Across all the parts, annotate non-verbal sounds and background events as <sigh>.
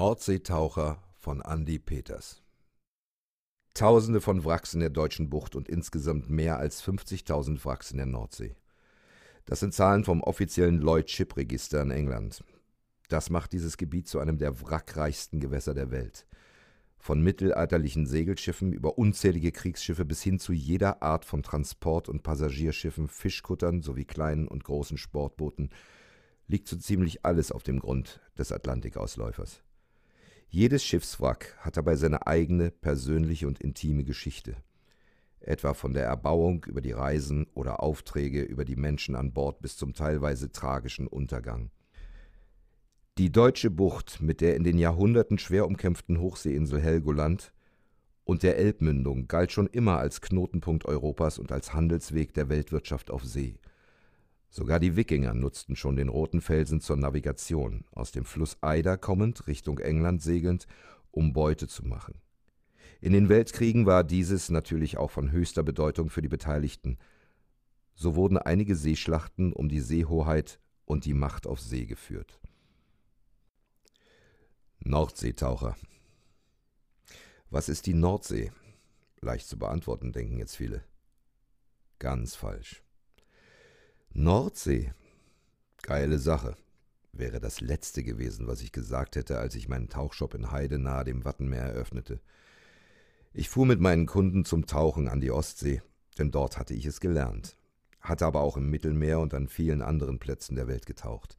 Nordseetaucher von Andy Peters Tausende von Wracks in der deutschen Bucht und insgesamt mehr als 50.000 Wracks in der Nordsee. Das sind Zahlen vom offiziellen Lloyd Ship Register in England. Das macht dieses Gebiet zu einem der wrackreichsten Gewässer der Welt. Von mittelalterlichen Segelschiffen über unzählige Kriegsschiffe bis hin zu jeder Art von Transport- und Passagierschiffen, Fischkuttern sowie kleinen und großen Sportbooten liegt so ziemlich alles auf dem Grund des Atlantikausläufers. Jedes Schiffswrack hat dabei seine eigene persönliche und intime Geschichte. Etwa von der Erbauung über die Reisen oder Aufträge über die Menschen an Bord bis zum teilweise tragischen Untergang. Die deutsche Bucht mit der in den Jahrhunderten schwer umkämpften Hochseeinsel Helgoland und der Elbmündung galt schon immer als Knotenpunkt Europas und als Handelsweg der Weltwirtschaft auf See. Sogar die Wikinger nutzten schon den roten Felsen zur Navigation, aus dem Fluss Eider kommend, Richtung England segelnd, um Beute zu machen. In den Weltkriegen war dieses natürlich auch von höchster Bedeutung für die Beteiligten. So wurden einige Seeschlachten um die Seehoheit und die Macht auf See geführt. Nordseetaucher Was ist die Nordsee? Leicht zu beantworten, denken jetzt viele. Ganz falsch. Nordsee. Geile Sache. Wäre das letzte gewesen, was ich gesagt hätte, als ich meinen Tauchshop in Heide nahe dem Wattenmeer eröffnete. Ich fuhr mit meinen Kunden zum Tauchen an die Ostsee, denn dort hatte ich es gelernt, hatte aber auch im Mittelmeer und an vielen anderen Plätzen der Welt getaucht.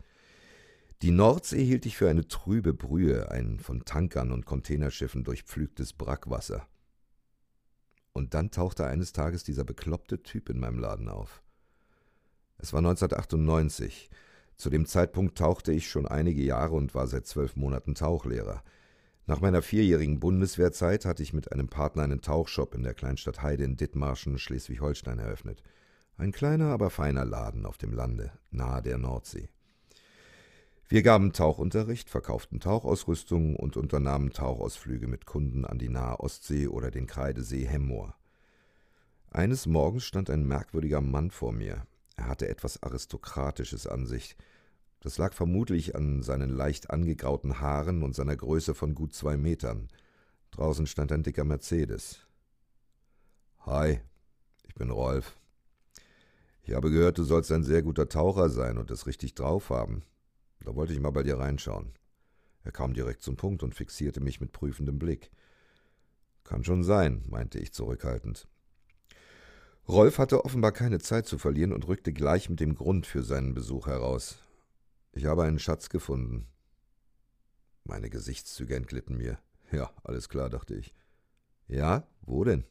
Die Nordsee hielt ich für eine trübe Brühe, ein von Tankern und Containerschiffen durchpflügtes Brackwasser. Und dann tauchte eines Tages dieser bekloppte Typ in meinem Laden auf. Es war 1998. Zu dem Zeitpunkt tauchte ich schon einige Jahre und war seit zwölf Monaten Tauchlehrer. Nach meiner vierjährigen Bundeswehrzeit hatte ich mit einem Partner einen Tauchshop in der Kleinstadt Heide in Dithmarschen, Schleswig-Holstein eröffnet. Ein kleiner, aber feiner Laden auf dem Lande, nahe der Nordsee. Wir gaben Tauchunterricht, verkauften Tauchausrüstung und unternahmen Tauchausflüge mit Kunden an die nahe Ostsee oder den Kreidesee Hemmoor. Eines Morgens stand ein merkwürdiger Mann vor mir. Er hatte etwas Aristokratisches an sich. Das lag vermutlich an seinen leicht angegrauten Haaren und seiner Größe von gut zwei Metern. Draußen stand ein dicker Mercedes. Hi, ich bin Rolf. Ich habe gehört, du sollst ein sehr guter Taucher sein und es richtig drauf haben. Da wollte ich mal bei dir reinschauen. Er kam direkt zum Punkt und fixierte mich mit prüfendem Blick. Kann schon sein, meinte ich zurückhaltend. Rolf hatte offenbar keine Zeit zu verlieren und rückte gleich mit dem Grund für seinen Besuch heraus. Ich habe einen Schatz gefunden. Meine Gesichtszüge entglitten mir. Ja, alles klar, dachte ich. Ja, wo denn?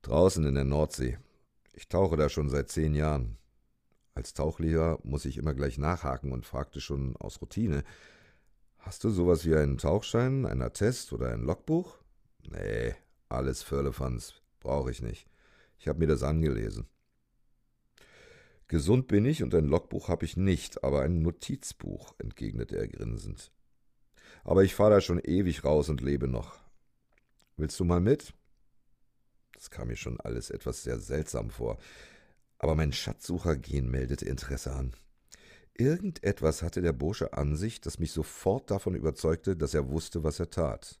Draußen in der Nordsee. Ich tauche da schon seit zehn Jahren. Als Tauchlehrer muss ich immer gleich nachhaken und fragte schon aus Routine: Hast du sowas wie einen Tauchschein, einen Attest oder ein Logbuch? Nee, alles Firlefanz. Brauche ich nicht. Ich habe mir das angelesen. Gesund bin ich und ein Logbuch habe ich nicht, aber ein Notizbuch, entgegnete er grinsend. Aber ich fahre da schon ewig raus und lebe noch. Willst du mal mit? Das kam mir schon alles etwas sehr seltsam vor, aber mein Schatzsuchergehen meldete Interesse an. Irgendetwas hatte der Bursche an sich, das mich sofort davon überzeugte, dass er wusste, was er tat.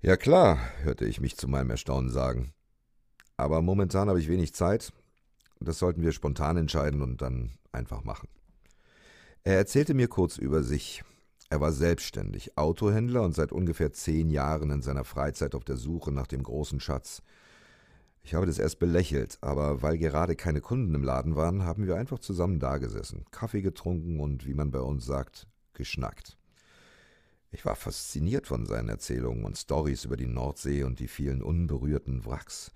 Ja klar, hörte ich mich zu meinem Erstaunen sagen. Aber momentan habe ich wenig Zeit. Das sollten wir spontan entscheiden und dann einfach machen. Er erzählte mir kurz über sich. Er war selbstständig, Autohändler und seit ungefähr zehn Jahren in seiner Freizeit auf der Suche nach dem großen Schatz. Ich habe das erst belächelt, aber weil gerade keine Kunden im Laden waren, haben wir einfach zusammen dagesessen, Kaffee getrunken und, wie man bei uns sagt, geschnackt. Ich war fasziniert von seinen Erzählungen und Stories über die Nordsee und die vielen unberührten Wracks.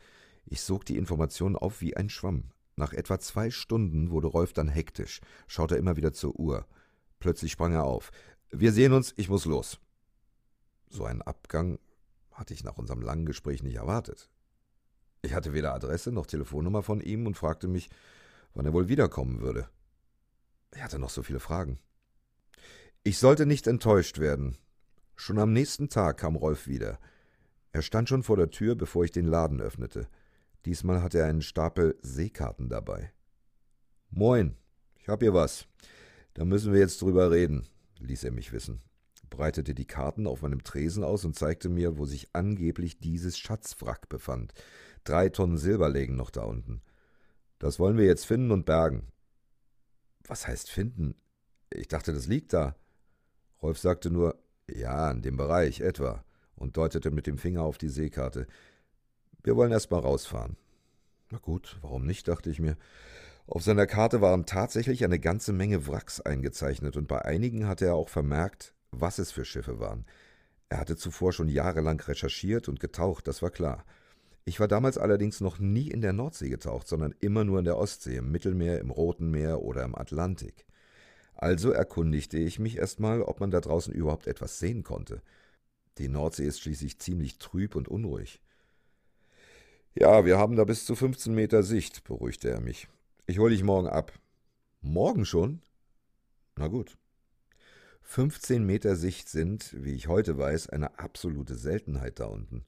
Ich sog die Informationen auf wie ein Schwamm. Nach etwa zwei Stunden wurde Rolf dann hektisch, schaute immer wieder zur Uhr. Plötzlich sprang er auf. Wir sehen uns, ich muss los. So einen Abgang hatte ich nach unserem langen Gespräch nicht erwartet. Ich hatte weder Adresse noch Telefonnummer von ihm und fragte mich, wann er wohl wiederkommen würde. Er hatte noch so viele Fragen. Ich sollte nicht enttäuscht werden. Schon am nächsten Tag kam Rolf wieder. Er stand schon vor der Tür, bevor ich den Laden öffnete. Diesmal hatte er einen Stapel Seekarten dabei. Moin, ich hab hier was. Da müssen wir jetzt drüber reden, ließ er mich wissen. breitete die Karten auf meinem Tresen aus und zeigte mir, wo sich angeblich dieses Schatzwrack befand. Drei Tonnen Silber lägen noch da unten. Das wollen wir jetzt finden und bergen. Was heißt finden? Ich dachte, das liegt da. Rolf sagte nur, ja, in dem Bereich etwa, und deutete mit dem Finger auf die Seekarte. Wir wollen erst mal rausfahren. Na gut, warum nicht, dachte ich mir. Auf seiner Karte waren tatsächlich eine ganze Menge Wracks eingezeichnet, und bei einigen hatte er auch vermerkt, was es für Schiffe waren. Er hatte zuvor schon jahrelang recherchiert und getaucht, das war klar. Ich war damals allerdings noch nie in der Nordsee getaucht, sondern immer nur in der Ostsee, im Mittelmeer, im Roten Meer oder im Atlantik. Also erkundigte ich mich erstmal, ob man da draußen überhaupt etwas sehen konnte. Die Nordsee ist schließlich ziemlich trüb und unruhig. Ja, wir haben da bis zu 15 Meter Sicht, beruhigte er mich. Ich hole dich morgen ab. Morgen schon? Na gut. 15 Meter Sicht sind, wie ich heute weiß, eine absolute Seltenheit da unten.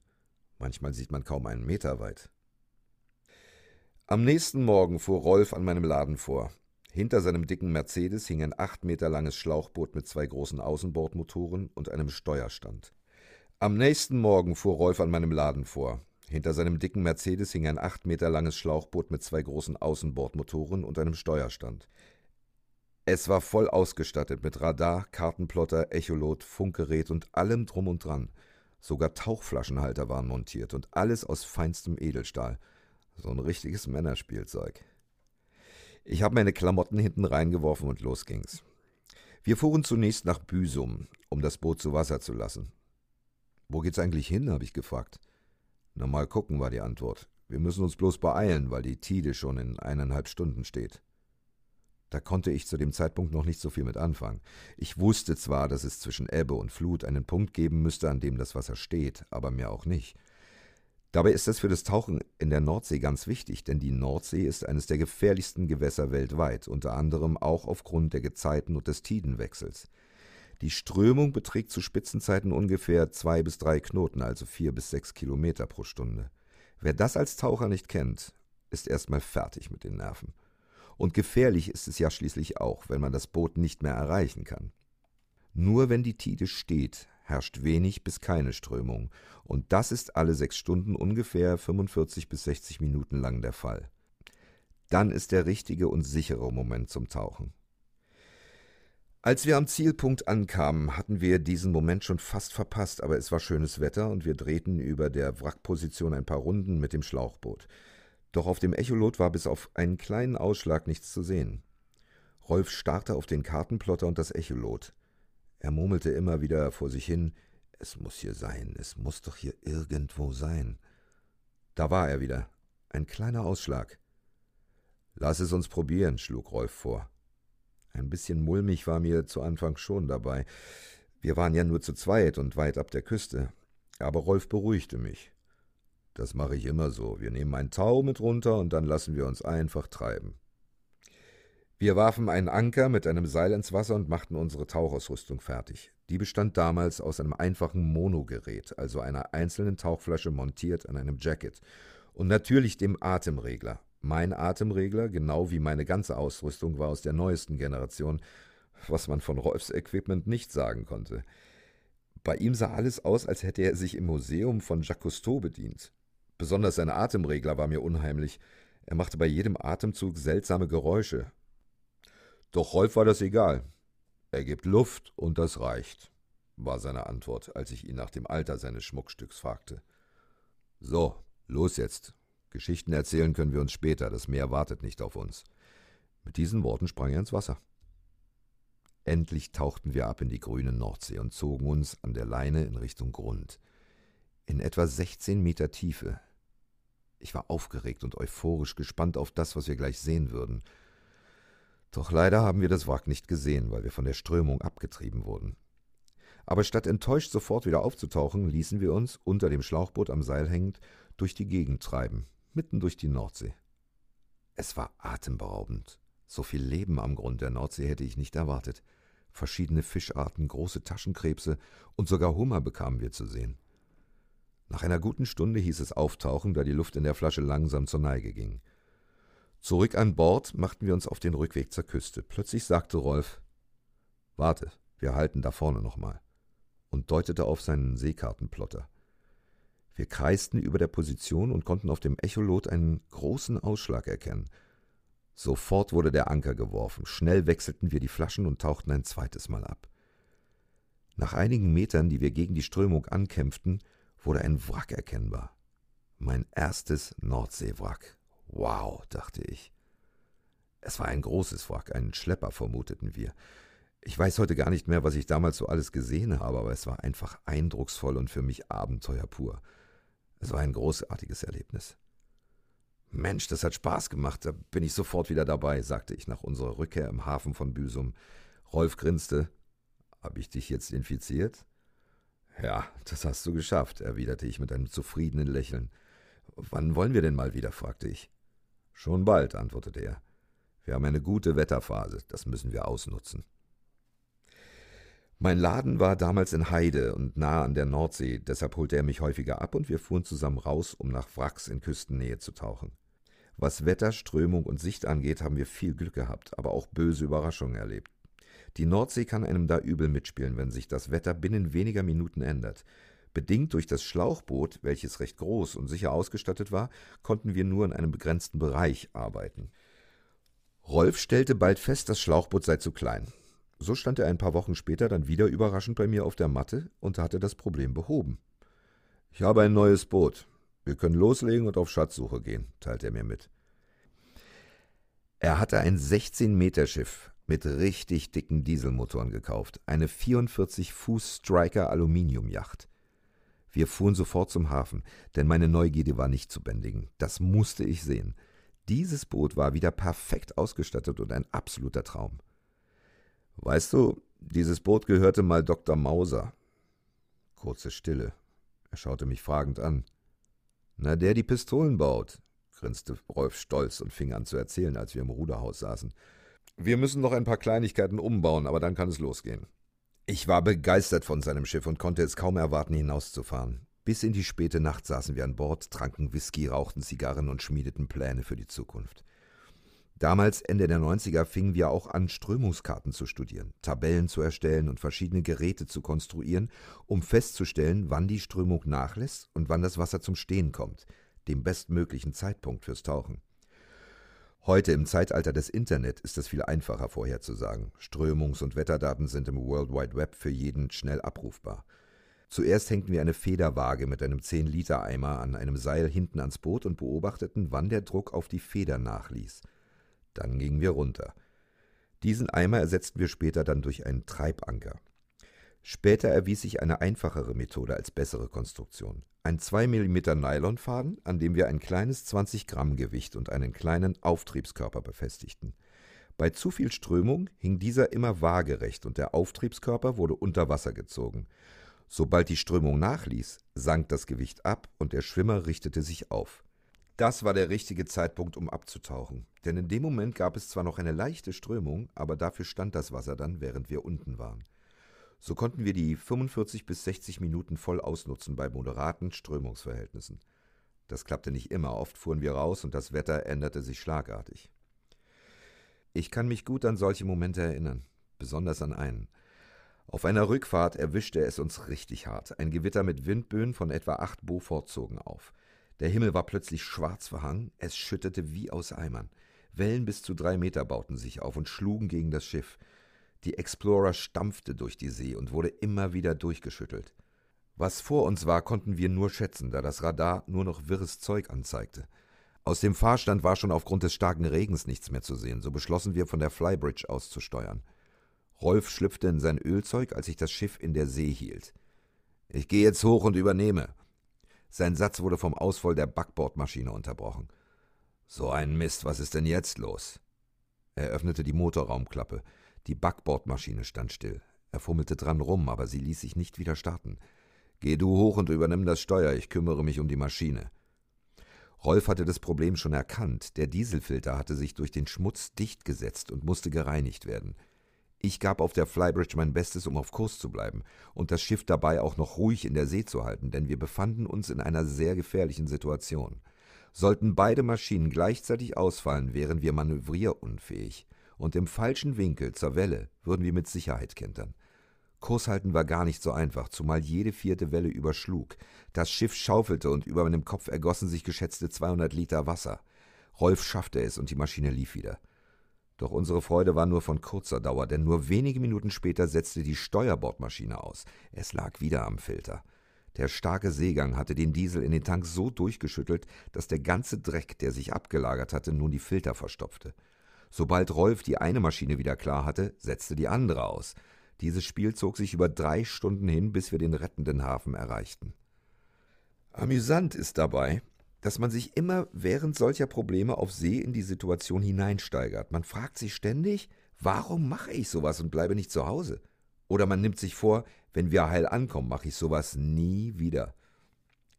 Manchmal sieht man kaum einen Meter weit. Am nächsten Morgen fuhr Rolf an meinem Laden vor. Hinter seinem dicken Mercedes hing ein acht Meter langes Schlauchboot mit zwei großen Außenbordmotoren und einem Steuerstand. Am nächsten Morgen fuhr Rolf an meinem Laden vor. Hinter seinem dicken Mercedes hing ein acht Meter langes Schlauchboot mit zwei großen Außenbordmotoren und einem Steuerstand. Es war voll ausgestattet mit Radar, Kartenplotter, Echolot, Funkgerät und allem drum und dran. Sogar Tauchflaschenhalter waren montiert und alles aus feinstem Edelstahl. So ein richtiges Männerspielzeug. Ich habe meine Klamotten hinten reingeworfen und los ging's. Wir fuhren zunächst nach Büsum, um das Boot zu Wasser zu lassen. Wo geht's eigentlich hin? habe ich gefragt. Na mal gucken, war die Antwort. Wir müssen uns bloß beeilen, weil die Tide schon in eineinhalb Stunden steht. Da konnte ich zu dem Zeitpunkt noch nicht so viel mit anfangen. Ich wusste zwar, dass es zwischen Ebbe und Flut einen Punkt geben müsste, an dem das Wasser steht, aber mehr auch nicht. Dabei ist das für das Tauchen in der Nordsee ganz wichtig, denn die Nordsee ist eines der gefährlichsten Gewässer weltweit, unter anderem auch aufgrund der Gezeiten und des Tidenwechsels. Die Strömung beträgt zu Spitzenzeiten ungefähr zwei bis drei Knoten, also vier bis sechs Kilometer pro Stunde. Wer das als Taucher nicht kennt, ist erstmal fertig mit den Nerven. Und gefährlich ist es ja schließlich auch, wenn man das Boot nicht mehr erreichen kann. Nur wenn die Tide steht, herrscht wenig bis keine Strömung, und das ist alle sechs Stunden ungefähr 45 bis 60 Minuten lang der Fall. Dann ist der richtige und sichere Moment zum Tauchen. Als wir am Zielpunkt ankamen, hatten wir diesen Moment schon fast verpasst, aber es war schönes Wetter und wir drehten über der Wrackposition ein paar Runden mit dem Schlauchboot. Doch auf dem Echolot war bis auf einen kleinen Ausschlag nichts zu sehen. Rolf starrte auf den Kartenplotter und das Echolot. Er murmelte immer wieder vor sich hin, es muss hier sein, es muss doch hier irgendwo sein. Da war er wieder, ein kleiner Ausschlag. Lass es uns probieren, schlug Rolf vor. Ein bisschen mulmig war mir zu Anfang schon dabei. Wir waren ja nur zu zweit und weit ab der Küste. Aber Rolf beruhigte mich. Das mache ich immer so. Wir nehmen ein Tau mit runter und dann lassen wir uns einfach treiben. Wir warfen einen Anker mit einem Seil ins Wasser und machten unsere Tauchausrüstung fertig. Die bestand damals aus einem einfachen Monogerät, also einer einzelnen Tauchflasche montiert an einem Jacket, und natürlich dem Atemregler. Mein Atemregler, genau wie meine ganze Ausrüstung, war aus der neuesten Generation, was man von Rolfs Equipment nicht sagen konnte. Bei ihm sah alles aus, als hätte er sich im Museum von Jacques Cousteau bedient. Besonders sein Atemregler war mir unheimlich. Er machte bei jedem Atemzug seltsame Geräusche. Doch Rolf war das egal. Er gibt Luft und das reicht, war seine Antwort, als ich ihn nach dem Alter seines Schmuckstücks fragte. So, los jetzt, Geschichten erzählen können wir uns später, das Meer wartet nicht auf uns. Mit diesen Worten sprang er ins Wasser. Endlich tauchten wir ab in die grüne Nordsee und zogen uns an der Leine in Richtung Grund. In etwa 16 Meter Tiefe. Ich war aufgeregt und euphorisch gespannt auf das, was wir gleich sehen würden. Doch leider haben wir das Wrack nicht gesehen, weil wir von der Strömung abgetrieben wurden. Aber statt enttäuscht sofort wieder aufzutauchen, ließen wir uns, unter dem Schlauchboot am Seil hängend, durch die Gegend treiben mitten durch die Nordsee. Es war atemberaubend. So viel Leben am Grund der Nordsee hätte ich nicht erwartet. Verschiedene Fischarten, große Taschenkrebse und sogar Hummer bekamen wir zu sehen. Nach einer guten Stunde hieß es auftauchen, da die Luft in der Flasche langsam zur Neige ging. Zurück an Bord machten wir uns auf den Rückweg zur Küste. Plötzlich sagte Rolf Warte, wir halten da vorne nochmal. und deutete auf seinen Seekartenplotter. Wir kreisten über der Position und konnten auf dem Echolot einen großen Ausschlag erkennen. Sofort wurde der Anker geworfen, schnell wechselten wir die Flaschen und tauchten ein zweites Mal ab. Nach einigen Metern, die wir gegen die Strömung ankämpften, wurde ein Wrack erkennbar. Mein erstes Nordseewrack. Wow, dachte ich. Es war ein großes Wrack, ein Schlepper vermuteten wir. Ich weiß heute gar nicht mehr, was ich damals so alles gesehen habe, aber es war einfach eindrucksvoll und für mich Abenteuer pur. Es war ein großartiges Erlebnis. Mensch, das hat Spaß gemacht, da bin ich sofort wieder dabei, sagte ich nach unserer Rückkehr im Hafen von Büsum. Rolf grinste. Hab ich dich jetzt infiziert? Ja, das hast du geschafft, erwiderte ich mit einem zufriedenen Lächeln. Wann wollen wir denn mal wieder? fragte ich. Schon bald, antwortete er. Wir haben eine gute Wetterphase, das müssen wir ausnutzen. Mein Laden war damals in Heide und nah an der Nordsee, deshalb holte er mich häufiger ab und wir fuhren zusammen raus, um nach Wracks in Küstennähe zu tauchen. Was Wetter, Strömung und Sicht angeht, haben wir viel Glück gehabt, aber auch böse Überraschungen erlebt. Die Nordsee kann einem da übel mitspielen, wenn sich das Wetter binnen weniger Minuten ändert. Bedingt durch das Schlauchboot, welches recht groß und sicher ausgestattet war, konnten wir nur in einem begrenzten Bereich arbeiten. Rolf stellte bald fest, das Schlauchboot sei zu klein. So stand er ein paar Wochen später dann wieder überraschend bei mir auf der Matte und hatte das Problem behoben. Ich habe ein neues Boot. Wir können loslegen und auf Schatzsuche gehen, teilte er mir mit. Er hatte ein 16-Meter-Schiff mit richtig dicken Dieselmotoren gekauft, eine 44 Fuß Striker Aluminiumjacht. Wir fuhren sofort zum Hafen, denn meine Neugierde war nicht zu bändigen. Das musste ich sehen. Dieses Boot war wieder perfekt ausgestattet und ein absoluter Traum. Weißt du, dieses Boot gehörte mal Dr. Mauser. Kurze Stille. Er schaute mich fragend an. Na, der die Pistolen baut, grinste Rolf stolz und fing an zu erzählen, als wir im Ruderhaus saßen. Wir müssen noch ein paar Kleinigkeiten umbauen, aber dann kann es losgehen. Ich war begeistert von seinem Schiff und konnte es kaum erwarten, hinauszufahren. Bis in die späte Nacht saßen wir an Bord, tranken Whisky, rauchten Zigarren und schmiedeten Pläne für die Zukunft. Damals, Ende der 90er, fingen wir auch an, Strömungskarten zu studieren, Tabellen zu erstellen und verschiedene Geräte zu konstruieren, um festzustellen, wann die Strömung nachlässt und wann das Wasser zum Stehen kommt, dem bestmöglichen Zeitpunkt fürs Tauchen. Heute im Zeitalter des Internet ist es viel einfacher vorherzusagen. Strömungs- und Wetterdaten sind im World Wide Web für jeden schnell abrufbar. Zuerst hängten wir eine Federwaage mit einem 10-Liter-Eimer an einem Seil hinten ans Boot und beobachteten, wann der Druck auf die Feder nachließ. Dann gingen wir runter. Diesen Eimer ersetzten wir später dann durch einen Treibanker. Später erwies sich eine einfachere Methode als bessere Konstruktion. Ein 2 mm Nylonfaden, an dem wir ein kleines 20 Gramm Gewicht und einen kleinen Auftriebskörper befestigten. Bei zu viel Strömung hing dieser immer waagerecht und der Auftriebskörper wurde unter Wasser gezogen. Sobald die Strömung nachließ, sank das Gewicht ab und der Schwimmer richtete sich auf. Das war der richtige Zeitpunkt, um abzutauchen, denn in dem Moment gab es zwar noch eine leichte Strömung, aber dafür stand das Wasser dann, während wir unten waren. So konnten wir die 45 bis 60 Minuten voll ausnutzen bei moderaten Strömungsverhältnissen. Das klappte nicht immer, oft fuhren wir raus und das Wetter änderte sich schlagartig. Ich kann mich gut an solche Momente erinnern, besonders an einen. Auf einer Rückfahrt erwischte es uns richtig hart. Ein Gewitter mit Windböen von etwa acht Beaufort zogen auf. Der Himmel war plötzlich schwarz verhangen, es schüttete wie aus Eimern. Wellen bis zu drei Meter bauten sich auf und schlugen gegen das Schiff. Die Explorer stampfte durch die See und wurde immer wieder durchgeschüttelt. Was vor uns war, konnten wir nur schätzen, da das Radar nur noch wirres Zeug anzeigte. Aus dem Fahrstand war schon aufgrund des starken Regens nichts mehr zu sehen, so beschlossen wir von der Flybridge aus zu steuern. Rolf schlüpfte in sein Ölzeug, als sich das Schiff in der See hielt. Ich gehe jetzt hoch und übernehme. Sein Satz wurde vom Ausfall der Backbordmaschine unterbrochen. So ein Mist, was ist denn jetzt los? Er öffnete die Motorraumklappe. Die Backbordmaschine stand still. Er fummelte dran rum, aber sie ließ sich nicht wieder starten. Geh du hoch und übernimm das Steuer, ich kümmere mich um die Maschine. Rolf hatte das Problem schon erkannt. Der Dieselfilter hatte sich durch den Schmutz dicht gesetzt und musste gereinigt werden. Ich gab auf der Flybridge mein Bestes, um auf Kurs zu bleiben und das Schiff dabei auch noch ruhig in der See zu halten, denn wir befanden uns in einer sehr gefährlichen Situation. Sollten beide Maschinen gleichzeitig ausfallen, wären wir manövrierunfähig und im falschen Winkel zur Welle würden wir mit Sicherheit kentern. Kurs halten war gar nicht so einfach, zumal jede vierte Welle überschlug. Das Schiff schaufelte und über meinem Kopf ergossen sich geschätzte 200 Liter Wasser. Rolf schaffte es und die Maschine lief wieder. Doch unsere Freude war nur von kurzer Dauer, denn nur wenige Minuten später setzte die Steuerbordmaschine aus. Es lag wieder am Filter. Der starke Seegang hatte den Diesel in den Tank so durchgeschüttelt, dass der ganze Dreck, der sich abgelagert hatte, nun die Filter verstopfte. Sobald Rolf die eine Maschine wieder klar hatte, setzte die andere aus. Dieses Spiel zog sich über drei Stunden hin, bis wir den rettenden Hafen erreichten. Amüsant ist dabei, dass man sich immer während solcher Probleme auf See in die Situation hineinsteigert. Man fragt sich ständig, warum mache ich sowas und bleibe nicht zu Hause? Oder man nimmt sich vor, wenn wir heil ankommen, mache ich sowas nie wieder.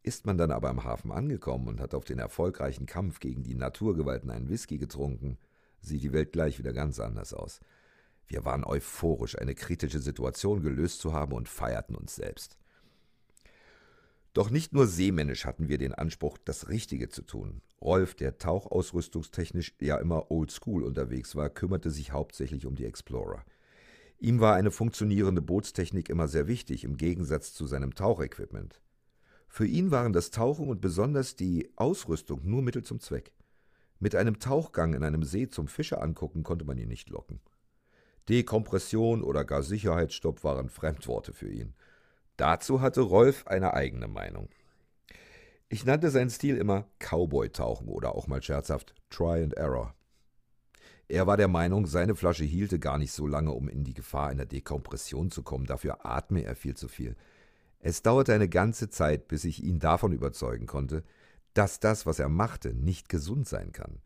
Ist man dann aber am Hafen angekommen und hat auf den erfolgreichen Kampf gegen die Naturgewalten einen Whisky getrunken, sieht die Welt gleich wieder ganz anders aus. Wir waren euphorisch, eine kritische Situation gelöst zu haben und feierten uns selbst. Doch nicht nur seemännisch hatten wir den Anspruch, das Richtige zu tun. Rolf, der tauchausrüstungstechnisch ja immer oldschool unterwegs war, kümmerte sich hauptsächlich um die Explorer. Ihm war eine funktionierende Bootstechnik immer sehr wichtig, im Gegensatz zu seinem Tauchequipment. Für ihn waren das Tauchen und besonders die Ausrüstung nur Mittel zum Zweck. Mit einem Tauchgang in einem See zum Fische angucken konnte man ihn nicht locken. Dekompression oder gar Sicherheitsstopp waren Fremdworte für ihn. Dazu hatte Rolf eine eigene Meinung. Ich nannte seinen Stil immer Cowboy-Tauchen oder auch mal scherzhaft Try and Error. Er war der Meinung, seine Flasche hielte gar nicht so lange, um in die Gefahr einer Dekompression zu kommen, dafür atme er viel zu viel. Es dauerte eine ganze Zeit, bis ich ihn davon überzeugen konnte, dass das, was er machte, nicht gesund sein kann.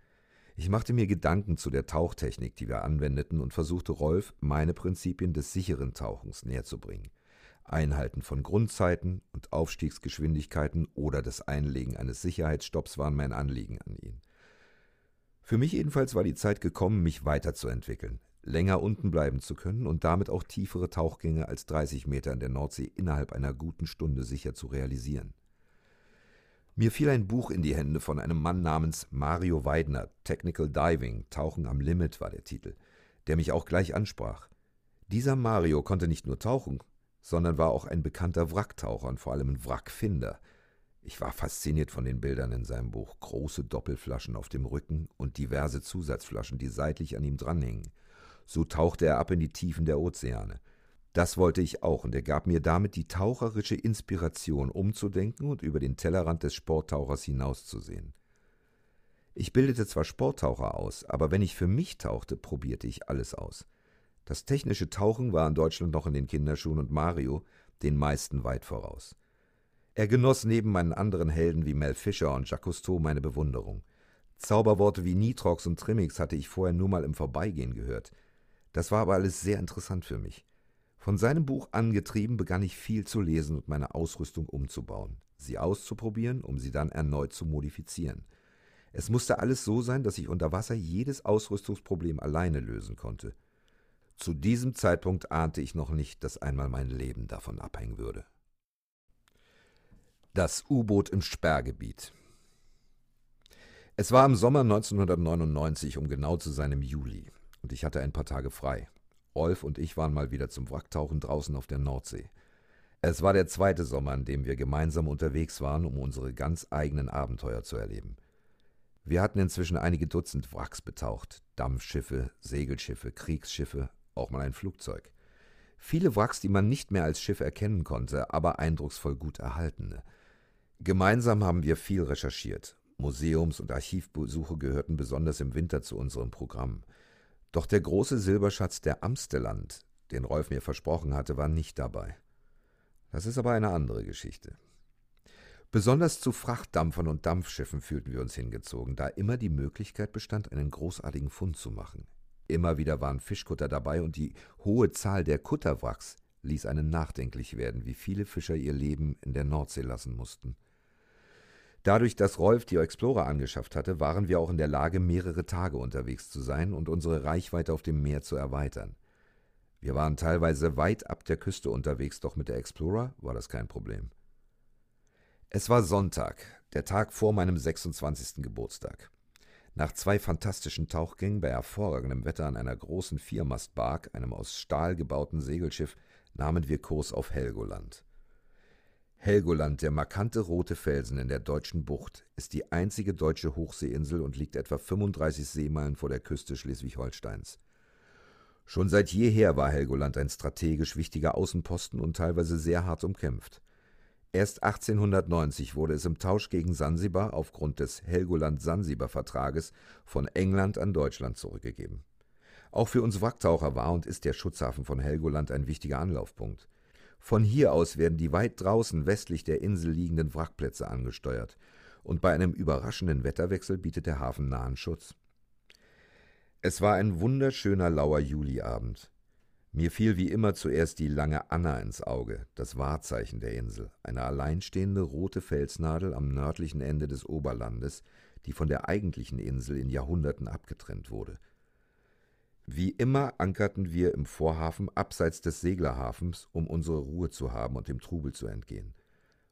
Ich machte mir Gedanken zu der Tauchtechnik, die wir anwendeten, und versuchte Rolf meine Prinzipien des sicheren Tauchens näherzubringen. Einhalten von Grundzeiten und Aufstiegsgeschwindigkeiten oder das Einlegen eines Sicherheitsstopps waren mein Anliegen an ihn. Für mich jedenfalls war die Zeit gekommen, mich weiterzuentwickeln, länger unten bleiben zu können und damit auch tiefere Tauchgänge als 30 Meter in der Nordsee innerhalb einer guten Stunde sicher zu realisieren. Mir fiel ein Buch in die Hände von einem Mann namens Mario Weidner, Technical Diving, Tauchen am Limit war der Titel, der mich auch gleich ansprach. Dieser Mario konnte nicht nur tauchen, sondern war auch ein bekannter Wracktaucher und vor allem ein Wrackfinder. Ich war fasziniert von den Bildern in seinem Buch, große Doppelflaschen auf dem Rücken und diverse Zusatzflaschen, die seitlich an ihm dranhingen. So tauchte er ab in die Tiefen der Ozeane. Das wollte ich auch, und er gab mir damit die taucherische Inspiration, umzudenken und über den Tellerrand des Sporttauchers hinauszusehen. Ich bildete zwar Sporttaucher aus, aber wenn ich für mich tauchte, probierte ich alles aus. Das technische Tauchen war in Deutschland noch in den Kinderschuhen und Mario den meisten weit voraus. Er genoss neben meinen anderen Helden wie Mel Fischer und Jacques Cousteau meine Bewunderung. Zauberworte wie Nitrox und Trimmix hatte ich vorher nur mal im Vorbeigehen gehört. Das war aber alles sehr interessant für mich. Von seinem Buch angetrieben begann ich viel zu lesen und meine Ausrüstung umzubauen, sie auszuprobieren, um sie dann erneut zu modifizieren. Es musste alles so sein, dass ich unter Wasser jedes Ausrüstungsproblem alleine lösen konnte. Zu diesem Zeitpunkt ahnte ich noch nicht, dass einmal mein Leben davon abhängen würde. Das U-Boot im Sperrgebiet. Es war im Sommer 1999, um genau zu sein im Juli, und ich hatte ein paar Tage frei. Rolf und ich waren mal wieder zum Wracktauchen draußen auf der Nordsee. Es war der zweite Sommer, an dem wir gemeinsam unterwegs waren, um unsere ganz eigenen Abenteuer zu erleben. Wir hatten inzwischen einige Dutzend Wracks betaucht, Dampfschiffe, Segelschiffe, Kriegsschiffe, auch mal ein Flugzeug. Viele Wracks, die man nicht mehr als Schiff erkennen konnte, aber eindrucksvoll gut erhaltene. Gemeinsam haben wir viel recherchiert. Museums- und Archivbesuche gehörten besonders im Winter zu unserem Programm. Doch der große Silberschatz der Amsteland, den Rolf mir versprochen hatte, war nicht dabei. Das ist aber eine andere Geschichte. Besonders zu Frachtdampfern und Dampfschiffen fühlten wir uns hingezogen, da immer die Möglichkeit bestand, einen großartigen Fund zu machen. Immer wieder waren Fischkutter dabei und die hohe Zahl der Kutterwracks ließ einen nachdenklich werden, wie viele Fischer ihr Leben in der Nordsee lassen mussten. Dadurch, dass Rolf die Explorer angeschafft hatte, waren wir auch in der Lage, mehrere Tage unterwegs zu sein und unsere Reichweite auf dem Meer zu erweitern. Wir waren teilweise weit ab der Küste unterwegs, doch mit der Explorer war das kein Problem. Es war Sonntag, der Tag vor meinem 26. Geburtstag. Nach zwei fantastischen Tauchgängen bei hervorragendem Wetter an einer großen Viermastbark, einem aus Stahl gebauten Segelschiff, nahmen wir Kurs auf Helgoland. Helgoland, der markante rote Felsen in der deutschen Bucht, ist die einzige deutsche Hochseeinsel und liegt etwa 35 Seemeilen vor der Küste Schleswig-Holsteins. Schon seit jeher war Helgoland ein strategisch wichtiger Außenposten und teilweise sehr hart umkämpft. Erst 1890 wurde es im Tausch gegen Sansibar aufgrund des Helgoland-Sansibar-Vertrages von England an Deutschland zurückgegeben. Auch für uns Wracktaucher war und ist der Schutzhafen von Helgoland ein wichtiger Anlaufpunkt. Von hier aus werden die weit draußen westlich der Insel liegenden Wrackplätze angesteuert, und bei einem überraschenden Wetterwechsel bietet der Hafen nahen Schutz. Es war ein wunderschöner lauer Juliabend. Mir fiel wie immer zuerst die lange Anna ins Auge, das Wahrzeichen der Insel, eine alleinstehende rote Felsnadel am nördlichen Ende des Oberlandes, die von der eigentlichen Insel in Jahrhunderten abgetrennt wurde. Wie immer ankerten wir im Vorhafen abseits des Seglerhafens, um unsere Ruhe zu haben und dem Trubel zu entgehen.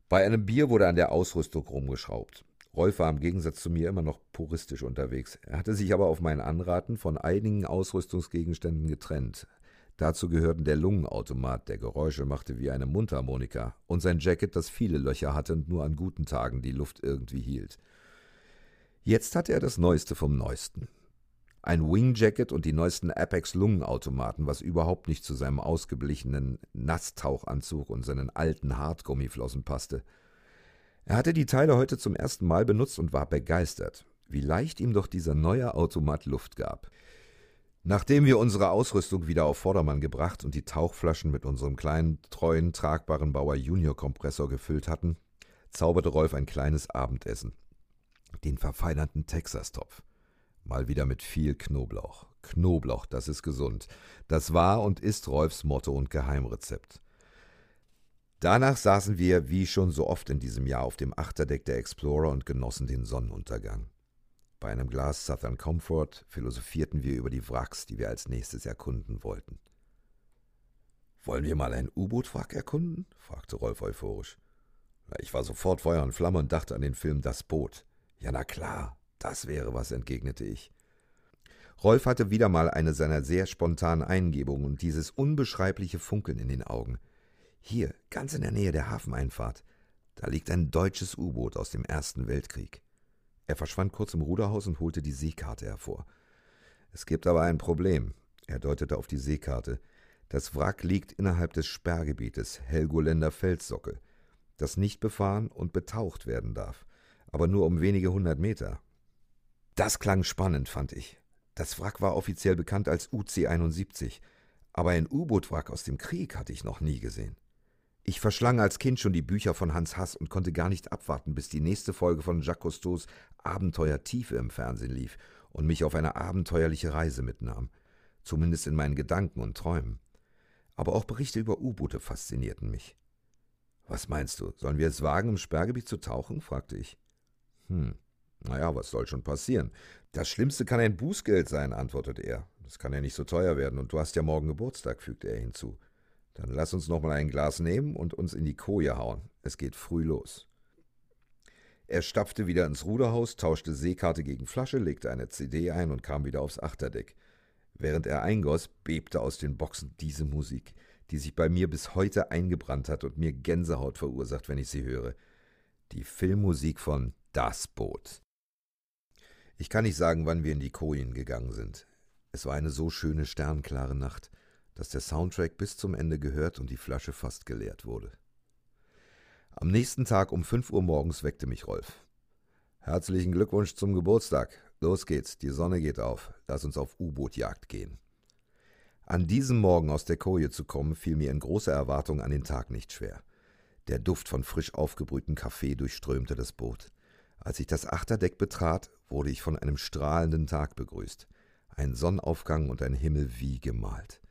Bei einem Bier wurde an der Ausrüstung rumgeschraubt. Rolf war im Gegensatz zu mir immer noch puristisch unterwegs. Er hatte sich aber auf mein Anraten von einigen Ausrüstungsgegenständen getrennt. Dazu gehörten der Lungenautomat, der Geräusche machte wie eine Mundharmonika, und sein Jacket, das viele Löcher hatte und nur an guten Tagen die Luft irgendwie hielt. Jetzt hatte er das Neueste vom Neuesten. Ein Wingjacket und die neuesten Apex Lungenautomaten, was überhaupt nicht zu seinem ausgeblichenen Nasstauchanzug und seinen alten Hartgummiflossen passte. Er hatte die Teile heute zum ersten Mal benutzt und war begeistert, wie leicht ihm doch dieser neue Automat Luft gab. Nachdem wir unsere Ausrüstung wieder auf Vordermann gebracht und die Tauchflaschen mit unserem kleinen, treuen, tragbaren Bauer Junior Kompressor gefüllt hatten, zauberte Rolf ein kleines Abendessen. Den verfeinerten Texas-Topf. Mal wieder mit viel Knoblauch. Knoblauch, das ist gesund. Das war und ist Rolfs Motto und Geheimrezept. Danach saßen wir, wie schon so oft in diesem Jahr, auf dem Achterdeck der Explorer und genossen den Sonnenuntergang. Bei einem Glas Southern Comfort philosophierten wir über die Wracks, die wir als nächstes erkunden wollten. Wollen wir mal ein U-Boot-Wrack erkunden? fragte Rolf euphorisch. Ich war sofort Feuer und Flamme und dachte an den Film Das Boot. Ja, na klar, das wäre was, entgegnete ich. Rolf hatte wieder mal eine seiner sehr spontanen Eingebungen und dieses unbeschreibliche Funkeln in den Augen – hier, ganz in der Nähe der Hafeneinfahrt, da liegt ein deutsches U-Boot aus dem Ersten Weltkrieg. Er verschwand kurz im Ruderhaus und holte die Seekarte hervor. Es gibt aber ein Problem. Er deutete auf die Seekarte. Das Wrack liegt innerhalb des Sperrgebietes Helgoländer Felssockel, das nicht befahren und betaucht werden darf, aber nur um wenige hundert Meter. Das klang spannend, fand ich. Das Wrack war offiziell bekannt als UC-71, aber ein U-Boot-Wrack aus dem Krieg hatte ich noch nie gesehen. Ich verschlang als Kind schon die Bücher von Hans Hass und konnte gar nicht abwarten, bis die nächste Folge von Jacques Cousteaus Abenteuer Tiefe im Fernsehen lief und mich auf eine abenteuerliche Reise mitnahm, zumindest in meinen Gedanken und Träumen. Aber auch Berichte über U-Boote faszinierten mich. Was meinst du, sollen wir es wagen, im Sperrgebiet zu tauchen? fragte ich. Hm, naja, was soll schon passieren? Das Schlimmste kann ein Bußgeld sein, antwortete er. Das kann ja nicht so teuer werden, und du hast ja morgen Geburtstag, fügte er hinzu. Dann lass uns noch mal ein Glas nehmen und uns in die Koje hauen. Es geht früh los. Er stapfte wieder ins Ruderhaus, tauschte Seekarte gegen Flasche, legte eine CD ein und kam wieder aufs Achterdeck. Während er eingoss, bebte aus den Boxen diese Musik, die sich bei mir bis heute eingebrannt hat und mir Gänsehaut verursacht, wenn ich sie höre. Die Filmmusik von Das Boot. Ich kann nicht sagen, wann wir in die Kojen gegangen sind. Es war eine so schöne sternklare Nacht dass der Soundtrack bis zum Ende gehört und die Flasche fast geleert wurde. Am nächsten Tag um 5 Uhr morgens weckte mich Rolf. Herzlichen Glückwunsch zum Geburtstag. Los geht's, die Sonne geht auf. Lass uns auf U-Boot-Jagd gehen. An diesem Morgen aus der Koje zu kommen, fiel mir in großer Erwartung an den Tag nicht schwer. Der Duft von frisch aufgebrühtem Kaffee durchströmte das Boot. Als ich das Achterdeck betrat, wurde ich von einem strahlenden Tag begrüßt. Ein Sonnenaufgang und ein Himmel wie gemalt.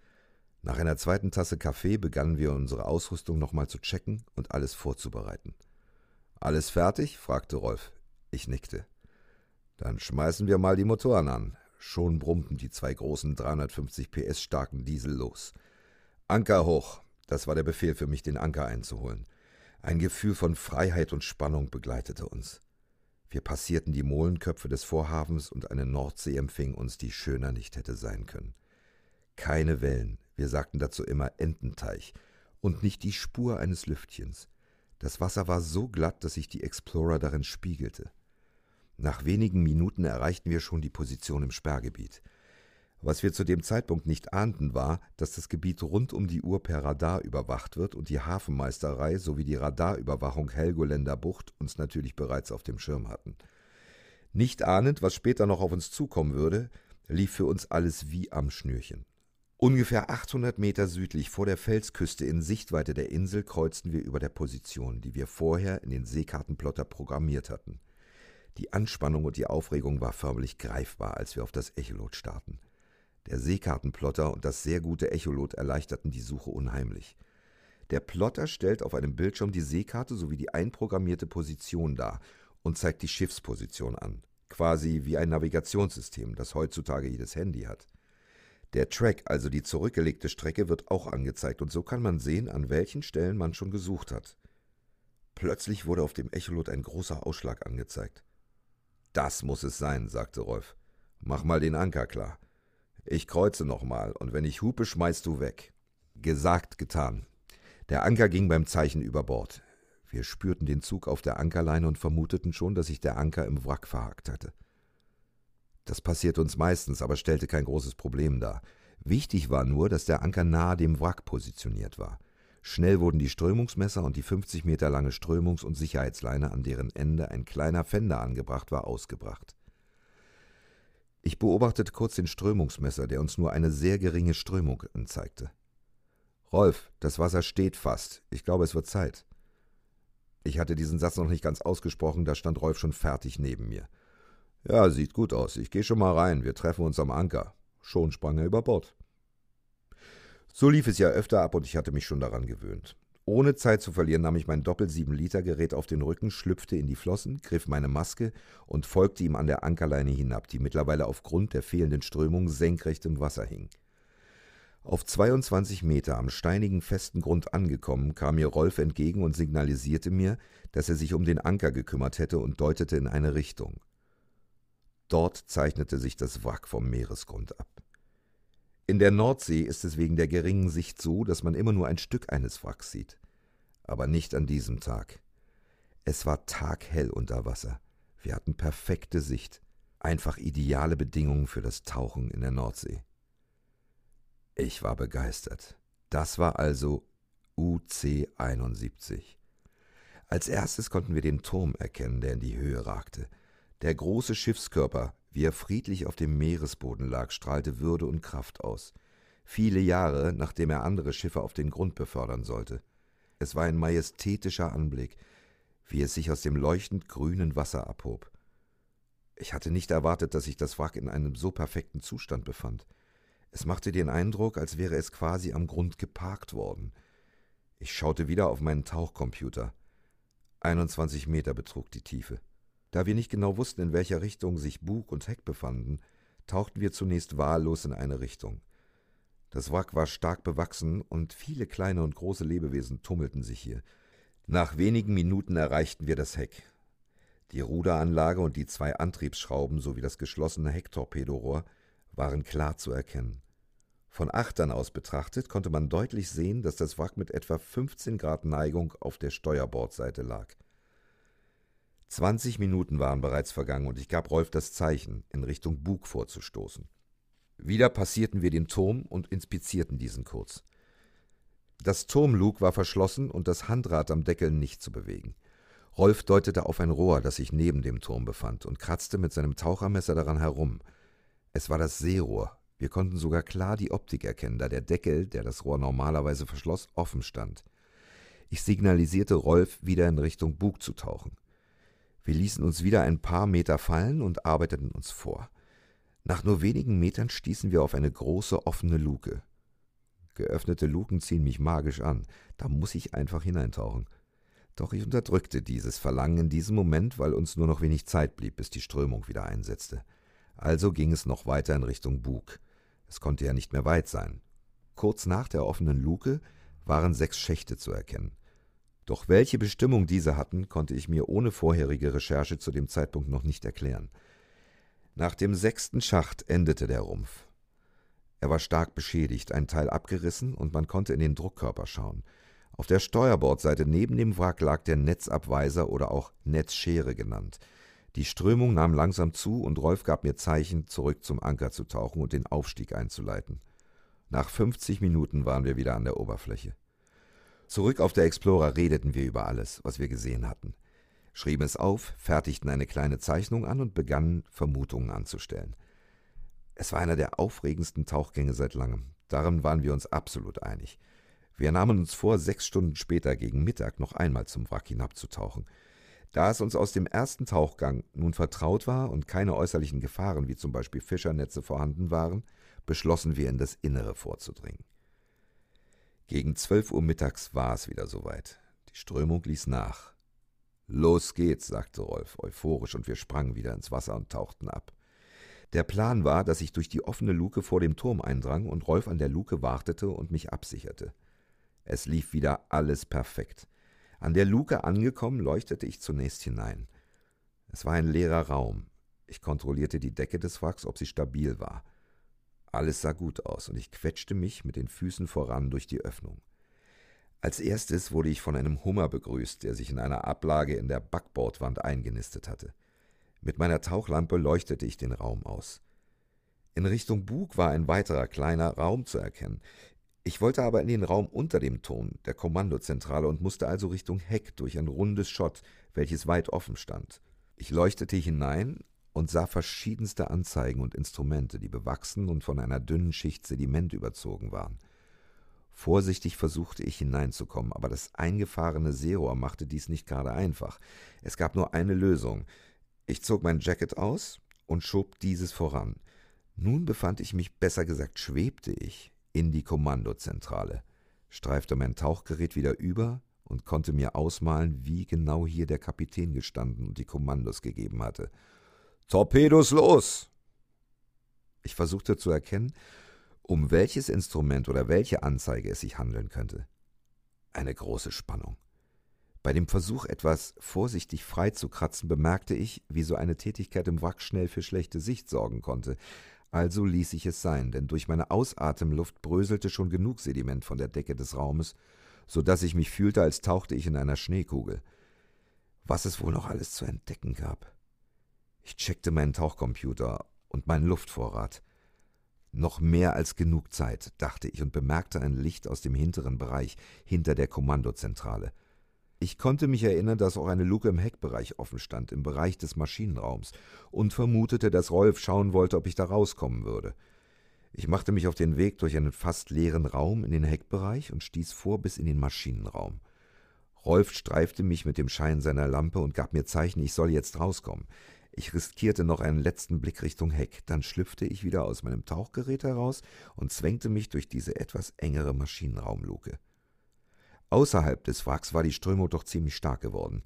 Nach einer zweiten Tasse Kaffee begannen wir unsere Ausrüstung nochmal zu checken und alles vorzubereiten. Alles fertig? fragte Rolf. Ich nickte. Dann schmeißen wir mal die Motoren an. Schon brummten die zwei großen 350 PS starken Diesel los. Anker hoch. Das war der Befehl für mich, den Anker einzuholen. Ein Gefühl von Freiheit und Spannung begleitete uns. Wir passierten die Molenköpfe des Vorhafens und eine Nordsee empfing uns, die schöner nicht hätte sein können. Keine Wellen, wir sagten dazu immer Ententeich. und nicht die Spur eines Lüftchens. Das Wasser war so glatt, dass sich die Explorer darin spiegelte. Nach wenigen Minuten erreichten wir schon die Position im Sperrgebiet. Was wir zu dem Zeitpunkt nicht ahnten, war, dass das Gebiet rund um die Uhr per Radar überwacht wird und die Hafenmeisterei sowie die Radarüberwachung Helgoländer Bucht uns natürlich bereits auf dem Schirm hatten. Nicht ahnend, was später noch auf uns zukommen würde, lief für uns alles wie am Schnürchen. Ungefähr 800 Meter südlich vor der Felsküste in Sichtweite der Insel kreuzten wir über der Position, die wir vorher in den Seekartenplotter programmiert hatten. Die Anspannung und die Aufregung war förmlich greifbar, als wir auf das Echolot starten. Der Seekartenplotter und das sehr gute Echolot erleichterten die Suche unheimlich. Der Plotter stellt auf einem Bildschirm die Seekarte sowie die einprogrammierte Position dar und zeigt die Schiffsposition an, quasi wie ein Navigationssystem, das heutzutage jedes Handy hat. Der Track, also die zurückgelegte Strecke, wird auch angezeigt und so kann man sehen, an welchen Stellen man schon gesucht hat. Plötzlich wurde auf dem Echolot ein großer Ausschlag angezeigt. Das muss es sein, sagte Rolf. Mach mal den Anker klar. Ich kreuze nochmal, und wenn ich hupe, schmeißt du weg. Gesagt, getan. Der Anker ging beim Zeichen über Bord. Wir spürten den Zug auf der Ankerleine und vermuteten schon, dass sich der Anker im Wrack verhakt hatte. Das passierte uns meistens, aber stellte kein großes Problem dar. Wichtig war nur, dass der Anker nahe dem Wrack positioniert war. Schnell wurden die Strömungsmesser und die 50 Meter lange Strömungs- und Sicherheitsleine, an deren Ende ein kleiner Fender angebracht war, ausgebracht. Ich beobachtete kurz den Strömungsmesser, der uns nur eine sehr geringe Strömung anzeigte. Rolf, das Wasser steht fast. Ich glaube, es wird Zeit. Ich hatte diesen Satz noch nicht ganz ausgesprochen, da stand Rolf schon fertig neben mir. Ja, sieht gut aus. Ich gehe schon mal rein. Wir treffen uns am Anker. Schon sprang er über Bord. So lief es ja öfter ab und ich hatte mich schon daran gewöhnt. Ohne Zeit zu verlieren nahm ich mein Doppel-7-Liter-Gerät auf den Rücken, schlüpfte in die Flossen, griff meine Maske und folgte ihm an der Ankerleine hinab, die mittlerweile aufgrund der fehlenden Strömung senkrecht im Wasser hing. Auf 22 Meter am steinigen festen Grund angekommen, kam mir Rolf entgegen und signalisierte mir, dass er sich um den Anker gekümmert hätte und deutete in eine Richtung. Dort zeichnete sich das Wrack vom Meeresgrund ab. In der Nordsee ist es wegen der geringen Sicht so, dass man immer nur ein Stück eines Wracks sieht. Aber nicht an diesem Tag. Es war taghell unter Wasser. Wir hatten perfekte Sicht. Einfach ideale Bedingungen für das Tauchen in der Nordsee. Ich war begeistert. Das war also UC 71. Als erstes konnten wir den Turm erkennen, der in die Höhe ragte. Der große Schiffskörper wie er friedlich auf dem Meeresboden lag, strahlte Würde und Kraft aus. Viele Jahre, nachdem er andere Schiffe auf den Grund befördern sollte. Es war ein majestätischer Anblick, wie es sich aus dem leuchtend grünen Wasser abhob. Ich hatte nicht erwartet, dass sich das Wrack in einem so perfekten Zustand befand. Es machte den Eindruck, als wäre es quasi am Grund geparkt worden. Ich schaute wieder auf meinen Tauchcomputer. 21 Meter betrug die Tiefe. Da wir nicht genau wussten, in welcher Richtung sich Bug und Heck befanden, tauchten wir zunächst wahllos in eine Richtung. Das Wrack war stark bewachsen und viele kleine und große Lebewesen tummelten sich hier. Nach wenigen Minuten erreichten wir das Heck. Die Ruderanlage und die zwei Antriebsschrauben sowie das geschlossene Hecktorpedorohr waren klar zu erkennen. Von Achtern aus betrachtet konnte man deutlich sehen, dass das Wrack mit etwa 15 Grad Neigung auf der Steuerbordseite lag. Zwanzig Minuten waren bereits vergangen und ich gab Rolf das Zeichen, in Richtung Bug vorzustoßen. Wieder passierten wir den Turm und inspizierten diesen kurz. Das Turmlug war verschlossen und das Handrad am Deckel nicht zu bewegen. Rolf deutete auf ein Rohr, das sich neben dem Turm befand, und kratzte mit seinem Tauchermesser daran herum. Es war das Seerohr. Wir konnten sogar klar die Optik erkennen, da der Deckel, der das Rohr normalerweise verschloss, offen stand. Ich signalisierte Rolf, wieder in Richtung Bug zu tauchen. Wir ließen uns wieder ein paar Meter fallen und arbeiteten uns vor. Nach nur wenigen Metern stießen wir auf eine große offene Luke. Geöffnete Luken ziehen mich magisch an, da muss ich einfach hineintauchen. Doch ich unterdrückte dieses Verlangen in diesem Moment, weil uns nur noch wenig Zeit blieb, bis die Strömung wieder einsetzte. Also ging es noch weiter in Richtung Bug. Es konnte ja nicht mehr weit sein. Kurz nach der offenen Luke waren sechs Schächte zu erkennen. Doch welche Bestimmung diese hatten, konnte ich mir ohne vorherige Recherche zu dem Zeitpunkt noch nicht erklären. Nach dem sechsten Schacht endete der Rumpf. Er war stark beschädigt, ein Teil abgerissen und man konnte in den Druckkörper schauen. Auf der Steuerbordseite neben dem Wrack lag der Netzabweiser oder auch Netzschere genannt. Die Strömung nahm langsam zu und Rolf gab mir Zeichen, zurück zum Anker zu tauchen und den Aufstieg einzuleiten. Nach 50 Minuten waren wir wieder an der Oberfläche. Zurück auf der Explorer redeten wir über alles, was wir gesehen hatten, schrieben es auf, fertigten eine kleine Zeichnung an und begannen Vermutungen anzustellen. Es war einer der aufregendsten Tauchgänge seit langem. Darin waren wir uns absolut einig. Wir nahmen uns vor, sechs Stunden später gegen Mittag noch einmal zum Wrack hinabzutauchen. Da es uns aus dem ersten Tauchgang nun vertraut war und keine äußerlichen Gefahren wie zum Beispiel Fischernetze vorhanden waren, beschlossen wir in das Innere vorzudringen. Gegen zwölf Uhr mittags war es wieder soweit. Die Strömung ließ nach. Los geht's, sagte Rolf euphorisch, und wir sprangen wieder ins Wasser und tauchten ab. Der Plan war, dass ich durch die offene Luke vor dem Turm eindrang und Rolf an der Luke wartete und mich absicherte. Es lief wieder alles perfekt. An der Luke angekommen, leuchtete ich zunächst hinein. Es war ein leerer Raum. Ich kontrollierte die Decke des Wracks, ob sie stabil war. Alles sah gut aus, und ich quetschte mich mit den Füßen voran durch die Öffnung. Als erstes wurde ich von einem Hummer begrüßt, der sich in einer Ablage in der Backbordwand eingenistet hatte. Mit meiner Tauchlampe leuchtete ich den Raum aus. In Richtung Bug war ein weiterer kleiner Raum zu erkennen. Ich wollte aber in den Raum unter dem Turm, der Kommandozentrale, und musste also Richtung Heck durch ein rundes Schott, welches weit offen stand. Ich leuchtete hinein und sah verschiedenste Anzeigen und Instrumente, die bewachsen und von einer dünnen Schicht Sediment überzogen waren. Vorsichtig versuchte ich hineinzukommen, aber das eingefahrene Seerohr machte dies nicht gerade einfach. Es gab nur eine Lösung. Ich zog mein Jacket aus und schob dieses voran. Nun befand ich mich, besser gesagt schwebte ich, in die Kommandozentrale, streifte mein Tauchgerät wieder über und konnte mir ausmalen, wie genau hier der Kapitän gestanden und die Kommandos gegeben hatte. Torpedos los! Ich versuchte zu erkennen, um welches Instrument oder welche Anzeige es sich handeln könnte. Eine große Spannung. Bei dem Versuch, etwas vorsichtig frei zu kratzen, bemerkte ich, wie so eine Tätigkeit im Wrack schnell für schlechte Sicht sorgen konnte. Also ließ ich es sein, denn durch meine Ausatemluft bröselte schon genug Sediment von der Decke des Raumes, so dass ich mich fühlte, als tauchte ich in einer Schneekugel. Was es wohl noch alles zu entdecken gab. Ich checkte meinen Tauchcomputer und meinen Luftvorrat. Noch mehr als genug Zeit, dachte ich und bemerkte ein Licht aus dem hinteren Bereich, hinter der Kommandozentrale. Ich konnte mich erinnern, dass auch eine Luke im Heckbereich offen stand, im Bereich des Maschinenraums, und vermutete, dass Rolf schauen wollte, ob ich da rauskommen würde. Ich machte mich auf den Weg durch einen fast leeren Raum in den Heckbereich und stieß vor bis in den Maschinenraum. Rolf streifte mich mit dem Schein seiner Lampe und gab mir Zeichen, ich soll jetzt rauskommen. Ich riskierte noch einen letzten Blick Richtung Heck, dann schlüpfte ich wieder aus meinem Tauchgerät heraus und zwängte mich durch diese etwas engere Maschinenraumluke. Außerhalb des Wracks war die Strömung doch ziemlich stark geworden.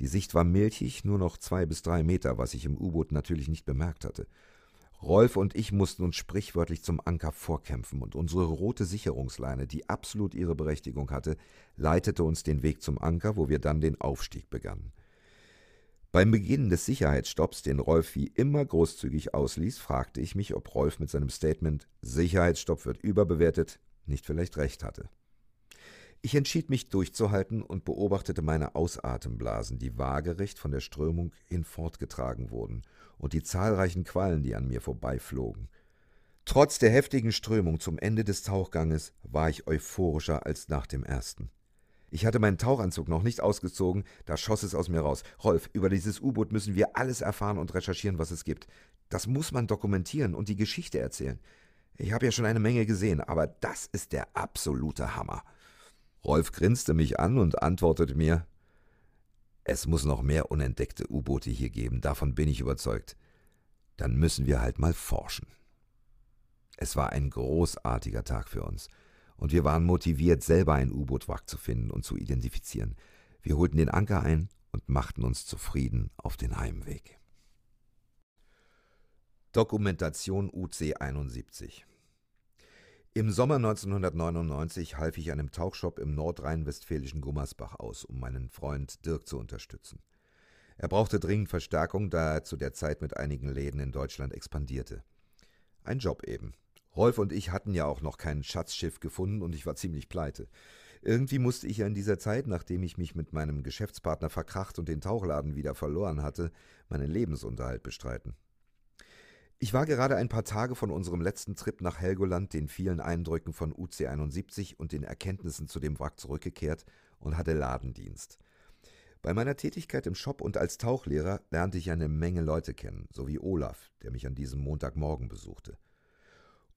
Die Sicht war milchig, nur noch zwei bis drei Meter, was ich im U-Boot natürlich nicht bemerkt hatte. Rolf und ich mussten uns sprichwörtlich zum Anker vorkämpfen, und unsere rote Sicherungsleine, die absolut ihre Berechtigung hatte, leitete uns den Weg zum Anker, wo wir dann den Aufstieg begannen. Beim Beginn des Sicherheitsstopps, den Rolf wie immer großzügig ausließ, fragte ich mich, ob Rolf mit seinem Statement Sicherheitsstopp wird überbewertet nicht vielleicht recht hatte. Ich entschied mich durchzuhalten und beobachtete meine Ausatemblasen, die waagerecht von der Strömung hinfortgetragen wurden, und die zahlreichen Quallen, die an mir vorbeiflogen. Trotz der heftigen Strömung zum Ende des Tauchganges war ich euphorischer als nach dem ersten. Ich hatte meinen Tauchanzug noch nicht ausgezogen, da schoss es aus mir raus. Rolf, über dieses U-Boot müssen wir alles erfahren und recherchieren, was es gibt. Das muss man dokumentieren und die Geschichte erzählen. Ich habe ja schon eine Menge gesehen, aber das ist der absolute Hammer. Rolf grinste mich an und antwortete mir Es muss noch mehr unentdeckte U-Boote hier geben, davon bin ich überzeugt. Dann müssen wir halt mal forschen. Es war ein großartiger Tag für uns, und wir waren motiviert, selber ein U-Boot-Wrack zu finden und zu identifizieren. Wir holten den Anker ein und machten uns zufrieden auf den Heimweg. Dokumentation UC 71 im Sommer 1999 half ich einem Tauchshop im nordrhein-westfälischen Gummersbach aus, um meinen Freund Dirk zu unterstützen. Er brauchte dringend Verstärkung, da er zu der Zeit mit einigen Läden in Deutschland expandierte. Ein Job eben. Rolf und ich hatten ja auch noch kein Schatzschiff gefunden und ich war ziemlich pleite. Irgendwie musste ich ja in dieser Zeit, nachdem ich mich mit meinem Geschäftspartner verkracht und den Tauchladen wieder verloren hatte, meinen Lebensunterhalt bestreiten. Ich war gerade ein paar Tage von unserem letzten Trip nach Helgoland, den vielen Eindrücken von UC71 und den Erkenntnissen zu dem Wrack zurückgekehrt und hatte Ladendienst. Bei meiner Tätigkeit im Shop und als Tauchlehrer lernte ich eine Menge Leute kennen, sowie Olaf, der mich an diesem Montagmorgen besuchte.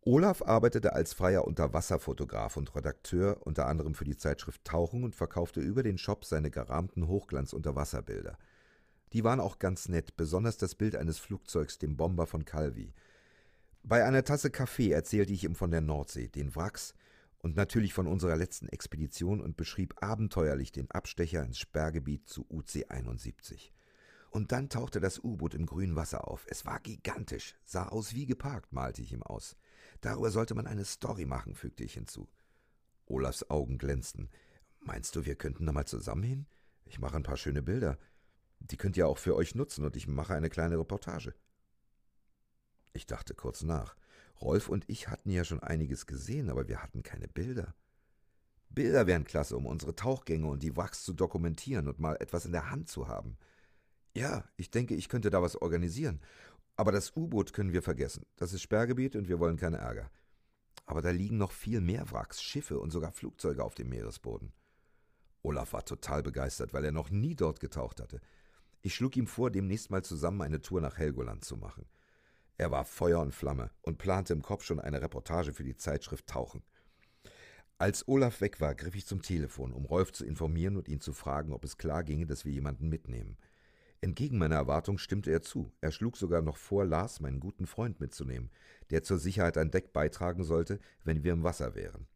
Olaf arbeitete als freier Unterwasserfotograf und Redakteur unter anderem für die Zeitschrift Tauchen und verkaufte über den Shop seine gerahmten Hochglanz-Unterwasserbilder. Die waren auch ganz nett, besonders das Bild eines Flugzeugs, dem Bomber von Calvi. Bei einer Tasse Kaffee erzählte ich ihm von der Nordsee, den Wracks und natürlich von unserer letzten Expedition und beschrieb abenteuerlich den Abstecher ins Sperrgebiet zu UC 71. Und dann tauchte das U-Boot im grünen Wasser auf. Es war gigantisch, sah aus wie geparkt, malte ich ihm aus. Darüber sollte man eine Story machen, fügte ich hinzu. Olafs Augen glänzten. Meinst du, wir könnten da mal zusammen hin? Ich mache ein paar schöne Bilder. Die könnt ihr auch für euch nutzen und ich mache eine kleine Reportage. Ich dachte kurz nach. Rolf und ich hatten ja schon einiges gesehen, aber wir hatten keine Bilder. Bilder wären klasse, um unsere Tauchgänge und die Wachs zu dokumentieren und mal etwas in der Hand zu haben. Ja, ich denke, ich könnte da was organisieren. Aber das U-Boot können wir vergessen. Das ist Sperrgebiet und wir wollen keine Ärger. Aber da liegen noch viel mehr Wracks, Schiffe und sogar Flugzeuge auf dem Meeresboden. Olaf war total begeistert, weil er noch nie dort getaucht hatte. Ich schlug ihm vor, demnächst mal zusammen eine Tour nach Helgoland zu machen. Er war Feuer und Flamme und plante im Kopf schon eine Reportage für die Zeitschrift Tauchen. Als Olaf weg war, griff ich zum Telefon, um Rolf zu informieren und ihn zu fragen, ob es klar ginge, dass wir jemanden mitnehmen. Entgegen meiner Erwartung stimmte er zu. Er schlug sogar noch vor, Lars, meinen guten Freund, mitzunehmen, der zur Sicherheit ein Deck beitragen sollte, wenn wir im Wasser wären.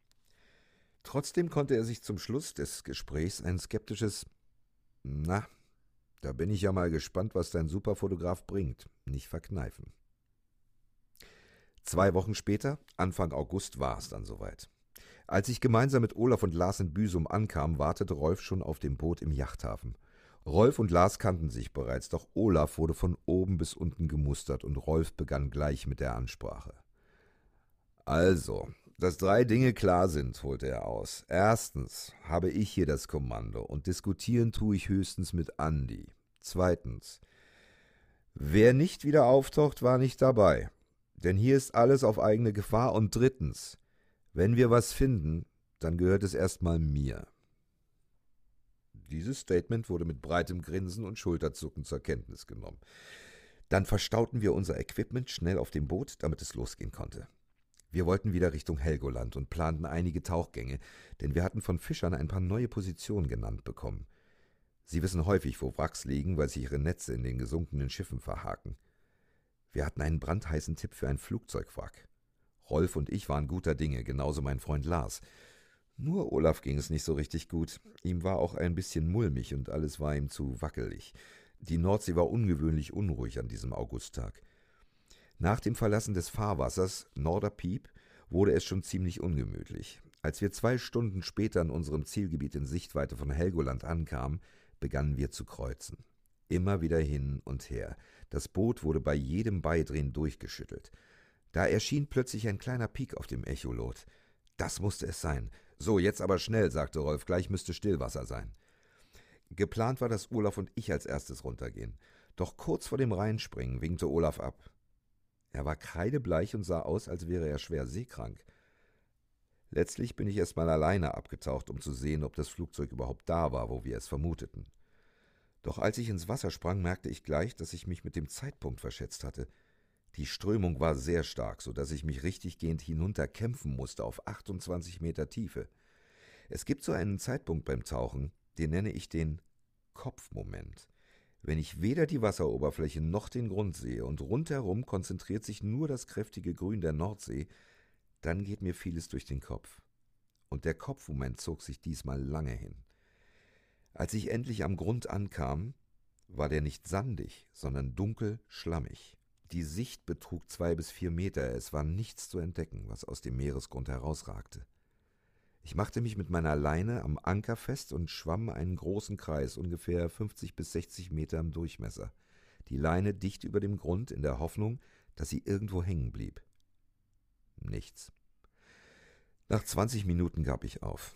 Trotzdem konnte er sich zum Schluss des Gesprächs ein skeptisches Na, da bin ich ja mal gespannt, was dein Superfotograf bringt, nicht verkneifen. Zwei Wochen später, Anfang August, war es dann soweit. Als ich gemeinsam mit Olaf und Lars in Büsum ankam, wartete Rolf schon auf dem Boot im Yachthafen. Rolf und Lars kannten sich bereits, doch Olaf wurde von oben bis unten gemustert und Rolf begann gleich mit der Ansprache. Also, dass drei Dinge klar sind, holte er aus. Erstens habe ich hier das Kommando und diskutieren tue ich höchstens mit Andi. Zweitens, wer nicht wieder auftaucht, war nicht dabei. Denn hier ist alles auf eigene Gefahr. Und drittens, wenn wir was finden, dann gehört es erstmal mir. Dieses Statement wurde mit breitem Grinsen und Schulterzucken zur Kenntnis genommen. Dann verstauten wir unser Equipment schnell auf dem Boot, damit es losgehen konnte. Wir wollten wieder Richtung Helgoland und planten einige Tauchgänge, denn wir hatten von Fischern ein paar neue Positionen genannt bekommen. Sie wissen häufig, wo Wracks liegen, weil sich ihre Netze in den gesunkenen Schiffen verhaken. Wir hatten einen brandheißen Tipp für ein Flugzeugwrack. Rolf und ich waren guter Dinge, genauso mein Freund Lars. Nur Olaf ging es nicht so richtig gut. Ihm war auch ein bisschen mulmig und alles war ihm zu wackelig. Die Nordsee war ungewöhnlich unruhig an diesem Augusttag. Nach dem Verlassen des Fahrwassers Norderpiep wurde es schon ziemlich ungemütlich. Als wir zwei Stunden später in unserem Zielgebiet in Sichtweite von Helgoland ankamen, begannen wir zu kreuzen. Immer wieder hin und her. Das Boot wurde bei jedem Beidrehen durchgeschüttelt. Da erschien plötzlich ein kleiner Pik auf dem Echolot. Das musste es sein. So, jetzt aber schnell, sagte Rolf, gleich müsste Stillwasser sein. Geplant war, dass Olaf und ich als erstes runtergehen. Doch kurz vor dem Reinspringen winkte Olaf ab. Er war kreidebleich und sah aus, als wäre er schwer seekrank. Letztlich bin ich erst mal alleine abgetaucht, um zu sehen, ob das Flugzeug überhaupt da war, wo wir es vermuteten. Doch als ich ins Wasser sprang, merkte ich gleich, dass ich mich mit dem Zeitpunkt verschätzt hatte. Die Strömung war sehr stark, so dass ich mich richtiggehend hinunter kämpfen musste auf 28 Meter Tiefe. Es gibt so einen Zeitpunkt beim Tauchen, den nenne ich den Kopfmoment. Wenn ich weder die Wasseroberfläche noch den Grund sehe und rundherum konzentriert sich nur das kräftige Grün der Nordsee, dann geht mir vieles durch den Kopf. Und der Kopfmoment zog sich diesmal lange hin. Als ich endlich am Grund ankam, war der nicht sandig, sondern dunkel schlammig. Die Sicht betrug zwei bis vier Meter, es war nichts zu entdecken, was aus dem Meeresgrund herausragte. Ich machte mich mit meiner Leine am Anker fest und schwamm einen großen Kreis, ungefähr 50 bis 60 Meter im Durchmesser, die Leine dicht über dem Grund in der Hoffnung, dass sie irgendwo hängen blieb. Nichts. Nach 20 Minuten gab ich auf.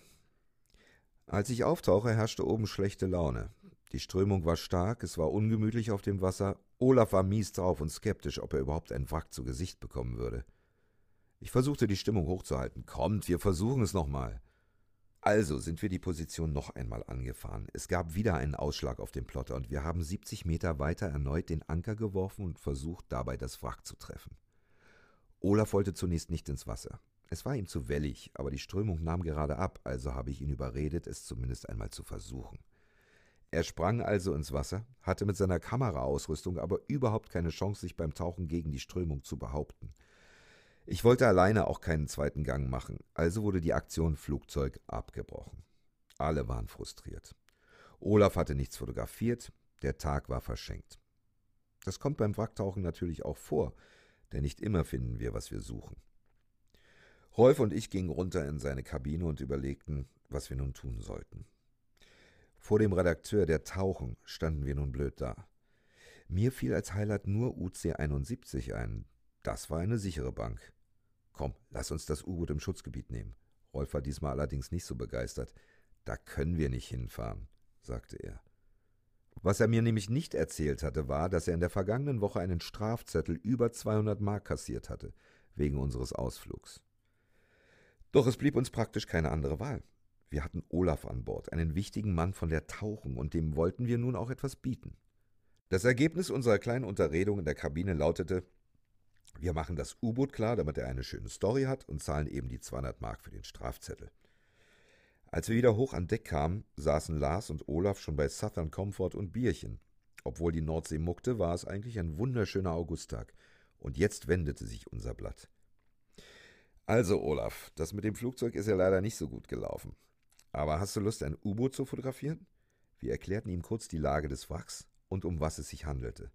Als ich auftauche, herrschte oben schlechte Laune. Die Strömung war stark, es war ungemütlich auf dem Wasser. Olaf war mies drauf und skeptisch, ob er überhaupt ein Wrack zu Gesicht bekommen würde. Ich versuchte die Stimmung hochzuhalten. Kommt, wir versuchen es nochmal. Also sind wir die Position noch einmal angefahren. Es gab wieder einen Ausschlag auf dem Plotter und wir haben 70 Meter weiter erneut den Anker geworfen und versucht, dabei das Wrack zu treffen. Olaf wollte zunächst nicht ins Wasser. Es war ihm zu wellig, aber die Strömung nahm gerade ab, also habe ich ihn überredet, es zumindest einmal zu versuchen. Er sprang also ins Wasser, hatte mit seiner Kameraausrüstung aber überhaupt keine Chance, sich beim Tauchen gegen die Strömung zu behaupten. Ich wollte alleine auch keinen zweiten Gang machen, also wurde die Aktion Flugzeug abgebrochen. Alle waren frustriert. Olaf hatte nichts fotografiert, der Tag war verschenkt. Das kommt beim Wracktauchen natürlich auch vor, denn nicht immer finden wir, was wir suchen. Rolf und ich gingen runter in seine Kabine und überlegten, was wir nun tun sollten. Vor dem Redakteur der Tauchen standen wir nun blöd da. Mir fiel als Highlight nur UC 71 ein. Das war eine sichere Bank. Komm, lass uns das U-Boot im Schutzgebiet nehmen. Rolf war diesmal allerdings nicht so begeistert. Da können wir nicht hinfahren, sagte er. Was er mir nämlich nicht erzählt hatte, war, dass er in der vergangenen Woche einen Strafzettel über 200 Mark kassiert hatte, wegen unseres Ausflugs. Doch es blieb uns praktisch keine andere Wahl. Wir hatten Olaf an Bord, einen wichtigen Mann von der Tauchung, und dem wollten wir nun auch etwas bieten. Das Ergebnis unserer kleinen Unterredung in der Kabine lautete, wir machen das U-Boot klar, damit er eine schöne Story hat und zahlen eben die 200 Mark für den Strafzettel. Als wir wieder hoch an Deck kamen, saßen Lars und Olaf schon bei Southern Comfort und Bierchen. Obwohl die Nordsee muckte, war es eigentlich ein wunderschöner Augusttag. Und jetzt wendete sich unser Blatt. Also, Olaf, das mit dem Flugzeug ist ja leider nicht so gut gelaufen. Aber hast du Lust, ein U-Boot zu fotografieren? Wir erklärten ihm kurz die Lage des Wracks und um was es sich handelte.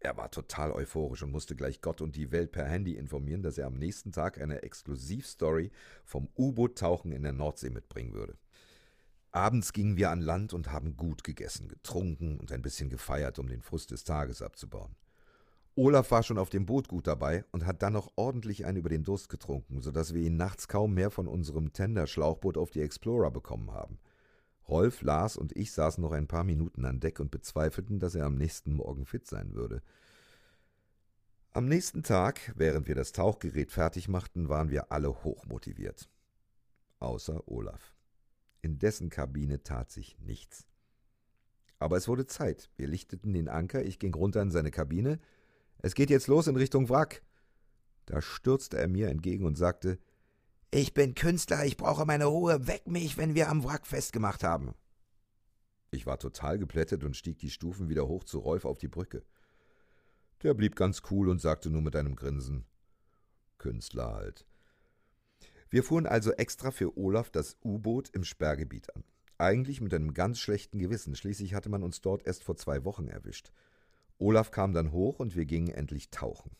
Er war total euphorisch und musste gleich Gott und die Welt per Handy informieren, dass er am nächsten Tag eine Exklusivstory vom U-Boot-Tauchen in der Nordsee mitbringen würde. Abends gingen wir an Land und haben gut gegessen, getrunken und ein bisschen gefeiert, um den Frust des Tages abzubauen. Olaf war schon auf dem Boot gut dabei und hat dann noch ordentlich einen über den Durst getrunken, sodass wir ihn nachts kaum mehr von unserem Tender-Schlauchboot auf die Explorer bekommen haben. Rolf, Lars und ich saßen noch ein paar Minuten an Deck und bezweifelten, dass er am nächsten Morgen fit sein würde. Am nächsten Tag, während wir das Tauchgerät fertig machten, waren wir alle hochmotiviert. Außer Olaf. In dessen Kabine tat sich nichts. Aber es wurde Zeit. Wir lichteten den Anker, ich ging runter in seine Kabine. Es geht jetzt los in Richtung Wrack. Da stürzte er mir entgegen und sagte, ich bin Künstler, ich brauche meine Ruhe, weck mich, wenn wir am Wrack festgemacht haben. Ich war total geplättet und stieg die Stufen wieder hoch zu Rolf auf die Brücke. Der blieb ganz cool und sagte nur mit einem Grinsen: Künstler halt. Wir fuhren also extra für Olaf das U-Boot im Sperrgebiet an. Eigentlich mit einem ganz schlechten Gewissen, schließlich hatte man uns dort erst vor zwei Wochen erwischt. Olaf kam dann hoch und wir gingen endlich tauchen.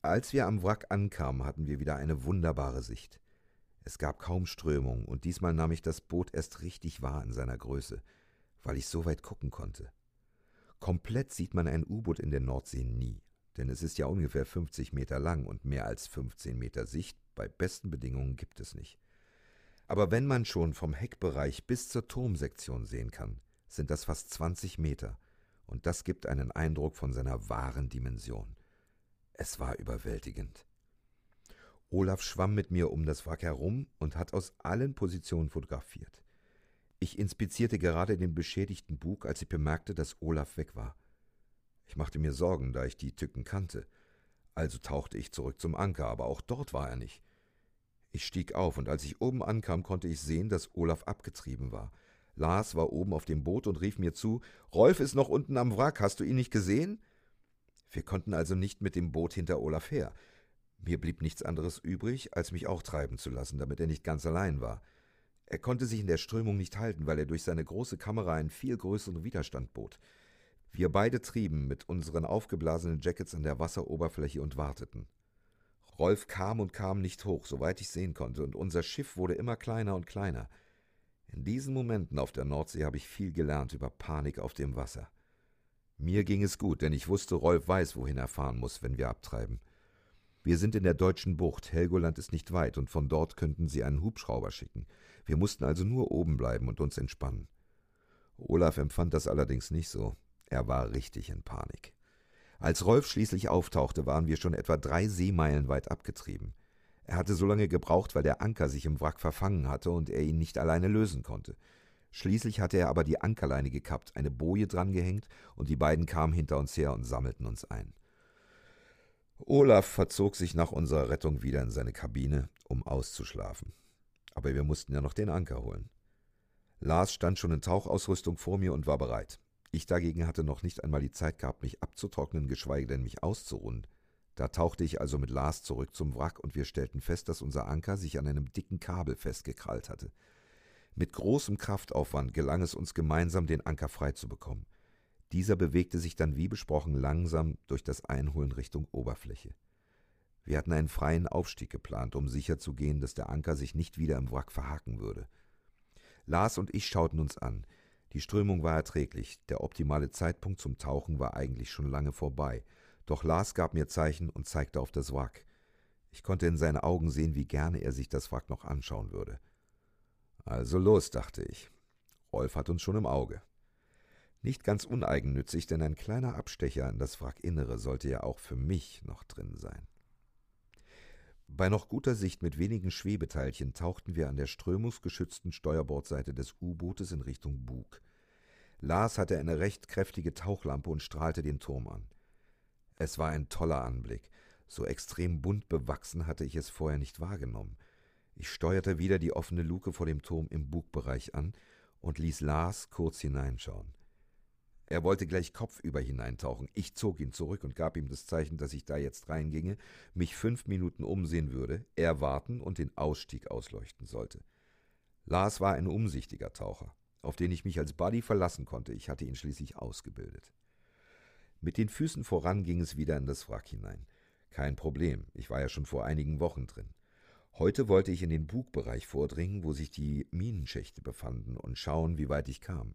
Als wir am Wrack ankamen, hatten wir wieder eine wunderbare Sicht. Es gab kaum Strömung, und diesmal nahm ich das Boot erst richtig wahr in seiner Größe, weil ich so weit gucken konnte. Komplett sieht man ein U-Boot in der Nordsee nie, denn es ist ja ungefähr 50 Meter lang und mehr als 15 Meter Sicht bei besten Bedingungen gibt es nicht. Aber wenn man schon vom Heckbereich bis zur Turmsektion sehen kann, sind das fast 20 Meter, und das gibt einen Eindruck von seiner wahren Dimension. Es war überwältigend. Olaf schwamm mit mir um das Wrack herum und hat aus allen Positionen fotografiert. Ich inspizierte gerade den beschädigten Bug, als ich bemerkte, dass Olaf weg war. Ich machte mir Sorgen, da ich die Tücken kannte. Also tauchte ich zurück zum Anker, aber auch dort war er nicht. Ich stieg auf, und als ich oben ankam, konnte ich sehen, dass Olaf abgetrieben war. Lars war oben auf dem Boot und rief mir zu Rolf ist noch unten am Wrack, hast du ihn nicht gesehen? Wir konnten also nicht mit dem Boot hinter Olaf her. Mir blieb nichts anderes übrig, als mich auch treiben zu lassen, damit er nicht ganz allein war. Er konnte sich in der Strömung nicht halten, weil er durch seine große Kamera einen viel größeren Widerstand bot. Wir beide trieben mit unseren aufgeblasenen Jackets an der Wasseroberfläche und warteten. Rolf kam und kam nicht hoch, soweit ich sehen konnte, und unser Schiff wurde immer kleiner und kleiner. In diesen Momenten auf der Nordsee habe ich viel gelernt über Panik auf dem Wasser. Mir ging es gut, denn ich wusste, Rolf weiß, wohin er fahren muss, wenn wir abtreiben. Wir sind in der deutschen Bucht, Helgoland ist nicht weit, und von dort könnten sie einen Hubschrauber schicken. Wir mussten also nur oben bleiben und uns entspannen. Olaf empfand das allerdings nicht so. Er war richtig in Panik. Als Rolf schließlich auftauchte, waren wir schon etwa drei Seemeilen weit abgetrieben. Er hatte so lange gebraucht, weil der Anker sich im Wrack verfangen hatte und er ihn nicht alleine lösen konnte. Schließlich hatte er aber die Ankerleine gekappt, eine Boje drangehängt, und die beiden kamen hinter uns her und sammelten uns ein. Olaf verzog sich nach unserer Rettung wieder in seine Kabine, um auszuschlafen. Aber wir mussten ja noch den Anker holen. Lars stand schon in Tauchausrüstung vor mir und war bereit. Ich dagegen hatte noch nicht einmal die Zeit gehabt, mich abzutrocknen, geschweige denn mich auszuruhen. Da tauchte ich also mit Lars zurück zum Wrack und wir stellten fest, dass unser Anker sich an einem dicken Kabel festgekrallt hatte. Mit großem Kraftaufwand gelang es uns gemeinsam, den Anker frei zu bekommen. Dieser bewegte sich dann wie besprochen langsam durch das Einholen Richtung Oberfläche. Wir hatten einen freien Aufstieg geplant, um sicherzugehen, dass der Anker sich nicht wieder im Wrack verhaken würde. Lars und ich schauten uns an. Die Strömung war erträglich, der optimale Zeitpunkt zum Tauchen war eigentlich schon lange vorbei, doch Lars gab mir Zeichen und zeigte auf das Wrack. Ich konnte in seinen Augen sehen, wie gerne er sich das Wrack noch anschauen würde. Also los, dachte ich. Rolf hat uns schon im Auge. Nicht ganz uneigennützig, denn ein kleiner Abstecher in das Wrackinnere sollte ja auch für mich noch drin sein. Bei noch guter Sicht mit wenigen Schwebeteilchen tauchten wir an der strömungsgeschützten Steuerbordseite des U-Bootes in Richtung Bug. Lars hatte eine recht kräftige Tauchlampe und strahlte den Turm an. Es war ein toller Anblick. So extrem bunt bewachsen hatte ich es vorher nicht wahrgenommen. Ich steuerte wieder die offene Luke vor dem Turm im Bugbereich an und ließ Lars kurz hineinschauen. Er wollte gleich kopfüber hineintauchen. Ich zog ihn zurück und gab ihm das Zeichen, dass ich da jetzt reinginge, mich fünf Minuten umsehen würde, er warten und den Ausstieg ausleuchten sollte. Lars war ein umsichtiger Taucher, auf den ich mich als Buddy verlassen konnte. Ich hatte ihn schließlich ausgebildet. Mit den Füßen voran ging es wieder in das Wrack hinein. Kein Problem, ich war ja schon vor einigen Wochen drin. Heute wollte ich in den Bugbereich vordringen, wo sich die Minenschächte befanden, und schauen, wie weit ich kam.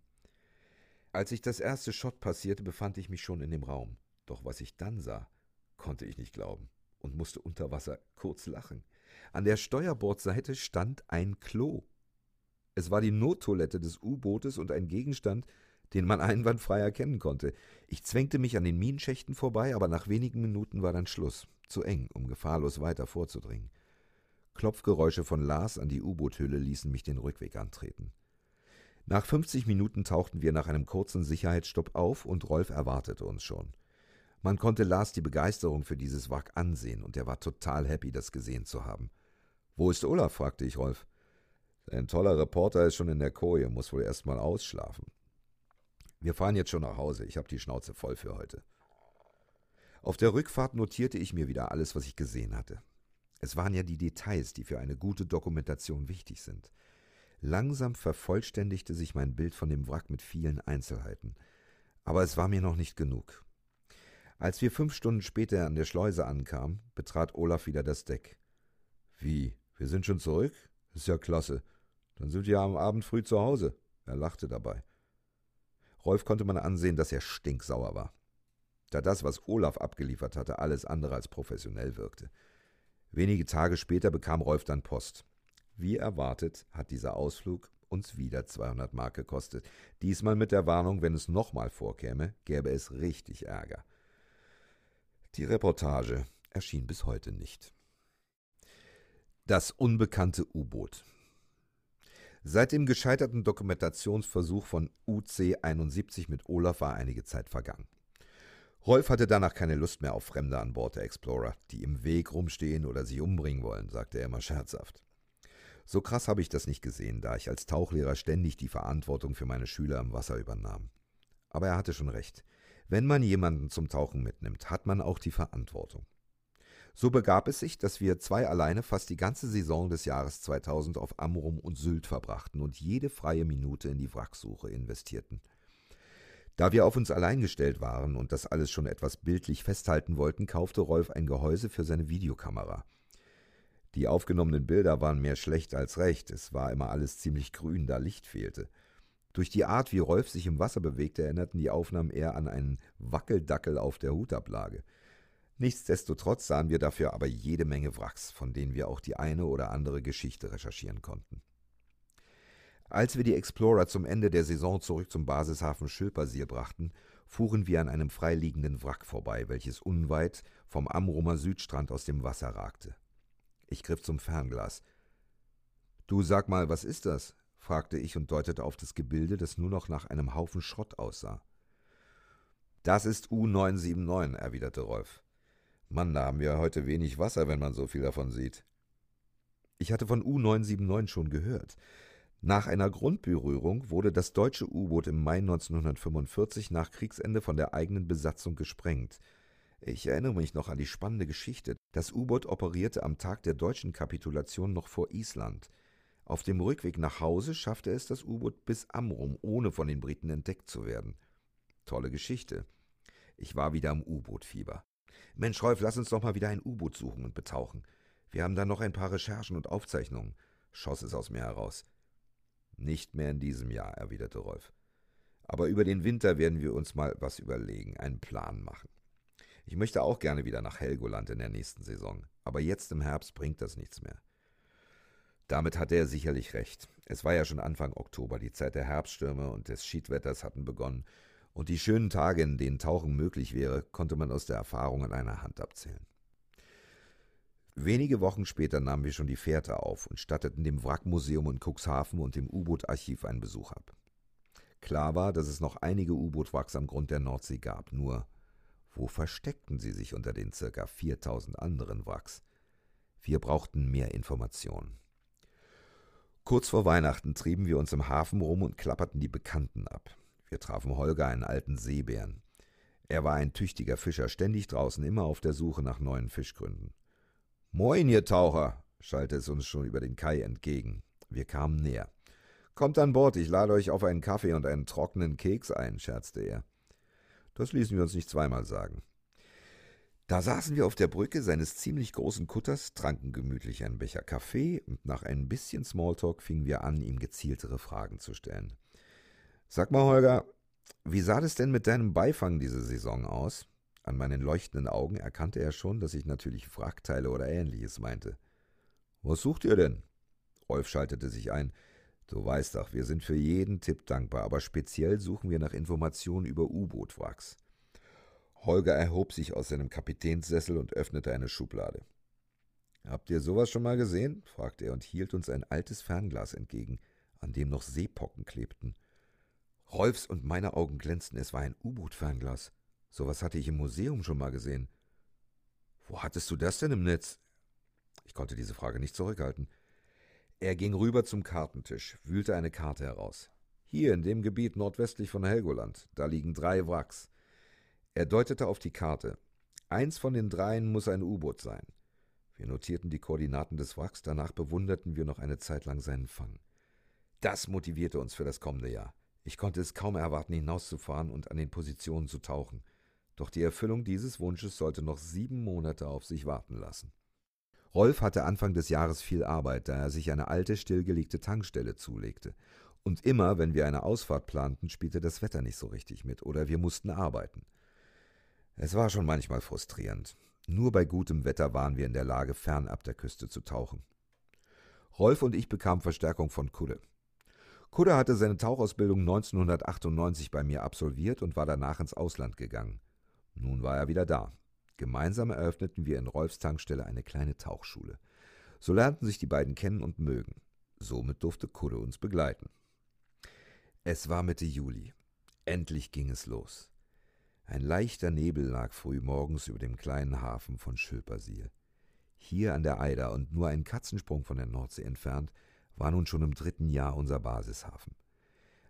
Als ich das erste Schott passierte, befand ich mich schon in dem Raum. Doch was ich dann sah, konnte ich nicht glauben und musste unter Wasser kurz lachen. An der Steuerbordseite stand ein Klo. Es war die Nottoilette des U-Bootes und ein Gegenstand, den man <laughs> einwandfrei erkennen konnte. Ich zwängte mich an den Minenschächten vorbei, aber nach wenigen Minuten war dann Schluss. Zu eng, um gefahrlos weiter vorzudringen. Klopfgeräusche von Lars an die U-Boothülle ließen mich den Rückweg antreten. Nach 50 Minuten tauchten wir nach einem kurzen Sicherheitsstopp auf und Rolf erwartete uns schon. Man konnte Lars die Begeisterung für dieses Wrack ansehen und er war total happy, das gesehen zu haben. Wo ist Olaf? fragte ich Rolf. Ein toller Reporter ist schon in der Koje, muss wohl erst mal ausschlafen. Wir fahren jetzt schon nach Hause, ich habe die Schnauze voll für heute. Auf der Rückfahrt notierte ich mir wieder alles, was ich gesehen hatte. Es waren ja die Details, die für eine gute Dokumentation wichtig sind. Langsam vervollständigte sich mein Bild von dem Wrack mit vielen Einzelheiten. Aber es war mir noch nicht genug. Als wir fünf Stunden später an der Schleuse ankamen, betrat Olaf wieder das Deck. Wie? Wir sind schon zurück? Ist ja klasse. Dann sind wir am Abend früh zu Hause. Er lachte dabei. Rolf konnte man ansehen, dass er stinksauer war. Da das, was Olaf abgeliefert hatte, alles andere als professionell wirkte. Wenige Tage später bekam Rolf dann Post. Wie erwartet hat dieser Ausflug uns wieder 200 Mark gekostet. Diesmal mit der Warnung, wenn es nochmal vorkäme, gäbe es richtig Ärger. Die Reportage erschien bis heute nicht. Das unbekannte U-Boot. Seit dem gescheiterten Dokumentationsversuch von UC-71 mit Olaf war einige Zeit vergangen. Rolf hatte danach keine Lust mehr auf Fremde an Bord der Explorer, die im Weg rumstehen oder sich umbringen wollen, sagte er immer scherzhaft. So krass habe ich das nicht gesehen, da ich als Tauchlehrer ständig die Verantwortung für meine Schüler im Wasser übernahm. Aber er hatte schon recht. Wenn man jemanden zum Tauchen mitnimmt, hat man auch die Verantwortung. So begab es sich, dass wir zwei alleine fast die ganze Saison des Jahres 2000 auf Amrum und Sylt verbrachten und jede freie Minute in die Wracksuche investierten. Da wir auf uns allein gestellt waren und das alles schon etwas bildlich festhalten wollten, kaufte Rolf ein Gehäuse für seine Videokamera. Die aufgenommenen Bilder waren mehr schlecht als recht, es war immer alles ziemlich grün, da Licht fehlte. Durch die Art, wie Rolf sich im Wasser bewegte, erinnerten die Aufnahmen eher an einen Wackeldackel auf der Hutablage. Nichtsdestotrotz sahen wir dafür aber jede Menge Wracks, von denen wir auch die eine oder andere Geschichte recherchieren konnten. Als wir die Explorer zum Ende der Saison zurück zum Basishafen Schilpersiel brachten, fuhren wir an einem freiliegenden Wrack vorbei, welches unweit vom Amrumer Südstrand aus dem Wasser ragte. Ich griff zum Fernglas. Du sag mal, was ist das? fragte ich und deutete auf das Gebilde, das nur noch nach einem Haufen Schrott aussah. Das ist U979, erwiderte Rolf. Mann, da haben wir heute wenig Wasser, wenn man so viel davon sieht. Ich hatte von U979 schon gehört. Nach einer Grundberührung wurde das deutsche U-Boot im Mai 1945 nach Kriegsende von der eigenen Besatzung gesprengt. Ich erinnere mich noch an die spannende Geschichte. Das U-Boot operierte am Tag der deutschen Kapitulation noch vor Island. Auf dem Rückweg nach Hause schaffte es das U-Boot bis Amrum, ohne von den Briten entdeckt zu werden. Tolle Geschichte. Ich war wieder im U-Boot-Fieber. Mensch, Rolf, lass uns doch mal wieder ein U-Boot suchen und betauchen. Wir haben da noch ein paar Recherchen und Aufzeichnungen, schoss es aus mir heraus. Nicht mehr in diesem Jahr, erwiderte Rolf. Aber über den Winter werden wir uns mal was überlegen, einen Plan machen. Ich möchte auch gerne wieder nach Helgoland in der nächsten Saison, aber jetzt im Herbst bringt das nichts mehr. Damit hatte er sicherlich recht. Es war ja schon Anfang Oktober, die Zeit der Herbststürme und des Schiedwetters hatten begonnen, und die schönen Tage, in denen Tauchen möglich wäre, konnte man aus der Erfahrung an einer Hand abzählen. Wenige Wochen später nahmen wir schon die Fährte auf und statteten dem Wrackmuseum in Cuxhaven und dem U-Boot-Archiv einen Besuch ab. Klar war, dass es noch einige U-Boot-Wracks am Grund der Nordsee gab, nur wo versteckten sie sich unter den circa 4000 anderen Wracks? Wir brauchten mehr Informationen. Kurz vor Weihnachten trieben wir uns im Hafen rum und klapperten die Bekannten ab. Wir trafen Holger, einen alten Seebären. Er war ein tüchtiger Fischer, ständig draußen, immer auf der Suche nach neuen Fischgründen. Moin, ihr Taucher, schallte es uns schon über den Kai entgegen. Wir kamen näher. Kommt an Bord, ich lade euch auf einen Kaffee und einen trockenen Keks ein, scherzte er. Das ließen wir uns nicht zweimal sagen. Da saßen wir auf der Brücke seines ziemlich großen Kutters, tranken gemütlich einen Becher Kaffee und nach ein bisschen Smalltalk fingen wir an, ihm gezieltere Fragen zu stellen. Sag mal, Holger, wie sah es denn mit deinem Beifang diese Saison aus? An meinen leuchtenden Augen erkannte er schon, dass ich natürlich Wrackteile oder ähnliches meinte. Was sucht ihr denn? Rolf schaltete sich ein. Du weißt doch, wir sind für jeden Tipp dankbar, aber speziell suchen wir nach Informationen über U-Boot-Wracks. Holger erhob sich aus seinem Kapitänssessel und öffnete eine Schublade. Habt ihr sowas schon mal gesehen? fragte er und hielt uns ein altes Fernglas entgegen, an dem noch Seepocken klebten. Rolfs und meine Augen glänzten, es war ein U-Boot-Fernglas. Sowas hatte ich im Museum schon mal gesehen. Wo hattest du das denn im Netz? Ich konnte diese Frage nicht zurückhalten. Er ging rüber zum Kartentisch, wühlte eine Karte heraus. Hier in dem Gebiet nordwestlich von Helgoland, da liegen drei Wracks. Er deutete auf die Karte. Eins von den dreien muss ein U-Boot sein. Wir notierten die Koordinaten des Wracks, danach bewunderten wir noch eine Zeit lang seinen Fang. Das motivierte uns für das kommende Jahr. Ich konnte es kaum erwarten, hinauszufahren und an den Positionen zu tauchen. Doch die Erfüllung dieses Wunsches sollte noch sieben Monate auf sich warten lassen. Rolf hatte Anfang des Jahres viel Arbeit, da er sich eine alte, stillgelegte Tankstelle zulegte. Und immer, wenn wir eine Ausfahrt planten, spielte das Wetter nicht so richtig mit oder wir mussten arbeiten. Es war schon manchmal frustrierend. Nur bei gutem Wetter waren wir in der Lage, fernab der Küste zu tauchen. Rolf und ich bekamen Verstärkung von Kudde. Kudde hatte seine Tauchausbildung 1998 bei mir absolviert und war danach ins Ausland gegangen. Nun war er wieder da. Gemeinsam eröffneten wir in Rolfs Tankstelle eine kleine Tauchschule. So lernten sich die beiden kennen und mögen. Somit durfte Kudde uns begleiten. Es war Mitte Juli. Endlich ging es los. Ein leichter Nebel lag früh morgens über dem kleinen Hafen von Schilpersiel. Hier an der Eider und nur einen Katzensprung von der Nordsee entfernt war nun schon im dritten Jahr unser Basishafen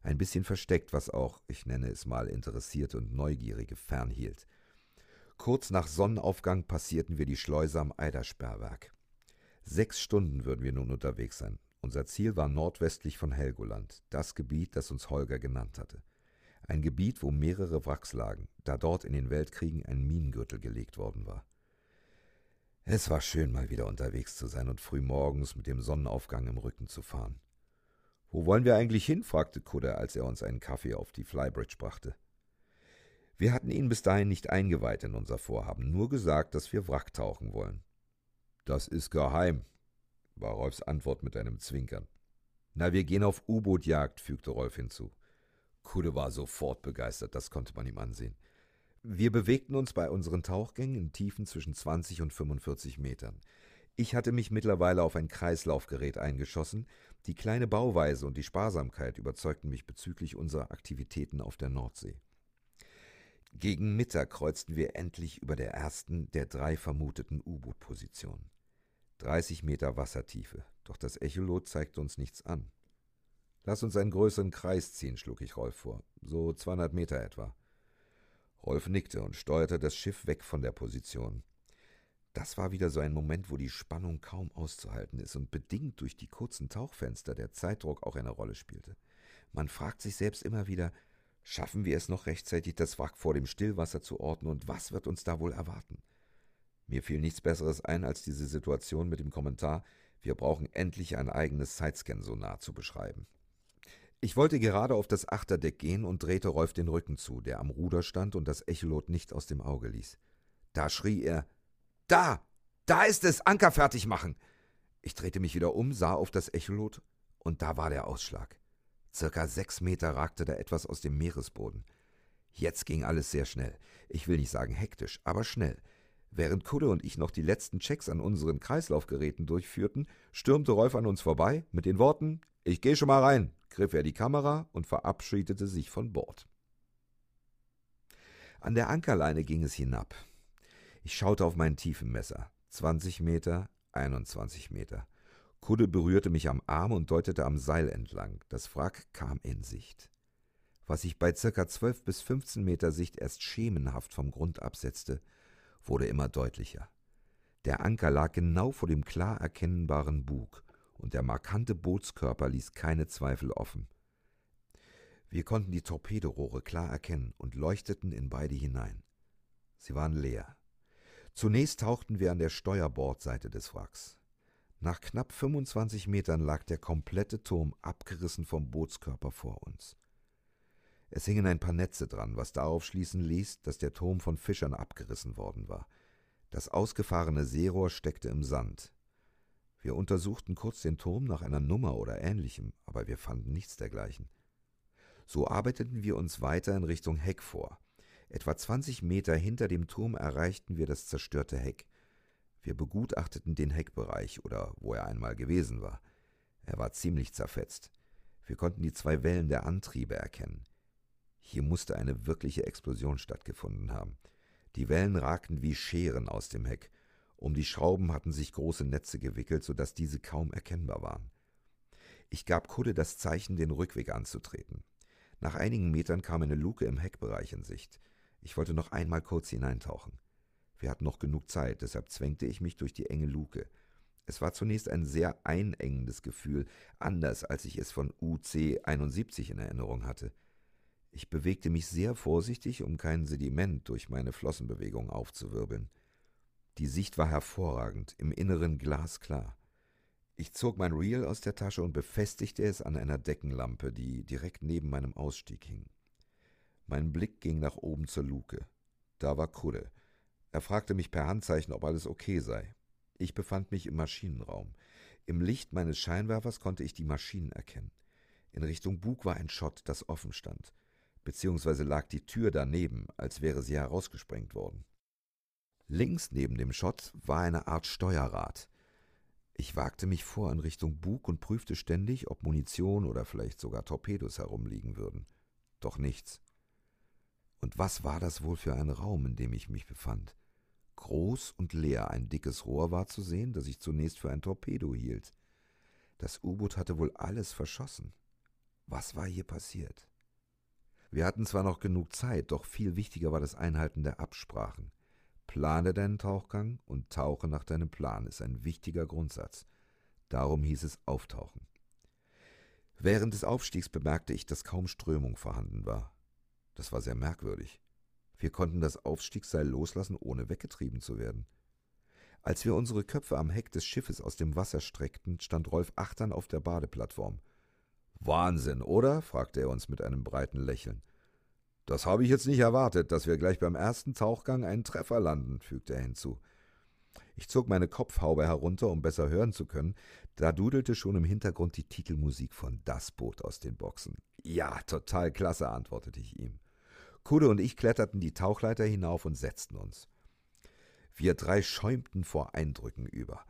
ein bisschen versteckt, was auch, ich nenne es mal, Interessierte und Neugierige fernhielt. Kurz nach Sonnenaufgang passierten wir die Schleuse am Eidersperrwerk. Sechs Stunden würden wir nun unterwegs sein. Unser Ziel war nordwestlich von Helgoland, das Gebiet, das uns Holger genannt hatte. Ein Gebiet, wo mehrere Wracks lagen, da dort in den Weltkriegen ein Minengürtel gelegt worden war. Es war schön, mal wieder unterwegs zu sein und früh morgens mit dem Sonnenaufgang im Rücken zu fahren. Wo wollen wir eigentlich hin? fragte Kudder, als er uns einen Kaffee auf die Flybridge brachte. Wir hatten ihn bis dahin nicht eingeweiht in unser Vorhaben, nur gesagt, dass wir Wrack tauchen wollen. Das ist geheim, war Rolfs Antwort mit einem Zwinkern. Na, wir gehen auf U-Boot-Jagd, fügte Rolf hinzu. Kudde war sofort begeistert, das konnte man ihm ansehen. Wir bewegten uns bei unseren Tauchgängen in Tiefen zwischen 20 und 45 Metern. Ich hatte mich mittlerweile auf ein Kreislaufgerät eingeschossen. Die kleine Bauweise und die Sparsamkeit überzeugten mich bezüglich unserer Aktivitäten auf der Nordsee. Gegen Mittag kreuzten wir endlich über der ersten der drei vermuteten U-Boot-Positionen. 30 Meter Wassertiefe, doch das Echolot zeigte uns nichts an. Lass uns einen größeren Kreis ziehen, schlug ich Rolf vor, so 200 Meter etwa. Rolf nickte und steuerte das Schiff weg von der Position. Das war wieder so ein Moment, wo die Spannung kaum auszuhalten ist und bedingt durch die kurzen Tauchfenster der Zeitdruck auch eine Rolle spielte. Man fragt sich selbst immer wieder, schaffen wir es noch rechtzeitig, das Wrack vor dem Stillwasser zu orten und was wird uns da wohl erwarten? Mir fiel nichts Besseres ein, als diese Situation mit dem Kommentar, wir brauchen endlich ein eigenes Sidescan-Sonar zu beschreiben. Ich wollte gerade auf das Achterdeck gehen und drehte Rolf den Rücken zu, der am Ruder stand und das Echolot nicht aus dem Auge ließ. Da schrie er: Da! Da ist es! Anker fertig machen! Ich drehte mich wieder um, sah auf das Echolot und da war der Ausschlag. Circa sechs Meter ragte da etwas aus dem Meeresboden. Jetzt ging alles sehr schnell. Ich will nicht sagen hektisch, aber schnell. Während Kudde und ich noch die letzten Checks an unseren Kreislaufgeräten durchführten, stürmte Rolf an uns vorbei mit den Worten: Ich geh schon mal rein, griff er die Kamera und verabschiedete sich von Bord. An der Ankerleine ging es hinab. Ich schaute auf mein Tiefenmesser. 20 Meter, 21 Meter. Kudde berührte mich am Arm und deutete am Seil entlang. Das Wrack kam in Sicht. Was ich bei circa 12 bis 15 Meter Sicht erst schemenhaft vom Grund absetzte, wurde immer deutlicher. Der Anker lag genau vor dem klar erkennbaren Bug und der markante Bootskörper ließ keine Zweifel offen. Wir konnten die Torpedorohre klar erkennen und leuchteten in beide hinein. Sie waren leer. Zunächst tauchten wir an der Steuerbordseite des Wracks. Nach knapp 25 Metern lag der komplette Turm abgerissen vom Bootskörper vor uns. Es hingen ein paar Netze dran, was darauf schließen ließ, dass der Turm von Fischern abgerissen worden war. Das ausgefahrene Seerohr steckte im Sand. Wir untersuchten kurz den Turm nach einer Nummer oder ähnlichem, aber wir fanden nichts dergleichen. So arbeiteten wir uns weiter in Richtung Heck vor. Etwa 20 Meter hinter dem Turm erreichten wir das zerstörte Heck. Wir begutachteten den Heckbereich oder wo er einmal gewesen war. Er war ziemlich zerfetzt. Wir konnten die zwei Wellen der Antriebe erkennen. Hier musste eine wirkliche Explosion stattgefunden haben. Die Wellen ragten wie Scheren aus dem Heck um die Schrauben hatten sich große Netze gewickelt, so dass diese kaum erkennbar waren. Ich gab Kudde das Zeichen, den Rückweg anzutreten. Nach einigen Metern kam eine Luke im Heckbereich in Sicht. Ich wollte noch einmal kurz hineintauchen. Wir hatten noch genug Zeit, deshalb zwängte ich mich durch die enge Luke. Es war zunächst ein sehr einengendes Gefühl, anders als ich es von UC 71 in Erinnerung hatte. Ich bewegte mich sehr vorsichtig, um kein Sediment durch meine Flossenbewegung aufzuwirbeln. Die Sicht war hervorragend, im Inneren glasklar. Ich zog mein Reel aus der Tasche und befestigte es an einer Deckenlampe, die direkt neben meinem Ausstieg hing. Mein Blick ging nach oben zur Luke. Da war Kudde. Er fragte mich per Handzeichen, ob alles okay sei. Ich befand mich im Maschinenraum. Im Licht meines Scheinwerfers konnte ich die Maschinen erkennen. In Richtung Bug war ein Schott, das offen stand, beziehungsweise lag die Tür daneben, als wäre sie herausgesprengt worden. Links neben dem Schott war eine Art Steuerrad. Ich wagte mich vor in Richtung Bug und prüfte ständig, ob Munition oder vielleicht sogar Torpedos herumliegen würden. Doch nichts. Und was war das wohl für ein Raum, in dem ich mich befand? Groß und leer, ein dickes Rohr war zu sehen, das ich zunächst für ein Torpedo hielt. Das U-Boot hatte wohl alles verschossen. Was war hier passiert? Wir hatten zwar noch genug Zeit, doch viel wichtiger war das Einhalten der Absprachen. Plane deinen Tauchgang und tauche nach deinem Plan ist ein wichtiger Grundsatz. Darum hieß es auftauchen. Während des Aufstiegs bemerkte ich, dass kaum Strömung vorhanden war. Das war sehr merkwürdig. Wir konnten das Aufstiegsseil loslassen, ohne weggetrieben zu werden. Als wir unsere Köpfe am Heck des Schiffes aus dem Wasser streckten, stand Rolf achtern auf der Badeplattform. Wahnsinn, oder? fragte er uns mit einem breiten Lächeln. Das habe ich jetzt nicht erwartet, dass wir gleich beim ersten Tauchgang einen Treffer landen, fügte er hinzu. Ich zog meine Kopfhaube herunter, um besser hören zu können. Da dudelte schon im Hintergrund die Titelmusik von Das Boot aus den Boxen. Ja, total klasse, antwortete ich ihm. Kude und ich kletterten die Tauchleiter hinauf und setzten uns. Wir drei schäumten vor Eindrücken über.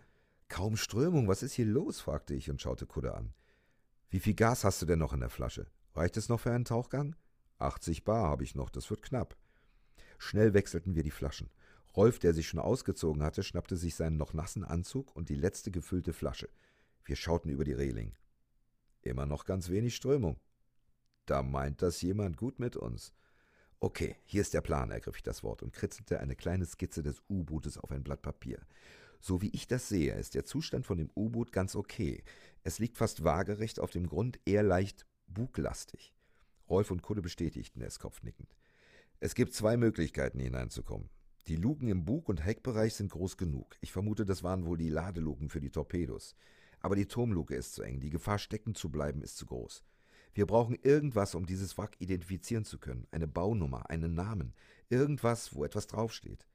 Kaum Strömung, was ist hier los? fragte ich und schaute Kude an. Wie viel Gas hast du denn noch in der Flasche? Reicht es noch für einen Tauchgang? 80 Bar habe ich noch, das wird knapp. Schnell wechselten wir die Flaschen. Rolf, der sich schon ausgezogen hatte, schnappte sich seinen noch nassen Anzug und die letzte gefüllte Flasche. Wir schauten über die Reling. Immer noch ganz wenig Strömung. Da meint das jemand gut mit uns. Okay, hier ist der Plan, ergriff ich das Wort und kritzelte eine kleine Skizze des U-Bootes auf ein Blatt Papier. So wie ich das sehe, ist der Zustand von dem U-Boot ganz okay. Es liegt fast waagerecht auf dem Grund, eher leicht buglastig. Rolf und Kulle bestätigten es kopfnickend. Es gibt zwei Möglichkeiten hineinzukommen. Die Luken im Bug- und Heckbereich sind groß genug. Ich vermute, das waren wohl die Ladeluken für die Torpedos. Aber die Turmluke ist zu eng. Die Gefahr, stecken zu bleiben, ist zu groß. Wir brauchen irgendwas, um dieses Wrack identifizieren zu können. Eine Baunummer, einen Namen. Irgendwas, wo etwas draufsteht.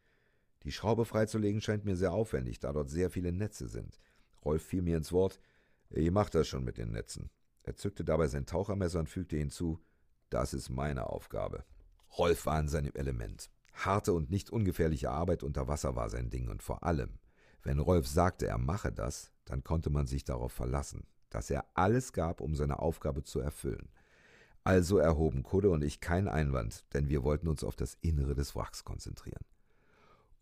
Die Schraube freizulegen scheint mir sehr aufwendig, da dort sehr viele Netze sind. Rolf fiel mir ins Wort. Ich mach das schon mit den Netzen. Er zückte dabei sein Tauchermesser und fügte hinzu: Das ist meine Aufgabe. Rolf war in seinem Element. Harte und nicht ungefährliche Arbeit unter Wasser war sein Ding und vor allem, wenn Rolf sagte, er mache das, dann konnte man sich darauf verlassen, dass er alles gab, um seine Aufgabe zu erfüllen. Also erhoben Kudde und ich keinen Einwand, denn wir wollten uns auf das Innere des Wracks konzentrieren.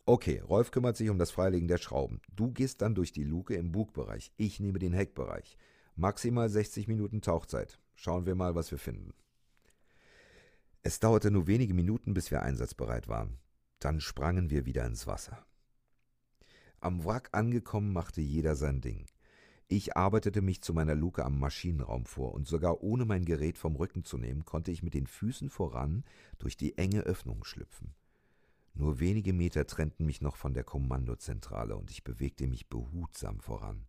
Okay, Rolf kümmert sich um das Freilegen der Schrauben. Du gehst dann durch die Luke im Bugbereich. Ich nehme den Heckbereich. Maximal 60 Minuten Tauchzeit. Schauen wir mal, was wir finden. Es dauerte nur wenige Minuten, bis wir einsatzbereit waren. Dann sprangen wir wieder ins Wasser. Am Wrack angekommen, machte jeder sein Ding. Ich arbeitete mich zu meiner Luke am Maschinenraum vor, und sogar ohne mein Gerät vom Rücken zu nehmen, konnte ich mit den Füßen voran durch die enge Öffnung schlüpfen. Nur wenige Meter trennten mich noch von der Kommandozentrale, und ich bewegte mich behutsam voran.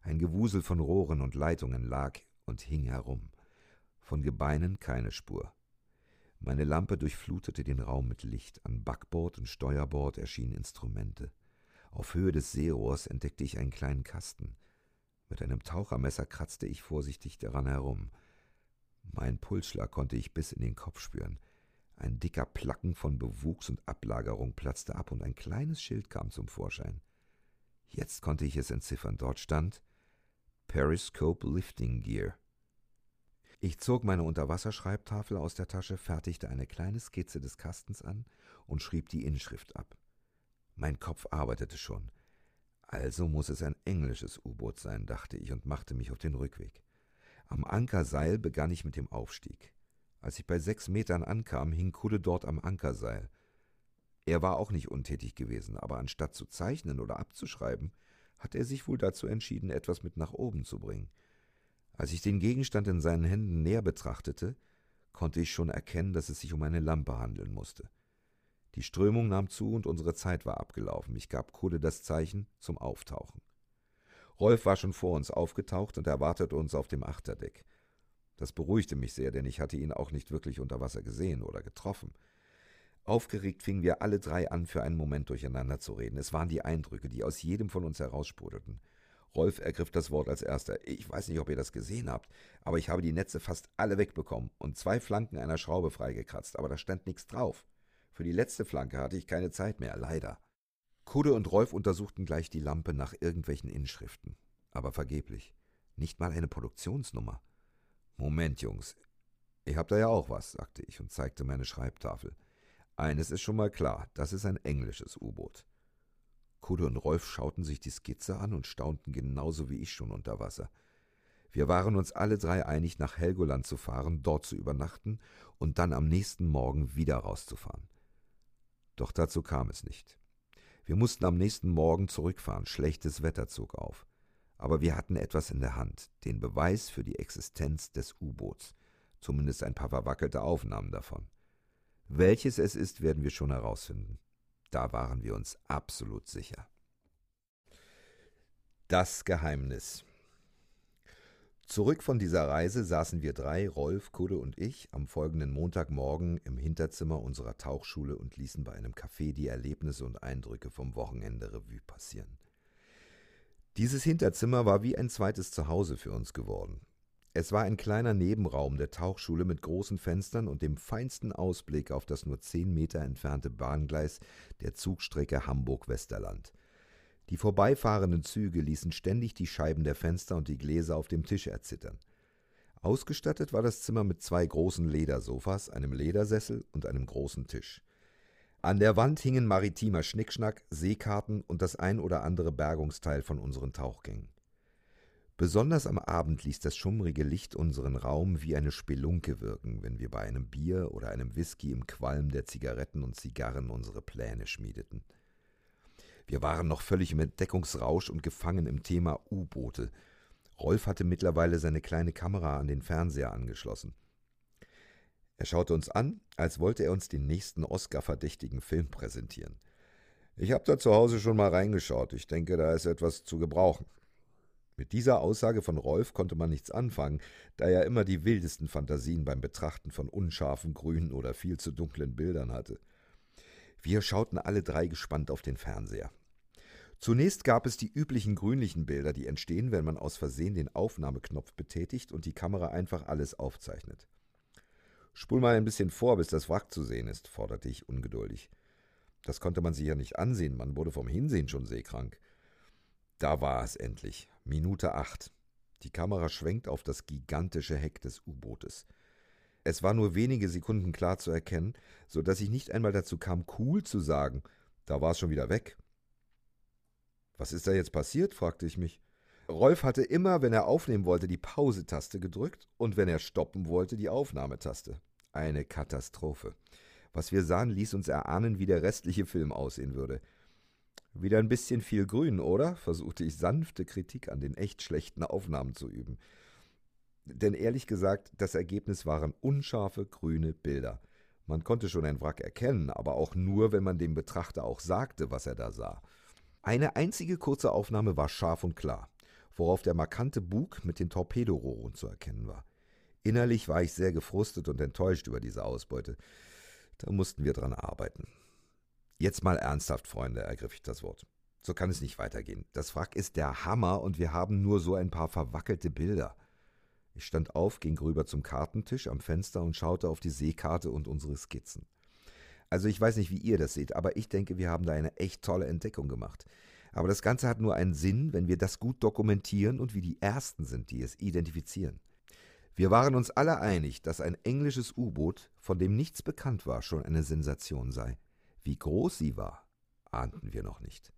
Ein Gewusel von Rohren und Leitungen lag und hing herum. Von Gebeinen keine Spur. Meine Lampe durchflutete den Raum mit Licht. An Backbord und Steuerbord erschienen Instrumente. Auf Höhe des Seerohrs entdeckte ich einen kleinen Kasten. Mit einem Tauchermesser kratzte ich vorsichtig daran herum. Mein Pulsschlag konnte ich bis in den Kopf spüren. Ein dicker Placken von Bewuchs und Ablagerung platzte ab und ein kleines Schild kam zum Vorschein. Jetzt konnte ich es entziffern. Dort stand Periscope Lifting Gear. Ich zog meine Unterwasserschreibtafel aus der Tasche, fertigte eine kleine Skizze des Kastens an und schrieb die Inschrift ab. Mein Kopf arbeitete schon. Also muss es ein englisches U-Boot sein, dachte ich und machte mich auf den Rückweg. Am Ankerseil begann ich mit dem Aufstieg. Als ich bei sechs Metern ankam, hing Kulle dort am Ankerseil. Er war auch nicht untätig gewesen, aber anstatt zu zeichnen oder abzuschreiben, hat er sich wohl dazu entschieden, etwas mit nach oben zu bringen. Als ich den Gegenstand in seinen Händen näher betrachtete, konnte ich schon erkennen, dass es sich um eine Lampe handeln musste. Die Strömung nahm zu und unsere Zeit war abgelaufen. Ich gab Kohle das Zeichen zum Auftauchen. Rolf war schon vor uns aufgetaucht und erwartete uns auf dem Achterdeck. Das beruhigte mich sehr, denn ich hatte ihn auch nicht wirklich unter Wasser gesehen oder getroffen. Aufgeregt fingen wir alle drei an, für einen Moment durcheinander zu reden. Es waren die Eindrücke, die aus jedem von uns heraussprudelten. Rolf ergriff das Wort als erster. Ich weiß nicht, ob ihr das gesehen habt, aber ich habe die Netze fast alle wegbekommen und zwei Flanken einer Schraube freigekratzt, aber da stand nichts drauf. Für die letzte Flanke hatte ich keine Zeit mehr, leider. Kude und Rolf untersuchten gleich die Lampe nach irgendwelchen Inschriften, aber vergeblich. Nicht mal eine Produktionsnummer. Moment, Jungs, ich hab da ja auch was, sagte ich und zeigte meine Schreibtafel. Eines ist schon mal klar, das ist ein englisches U-Boot. Kude und Rolf schauten sich die Skizze an und staunten genauso wie ich schon unter Wasser. Wir waren uns alle drei einig, nach Helgoland zu fahren, dort zu übernachten und dann am nächsten Morgen wieder rauszufahren. Doch dazu kam es nicht. Wir mussten am nächsten Morgen zurückfahren, schlechtes Wetter zog auf. Aber wir hatten etwas in der Hand, den Beweis für die Existenz des U-Boots, zumindest ein paar verwackelte Aufnahmen davon. Welches es ist, werden wir schon herausfinden. Da waren wir uns absolut sicher. Das Geheimnis. Zurück von dieser Reise saßen wir drei, Rolf, Kudde und ich, am folgenden Montagmorgen im Hinterzimmer unserer Tauchschule und ließen bei einem Café die Erlebnisse und Eindrücke vom Wochenende Revue passieren. Dieses Hinterzimmer war wie ein zweites Zuhause für uns geworden. Es war ein kleiner Nebenraum der Tauchschule mit großen Fenstern und dem feinsten Ausblick auf das nur zehn Meter entfernte Bahngleis der Zugstrecke Hamburg-Westerland. Die vorbeifahrenden Züge ließen ständig die Scheiben der Fenster und die Gläser auf dem Tisch erzittern. Ausgestattet war das Zimmer mit zwei großen Ledersofas, einem Ledersessel und einem großen Tisch. An der Wand hingen maritimer Schnickschnack, Seekarten und das ein oder andere Bergungsteil von unseren Tauchgängen. Besonders am Abend ließ das schummrige Licht unseren Raum wie eine Spelunke wirken, wenn wir bei einem Bier oder einem Whisky im Qualm der Zigaretten und Zigarren unsere Pläne schmiedeten. Wir waren noch völlig im Entdeckungsrausch und gefangen im Thema U-Boote. Rolf hatte mittlerweile seine kleine Kamera an den Fernseher angeschlossen. Er schaute uns an, als wollte er uns den nächsten Oscar-verdächtigen Film präsentieren. Ich habe da zu Hause schon mal reingeschaut. Ich denke, da ist etwas zu gebrauchen. Mit dieser Aussage von Rolf konnte man nichts anfangen, da er immer die wildesten Fantasien beim Betrachten von unscharfen grünen oder viel zu dunklen Bildern hatte. Wir schauten alle drei gespannt auf den Fernseher. Zunächst gab es die üblichen grünlichen Bilder, die entstehen, wenn man aus Versehen den Aufnahmeknopf betätigt und die Kamera einfach alles aufzeichnet. Spul mal ein bisschen vor, bis das Wrack zu sehen ist, forderte ich ungeduldig. Das konnte man sich ja nicht ansehen, man wurde vom Hinsehen schon seekrank. Da war es endlich. Minute acht. Die Kamera schwenkt auf das gigantische Heck des U-Bootes. Es war nur wenige Sekunden klar zu erkennen, so dass ich nicht einmal dazu kam, cool zu sagen. Da war es schon wieder weg. Was ist da jetzt passiert? fragte ich mich. Rolf hatte immer, wenn er aufnehmen wollte, die Pause-Taste gedrückt und wenn er stoppen wollte, die Aufnahmetaste. Eine Katastrophe. Was wir sahen, ließ uns erahnen, wie der restliche Film aussehen würde. Wieder ein bisschen viel Grün, oder? versuchte ich sanfte Kritik an den echt schlechten Aufnahmen zu üben. Denn ehrlich gesagt, das Ergebnis waren unscharfe grüne Bilder. Man konnte schon ein Wrack erkennen, aber auch nur, wenn man dem Betrachter auch sagte, was er da sah. Eine einzige kurze Aufnahme war scharf und klar, worauf der markante Bug mit den Torpedorohren zu erkennen war. Innerlich war ich sehr gefrustet und enttäuscht über diese Ausbeute. Da mussten wir dran arbeiten. Jetzt mal ernsthaft, Freunde, ergriff ich das Wort. So kann es nicht weitergehen. Das Wrack ist der Hammer und wir haben nur so ein paar verwackelte Bilder. Ich stand auf, ging rüber zum Kartentisch am Fenster und schaute auf die Seekarte und unsere Skizzen. Also ich weiß nicht, wie ihr das seht, aber ich denke, wir haben da eine echt tolle Entdeckung gemacht. Aber das Ganze hat nur einen Sinn, wenn wir das gut dokumentieren und wir die Ersten sind, die es identifizieren. Wir waren uns alle einig, dass ein englisches U-Boot, von dem nichts bekannt war, schon eine Sensation sei. Wie groß sie war, ahnten wir noch nicht.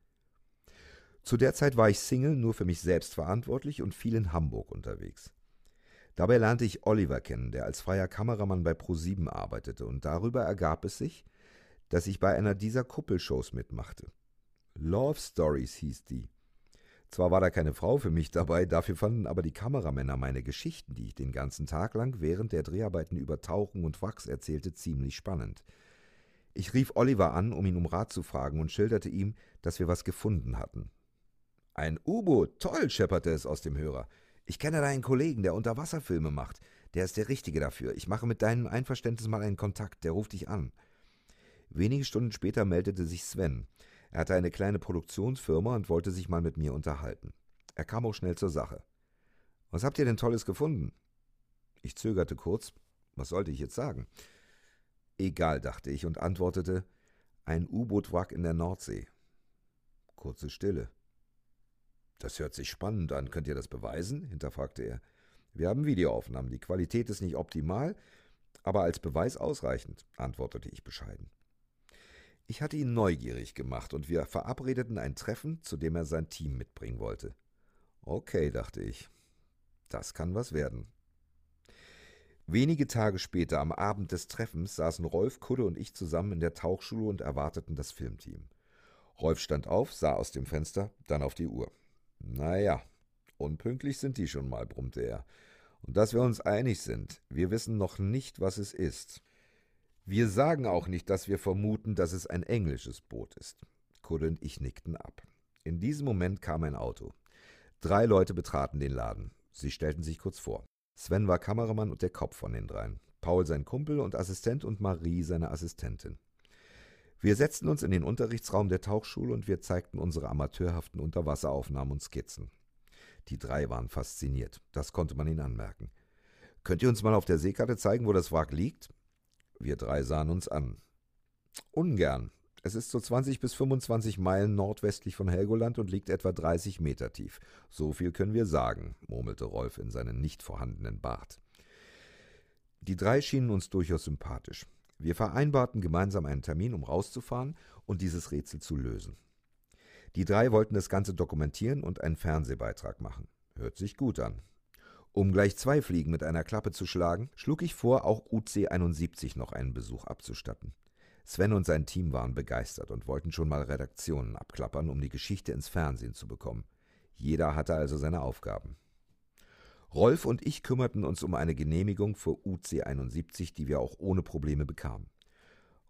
Zu der Zeit war ich Single, nur für mich selbst verantwortlich und viel in Hamburg unterwegs. Dabei lernte ich Oliver kennen, der als freier Kameramann bei Pro7 arbeitete, und darüber ergab es sich, dass ich bei einer dieser Kuppelshows mitmachte. Love Stories hieß die. Zwar war da keine Frau für mich dabei, dafür fanden aber die Kameramänner meine Geschichten, die ich den ganzen Tag lang während der Dreharbeiten über Tauchen und Wachs erzählte, ziemlich spannend. Ich rief Oliver an, um ihn um Rat zu fragen und schilderte ihm, dass wir was gefunden hatten. Ein U-Boot, toll, schepperte es aus dem Hörer. Ich kenne da einen Kollegen, der Unterwasserfilme macht. Der ist der Richtige dafür. Ich mache mit deinem Einverständnis mal einen Kontakt, der ruft dich an. Wenige Stunden später meldete sich Sven. Er hatte eine kleine Produktionsfirma und wollte sich mal mit mir unterhalten. Er kam auch schnell zur Sache. Was habt ihr denn Tolles gefunden? Ich zögerte kurz. Was sollte ich jetzt sagen? Egal, dachte ich und antwortete: Ein U-Boot-Wrack in der Nordsee. Kurze Stille. Das hört sich spannend an. Könnt ihr das beweisen? hinterfragte er. Wir haben Videoaufnahmen. Die Qualität ist nicht optimal, aber als Beweis ausreichend, antwortete ich bescheiden. Ich hatte ihn neugierig gemacht und wir verabredeten ein Treffen, zu dem er sein Team mitbringen wollte. Okay, dachte ich, das kann was werden. Wenige Tage später, am Abend des Treffens, saßen Rolf, Kudde und ich zusammen in der Tauchschule und erwarteten das Filmteam. Rolf stand auf, sah aus dem Fenster, dann auf die Uhr. Naja, unpünktlich sind die schon mal, brummte er. Und dass wir uns einig sind, wir wissen noch nicht, was es ist. Wir sagen auch nicht, dass wir vermuten, dass es ein englisches Boot ist. Kudde und ich nickten ab. In diesem Moment kam ein Auto. Drei Leute betraten den Laden. Sie stellten sich kurz vor. Sven war Kameramann und der Kopf von den dreien. Paul sein Kumpel und Assistent und Marie seine Assistentin. Wir setzten uns in den Unterrichtsraum der Tauchschule und wir zeigten unsere amateurhaften Unterwasseraufnahmen und Skizzen. Die drei waren fasziniert, das konnte man ihnen anmerken. Könnt ihr uns mal auf der Seekarte zeigen, wo das Wrack liegt? Wir drei sahen uns an. Ungern. Es ist so 20 bis 25 Meilen nordwestlich von Helgoland und liegt etwa 30 Meter tief. So viel können wir sagen, murmelte Rolf in seinen nicht vorhandenen Bart. Die drei schienen uns durchaus sympathisch. Wir vereinbarten gemeinsam einen Termin, um rauszufahren und dieses Rätsel zu lösen. Die drei wollten das Ganze dokumentieren und einen Fernsehbeitrag machen. Hört sich gut an. Um gleich zwei Fliegen mit einer Klappe zu schlagen, schlug ich vor, auch UC 71 noch einen Besuch abzustatten. Sven und sein Team waren begeistert und wollten schon mal Redaktionen abklappern, um die Geschichte ins Fernsehen zu bekommen. Jeder hatte also seine Aufgaben. Rolf und ich kümmerten uns um eine Genehmigung für UC 71, die wir auch ohne Probleme bekamen.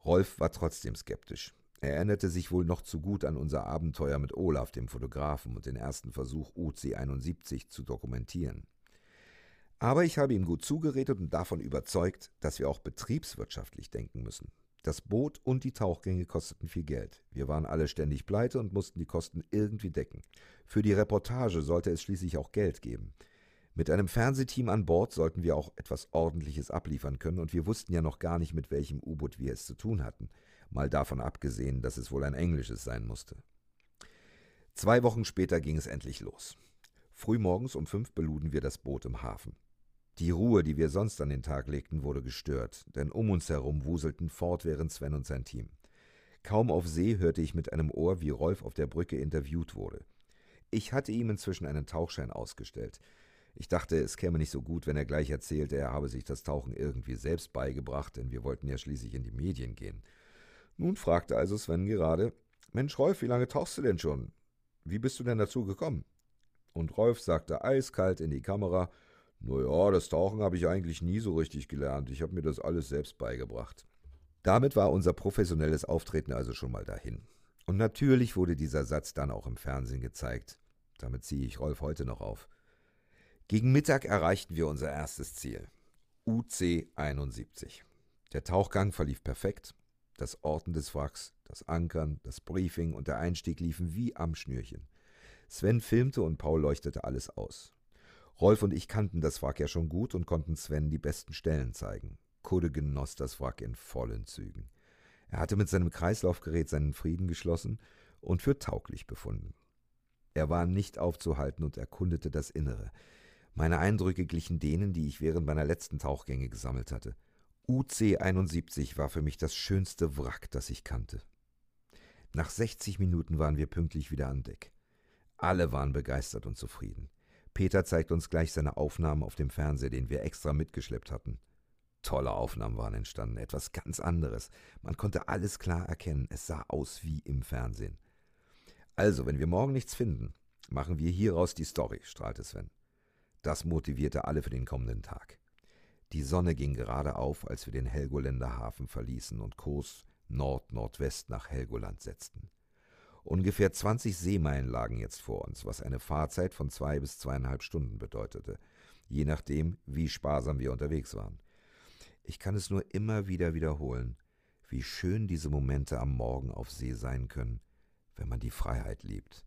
Rolf war trotzdem skeptisch. Er erinnerte sich wohl noch zu gut an unser Abenteuer mit Olaf, dem Fotografen, und den ersten Versuch, UC 71 zu dokumentieren. Aber ich habe ihm gut zugeredet und davon überzeugt, dass wir auch betriebswirtschaftlich denken müssen. Das Boot und die Tauchgänge kosteten viel Geld. Wir waren alle ständig pleite und mussten die Kosten irgendwie decken. Für die Reportage sollte es schließlich auch Geld geben. Mit einem Fernsehteam an Bord sollten wir auch etwas Ordentliches abliefern können, und wir wussten ja noch gar nicht, mit welchem U-Boot wir es zu tun hatten, mal davon abgesehen, dass es wohl ein englisches sein musste. Zwei Wochen später ging es endlich los. Frühmorgens um fünf beluden wir das Boot im Hafen. Die Ruhe, die wir sonst an den Tag legten, wurde gestört, denn um uns herum wuselten fortwährend Sven und sein Team. Kaum auf See hörte ich mit einem Ohr, wie Rolf auf der Brücke interviewt wurde. Ich hatte ihm inzwischen einen Tauchschein ausgestellt. Ich dachte, es käme nicht so gut, wenn er gleich erzählte, er habe sich das Tauchen irgendwie selbst beigebracht, denn wir wollten ja schließlich in die Medien gehen. Nun fragte also Sven gerade, Mensch Rolf, wie lange tauchst du denn schon? Wie bist du denn dazu gekommen? Und Rolf sagte eiskalt in die Kamera, naja, das Tauchen habe ich eigentlich nie so richtig gelernt. Ich habe mir das alles selbst beigebracht. Damit war unser professionelles Auftreten also schon mal dahin. Und natürlich wurde dieser Satz dann auch im Fernsehen gezeigt. Damit ziehe ich Rolf heute noch auf. Gegen Mittag erreichten wir unser erstes Ziel. UC 71. Der Tauchgang verlief perfekt. Das Orten des Wracks, das Ankern, das Briefing und der Einstieg liefen wie am Schnürchen. Sven filmte und Paul leuchtete alles aus. Rolf und ich kannten das Wrack ja schon gut und konnten Sven die besten Stellen zeigen. Kudde genoss das Wrack in vollen Zügen. Er hatte mit seinem Kreislaufgerät seinen Frieden geschlossen und für tauglich befunden. Er war nicht aufzuhalten und erkundete das Innere. Meine Eindrücke glichen denen, die ich während meiner letzten Tauchgänge gesammelt hatte. UC 71 war für mich das schönste Wrack, das ich kannte. Nach 60 Minuten waren wir pünktlich wieder an Deck. Alle waren begeistert und zufrieden. Peter zeigt uns gleich seine Aufnahmen auf dem Fernseher, den wir extra mitgeschleppt hatten. Tolle Aufnahmen waren entstanden, etwas ganz anderes. Man konnte alles klar erkennen, es sah aus wie im Fernsehen. Also, wenn wir morgen nichts finden, machen wir hieraus die Story, strahlte Sven. Das motivierte alle für den kommenden Tag. Die Sonne ging gerade auf, als wir den Helgoländer Hafen verließen und Kurs Nord-Nordwest nach Helgoland setzten. Ungefähr 20 Seemeilen lagen jetzt vor uns, was eine Fahrzeit von zwei bis zweieinhalb Stunden bedeutete, je nachdem, wie sparsam wir unterwegs waren. Ich kann es nur immer wieder wiederholen, wie schön diese Momente am Morgen auf See sein können, wenn man die Freiheit liebt.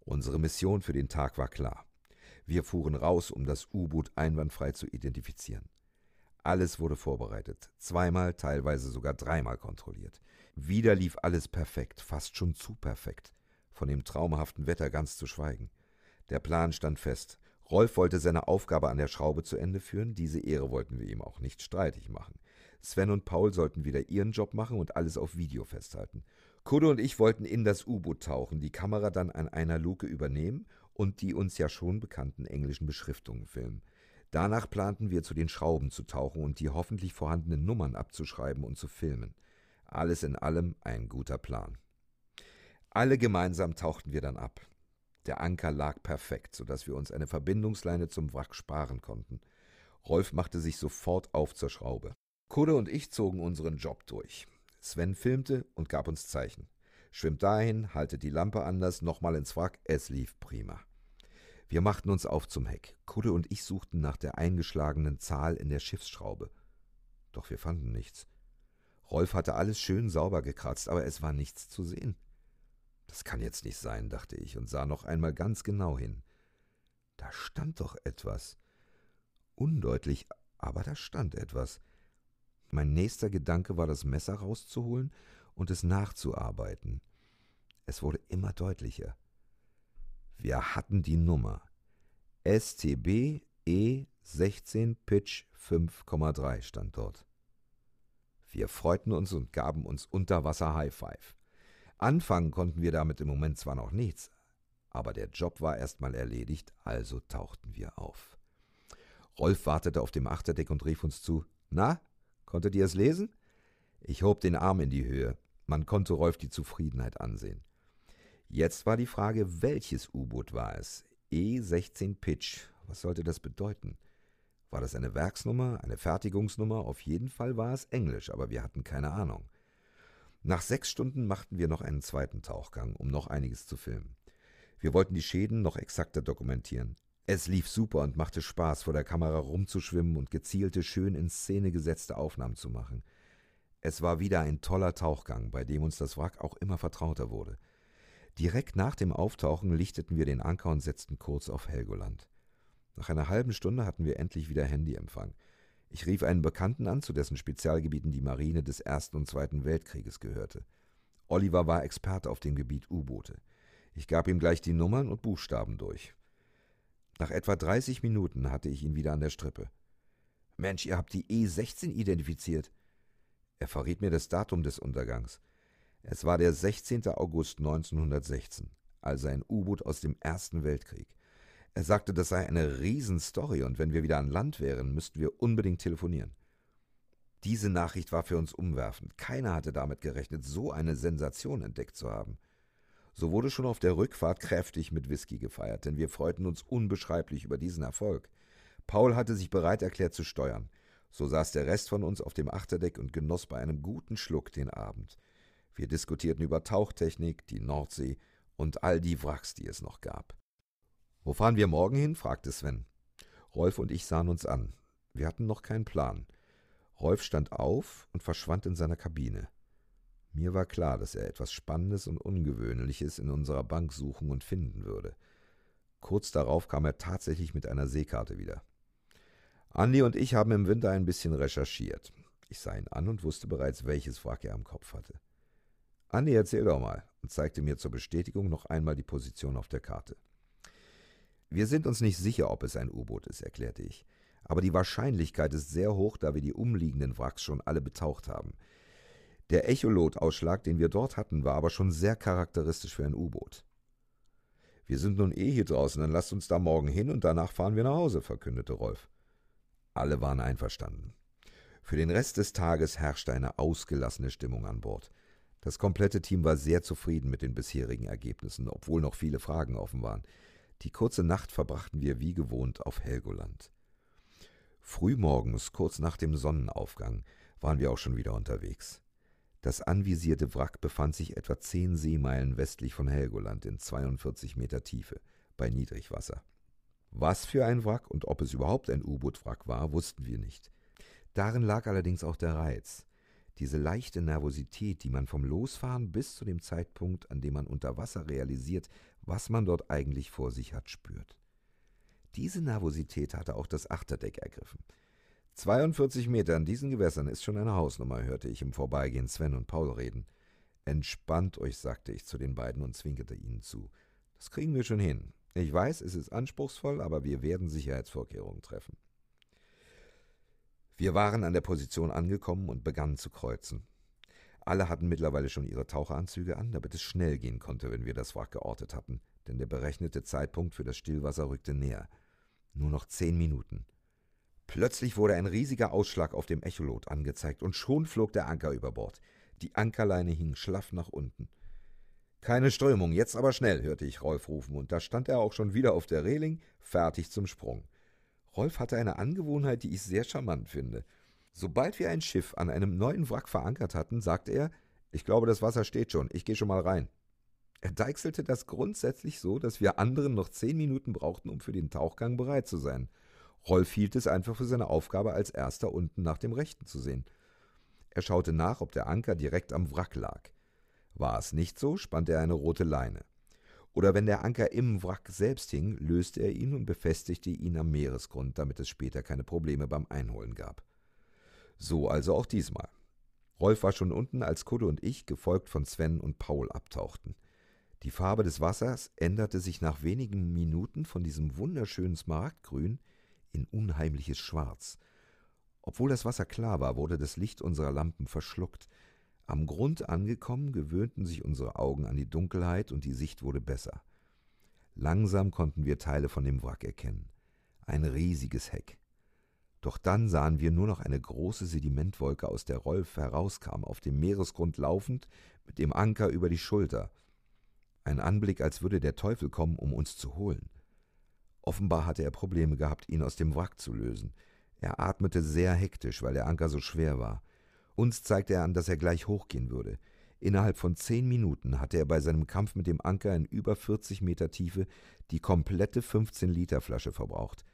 Unsere Mission für den Tag war klar. Wir fuhren raus, um das U-Boot einwandfrei zu identifizieren. Alles wurde vorbereitet, zweimal, teilweise sogar dreimal kontrolliert. Wieder lief alles perfekt, fast schon zu perfekt, von dem traumhaften Wetter ganz zu schweigen. Der Plan stand fest. Rolf wollte seine Aufgabe an der Schraube zu Ende führen, diese Ehre wollten wir ihm auch nicht streitig machen. Sven und Paul sollten wieder ihren Job machen und alles auf Video festhalten. Kudde und ich wollten in das U-Boot tauchen, die Kamera dann an einer Luke übernehmen und die uns ja schon bekannten englischen Beschriftungen filmen. Danach planten wir zu den Schrauben zu tauchen und die hoffentlich vorhandenen Nummern abzuschreiben und zu filmen. Alles in allem ein guter Plan. Alle gemeinsam tauchten wir dann ab. Der Anker lag perfekt, sodass wir uns eine Verbindungsleine zum Wrack sparen konnten. Rolf machte sich sofort auf zur Schraube. Kudde und ich zogen unseren Job durch. Sven filmte und gab uns Zeichen. Schwimmt dahin, haltet die Lampe anders, nochmal ins Wrack, es lief prima. Wir machten uns auf zum Heck. Kudde und ich suchten nach der eingeschlagenen Zahl in der Schiffsschraube. Doch wir fanden nichts. Rolf hatte alles schön sauber gekratzt, aber es war nichts zu sehen. Das kann jetzt nicht sein, dachte ich und sah noch einmal ganz genau hin. Da stand doch etwas. Undeutlich, aber da stand etwas. Mein nächster Gedanke war, das Messer rauszuholen und es nachzuarbeiten. Es wurde immer deutlicher. Wir hatten die Nummer. STB E16 Pitch 5,3 stand dort. Wir freuten uns und gaben uns unter Wasser High Five. Anfangen konnten wir damit im Moment zwar noch nichts, aber der Job war erstmal erledigt, also tauchten wir auf. Rolf wartete auf dem Achterdeck und rief uns zu: Na, konntet ihr es lesen? Ich hob den Arm in die Höhe. Man konnte Rolf die Zufriedenheit ansehen. Jetzt war die Frage, welches U-Boot war es? E16 Pitch. Was sollte das bedeuten? War das eine Werksnummer, eine Fertigungsnummer? Auf jeden Fall war es Englisch, aber wir hatten keine Ahnung. Nach sechs Stunden machten wir noch einen zweiten Tauchgang, um noch einiges zu filmen. Wir wollten die Schäden noch exakter dokumentieren. Es lief super und machte Spaß, vor der Kamera rumzuschwimmen und gezielte, schön in Szene gesetzte Aufnahmen zu machen. Es war wieder ein toller Tauchgang, bei dem uns das Wrack auch immer vertrauter wurde. Direkt nach dem Auftauchen lichteten wir den Anker und setzten kurz auf Helgoland. Nach einer halben Stunde hatten wir endlich wieder Handyempfang. Ich rief einen Bekannten an, zu dessen Spezialgebieten die Marine des Ersten und Zweiten Weltkrieges gehörte. Oliver war Experte auf dem Gebiet U-Boote. Ich gab ihm gleich die Nummern und Buchstaben durch. Nach etwa 30 Minuten hatte ich ihn wieder an der Strippe. Mensch, ihr habt die E16 identifiziert. Er verriet mir das Datum des Untergangs. Es war der 16. August 1916, also ein U-Boot aus dem Ersten Weltkrieg. Er sagte, das sei eine Riesenstory und wenn wir wieder an Land wären, müssten wir unbedingt telefonieren. Diese Nachricht war für uns umwerfend. Keiner hatte damit gerechnet, so eine Sensation entdeckt zu haben. So wurde schon auf der Rückfahrt kräftig mit Whisky gefeiert, denn wir freuten uns unbeschreiblich über diesen Erfolg. Paul hatte sich bereit erklärt zu steuern. So saß der Rest von uns auf dem Achterdeck und genoss bei einem guten Schluck den Abend. Wir diskutierten über Tauchtechnik, die Nordsee und all die Wracks, die es noch gab. Wo fahren wir morgen hin? fragte Sven. Rolf und ich sahen uns an. Wir hatten noch keinen Plan. Rolf stand auf und verschwand in seiner Kabine. Mir war klar, dass er etwas Spannendes und Ungewöhnliches in unserer Bank suchen und finden würde. Kurz darauf kam er tatsächlich mit einer Seekarte wieder. Andi und ich haben im Winter ein bisschen recherchiert. Ich sah ihn an und wusste bereits, welches Wrack er am Kopf hatte. Andi, erzähl doch mal und zeigte mir zur Bestätigung noch einmal die Position auf der Karte. Wir sind uns nicht sicher, ob es ein U-Boot ist, erklärte ich. Aber die Wahrscheinlichkeit ist sehr hoch, da wir die umliegenden Wracks schon alle betaucht haben. Der Echolot-Ausschlag, den wir dort hatten, war aber schon sehr charakteristisch für ein U-Boot. Wir sind nun eh hier draußen, dann lasst uns da morgen hin und danach fahren wir nach Hause, verkündete Rolf. Alle waren einverstanden. Für den Rest des Tages herrschte eine ausgelassene Stimmung an Bord. Das komplette Team war sehr zufrieden mit den bisherigen Ergebnissen, obwohl noch viele Fragen offen waren. Die kurze Nacht verbrachten wir wie gewohnt auf Helgoland. Frühmorgens, kurz nach dem Sonnenaufgang, waren wir auch schon wieder unterwegs. Das anvisierte Wrack befand sich etwa zehn Seemeilen westlich von Helgoland in 42 Meter Tiefe, bei Niedrigwasser. Was für ein Wrack und ob es überhaupt ein U-Boot-Wrack war, wussten wir nicht. Darin lag allerdings auch der Reiz. Diese leichte Nervosität, die man vom Losfahren bis zu dem Zeitpunkt, an dem man unter Wasser realisiert, was man dort eigentlich vor sich hat, spürt. Diese Nervosität hatte auch das Achterdeck ergriffen. 42 Meter in diesen Gewässern ist schon eine Hausnummer, hörte ich im Vorbeigehen Sven und Paul reden. Entspannt euch, sagte ich zu den beiden und zwinkerte ihnen zu. Das kriegen wir schon hin. Ich weiß, es ist anspruchsvoll, aber wir werden Sicherheitsvorkehrungen treffen. Wir waren an der Position angekommen und begannen zu kreuzen. Alle hatten mittlerweile schon ihre Taucheranzüge an, damit es schnell gehen konnte, wenn wir das Wrack geortet hatten, denn der berechnete Zeitpunkt für das Stillwasser rückte näher. Nur noch zehn Minuten. Plötzlich wurde ein riesiger Ausschlag auf dem Echolot angezeigt und schon flog der Anker über Bord. Die Ankerleine hing schlaff nach unten. Keine Strömung, jetzt aber schnell, hörte ich Rolf rufen, und da stand er auch schon wieder auf der Reling, fertig zum Sprung. Rolf hatte eine Angewohnheit, die ich sehr charmant finde. Sobald wir ein Schiff an einem neuen Wrack verankert hatten, sagte er, ich glaube, das Wasser steht schon, ich gehe schon mal rein. Er deichselte das grundsätzlich so, dass wir anderen noch zehn Minuten brauchten, um für den Tauchgang bereit zu sein. Rolf hielt es einfach für seine Aufgabe, als erster unten nach dem Rechten zu sehen. Er schaute nach, ob der Anker direkt am Wrack lag. War es nicht so, spannte er eine rote Leine. Oder wenn der Anker im Wrack selbst hing, löste er ihn und befestigte ihn am Meeresgrund, damit es später keine Probleme beim Einholen gab. So also auch diesmal. Rolf war schon unten, als Kudde und ich, gefolgt von Sven und Paul, abtauchten. Die Farbe des Wassers änderte sich nach wenigen Minuten von diesem wunderschönen Smaragdgrün in unheimliches Schwarz. Obwohl das Wasser klar war, wurde das Licht unserer Lampen verschluckt. Am Grund angekommen, gewöhnten sich unsere Augen an die Dunkelheit und die Sicht wurde besser. Langsam konnten wir Teile von dem Wrack erkennen. Ein riesiges Heck. Doch dann sahen wir nur noch eine große Sedimentwolke, aus der Rolf herauskam, auf dem Meeresgrund laufend, mit dem Anker über die Schulter. Ein Anblick, als würde der Teufel kommen, um uns zu holen. Offenbar hatte er Probleme gehabt, ihn aus dem Wrack zu lösen. Er atmete sehr hektisch, weil der Anker so schwer war. Uns zeigte er an, dass er gleich hochgehen würde. Innerhalb von zehn Minuten hatte er bei seinem Kampf mit dem Anker in über 40 Meter Tiefe die komplette 15-Liter-Flasche verbraucht.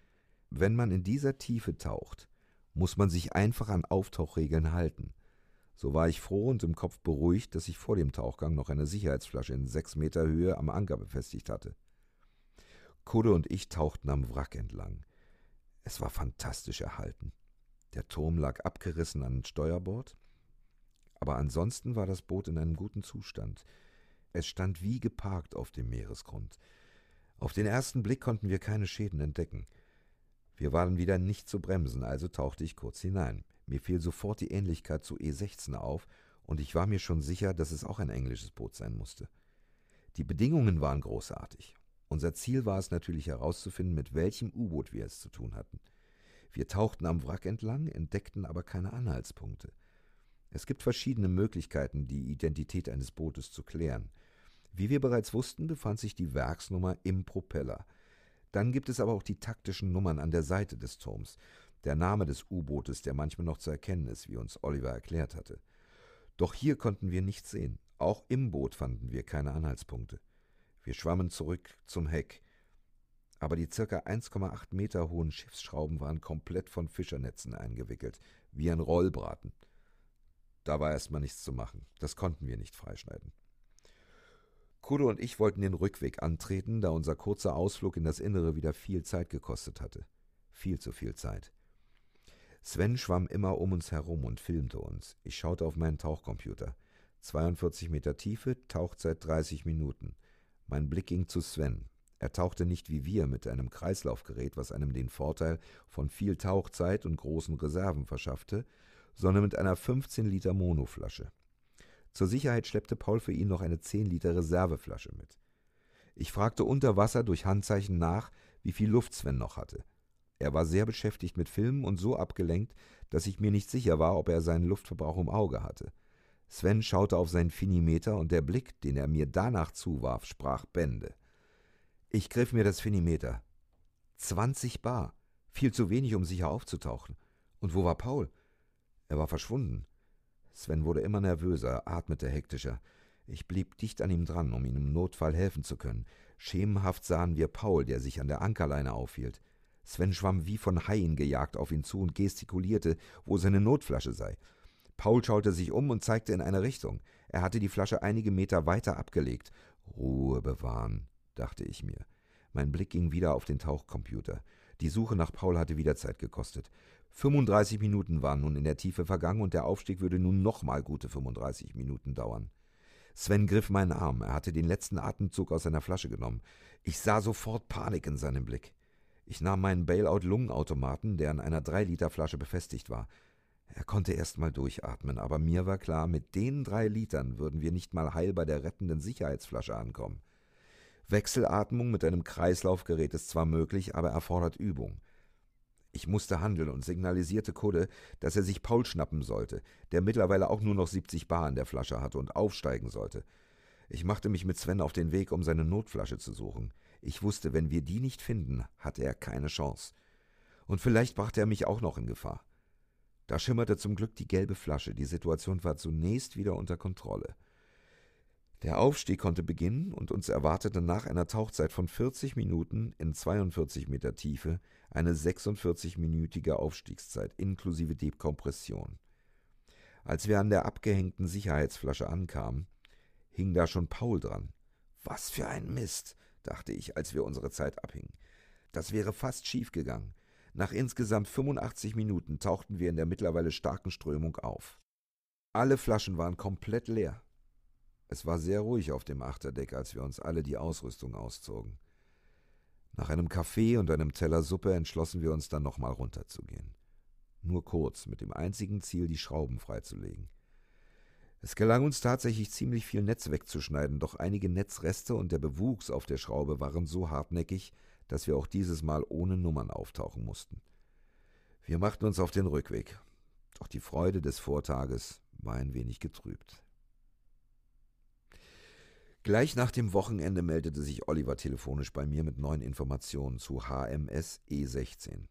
Wenn man in dieser Tiefe taucht, muss man sich einfach an Auftauchregeln halten. So war ich froh und im Kopf beruhigt, dass ich vor dem Tauchgang noch eine Sicherheitsflasche in sechs Meter Höhe am Anker befestigt hatte. Kudde und ich tauchten am Wrack entlang. Es war fantastisch erhalten. Der Turm lag abgerissen an Steuerbord, aber ansonsten war das Boot in einem guten Zustand. Es stand wie geparkt auf dem Meeresgrund. Auf den ersten Blick konnten wir keine Schäden entdecken. Wir waren wieder nicht zu bremsen, also tauchte ich kurz hinein. Mir fiel sofort die Ähnlichkeit zu E16 auf, und ich war mir schon sicher, dass es auch ein englisches Boot sein musste. Die Bedingungen waren großartig. Unser Ziel war es natürlich herauszufinden, mit welchem U-Boot wir es zu tun hatten. Wir tauchten am Wrack entlang, entdeckten aber keine Anhaltspunkte. Es gibt verschiedene Möglichkeiten, die Identität eines Bootes zu klären. Wie wir bereits wussten, befand sich die Werksnummer im Propeller. Dann gibt es aber auch die taktischen Nummern an der Seite des Turms, der Name des U-Bootes, der manchmal noch zu erkennen ist, wie uns Oliver erklärt hatte. Doch hier konnten wir nichts sehen. Auch im Boot fanden wir keine Anhaltspunkte. Wir schwammen zurück zum Heck. Aber die circa 1,8 Meter hohen Schiffsschrauben waren komplett von Fischernetzen eingewickelt, wie ein Rollbraten. Da war erstmal nichts zu machen. Das konnten wir nicht freischneiden. Kudo und ich wollten den Rückweg antreten, da unser kurzer Ausflug in das Innere wieder viel Zeit gekostet hatte. Viel zu viel Zeit. Sven schwamm immer um uns herum und filmte uns. Ich schaute auf meinen Tauchcomputer. 42 Meter Tiefe, Tauchzeit 30 Minuten. Mein Blick ging zu Sven. Er tauchte nicht wie wir mit einem Kreislaufgerät, was einem den Vorteil von viel Tauchzeit und großen Reserven verschaffte, sondern mit einer 15 Liter Monoflasche. Zur Sicherheit schleppte Paul für ihn noch eine 10 Liter Reserveflasche mit. Ich fragte unter Wasser durch Handzeichen nach, wie viel Luft Sven noch hatte. Er war sehr beschäftigt mit Filmen und so abgelenkt, dass ich mir nicht sicher war, ob er seinen Luftverbrauch im Auge hatte. Sven schaute auf seinen Finimeter und der Blick, den er mir danach zuwarf, sprach Bände. Ich griff mir das Finimeter. 20 Bar. Viel zu wenig, um sicher aufzutauchen. Und wo war Paul? Er war verschwunden. Sven wurde immer nervöser, atmete hektischer. Ich blieb dicht an ihm dran, um ihm im Notfall helfen zu können. Schemenhaft sahen wir Paul, der sich an der Ankerleine aufhielt. Sven schwamm wie von Haien gejagt auf ihn zu und gestikulierte, wo seine Notflasche sei. Paul schaute sich um und zeigte in eine Richtung. Er hatte die Flasche einige Meter weiter abgelegt. Ruhe bewahren, dachte ich mir. Mein Blick ging wieder auf den Tauchcomputer. Die Suche nach Paul hatte wieder Zeit gekostet. 35 Minuten waren nun in der Tiefe vergangen und der Aufstieg würde nun nochmal gute 35 Minuten dauern. Sven griff meinen Arm. Er hatte den letzten Atemzug aus seiner Flasche genommen. Ich sah sofort Panik in seinem Blick. Ich nahm meinen Bailout-Lungenautomaten, der an einer 3-Liter-Flasche befestigt war. Er konnte erst mal durchatmen, aber mir war klar, mit den drei Litern würden wir nicht mal heil bei der rettenden Sicherheitsflasche ankommen. Wechselatmung mit einem Kreislaufgerät ist zwar möglich, aber erfordert Übung. Ich musste handeln und signalisierte Kudde, dass er sich Paul schnappen sollte, der mittlerweile auch nur noch 70 Bar in der Flasche hatte und aufsteigen sollte. Ich machte mich mit Sven auf den Weg, um seine Notflasche zu suchen. Ich wusste, wenn wir die nicht finden, hatte er keine Chance. Und vielleicht brachte er mich auch noch in Gefahr. Da schimmerte zum Glück die gelbe Flasche. Die Situation war zunächst wieder unter Kontrolle. Der Aufstieg konnte beginnen und uns erwartete nach einer Tauchzeit von 40 Minuten in 42 Meter Tiefe eine 46-minütige Aufstiegszeit inklusive Dekompression. Als wir an der abgehängten Sicherheitsflasche ankamen, hing da schon Paul dran. Was für ein Mist, dachte ich, als wir unsere Zeit abhingen. Das wäre fast schief gegangen. Nach insgesamt 85 Minuten tauchten wir in der mittlerweile starken Strömung auf. Alle Flaschen waren komplett leer. Es war sehr ruhig auf dem Achterdeck, als wir uns alle die Ausrüstung auszogen. Nach einem Kaffee und einem Teller Suppe entschlossen wir uns dann nochmal runterzugehen. Nur kurz, mit dem einzigen Ziel, die Schrauben freizulegen. Es gelang uns tatsächlich ziemlich viel Netz wegzuschneiden, doch einige Netzreste und der Bewuchs auf der Schraube waren so hartnäckig, dass wir auch dieses Mal ohne Nummern auftauchen mussten. Wir machten uns auf den Rückweg, doch die Freude des Vortages war ein wenig getrübt. Gleich nach dem Wochenende meldete sich Oliver telefonisch bei mir mit neuen Informationen zu HMS E16.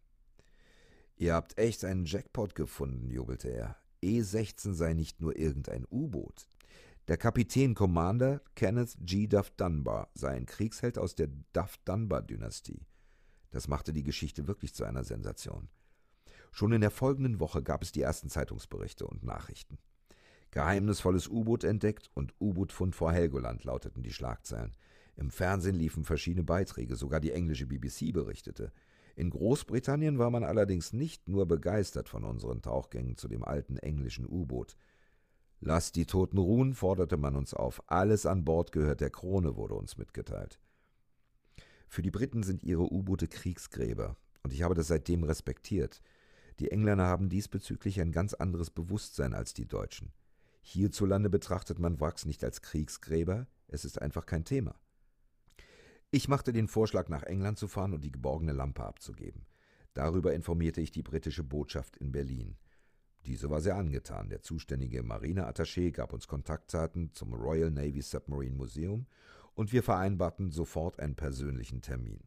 Ihr habt echt einen Jackpot gefunden, jubelte er. E16 sei nicht nur irgendein U-Boot. Der Kapitän Commander Kenneth G. Duff Dunbar sei ein Kriegsheld aus der Duff Dunbar-Dynastie. Das machte die Geschichte wirklich zu einer Sensation. Schon in der folgenden Woche gab es die ersten Zeitungsberichte und Nachrichten. Geheimnisvolles U-Boot entdeckt und U-Boot-Fund vor Helgoland lauteten die Schlagzeilen. Im Fernsehen liefen verschiedene Beiträge, sogar die englische BBC berichtete. In Großbritannien war man allerdings nicht nur begeistert von unseren Tauchgängen zu dem alten englischen U-Boot. Lasst die Toten ruhen, forderte man uns auf. Alles an Bord gehört der Krone, wurde uns mitgeteilt. Für die Briten sind ihre U-Boote Kriegsgräber, und ich habe das seitdem respektiert. Die Engländer haben diesbezüglich ein ganz anderes Bewusstsein als die Deutschen. Hierzulande betrachtet man Wracks nicht als Kriegsgräber, es ist einfach kein Thema. Ich machte den Vorschlag, nach England zu fahren und die geborgene Lampe abzugeben. Darüber informierte ich die britische Botschaft in Berlin. Diese war sehr angetan. Der zuständige Marineattaché gab uns Kontaktdaten zum Royal Navy Submarine Museum und wir vereinbarten sofort einen persönlichen Termin.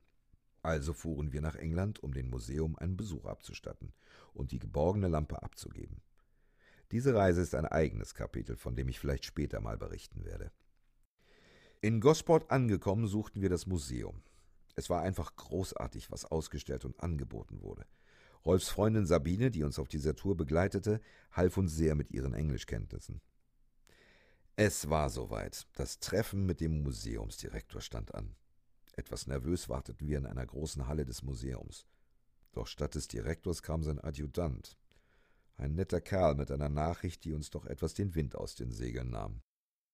Also fuhren wir nach England, um dem Museum einen Besuch abzustatten und die geborgene Lampe abzugeben. Diese Reise ist ein eigenes Kapitel, von dem ich vielleicht später mal berichten werde. In Gosport angekommen, suchten wir das Museum. Es war einfach großartig, was ausgestellt und angeboten wurde. Rolfs Freundin Sabine, die uns auf dieser Tour begleitete, half uns sehr mit ihren Englischkenntnissen. Es war soweit. Das Treffen mit dem Museumsdirektor stand an. Etwas nervös warteten wir in einer großen Halle des Museums. Doch statt des Direktors kam sein Adjutant. Ein netter Kerl mit einer Nachricht, die uns doch etwas den Wind aus den Segeln nahm.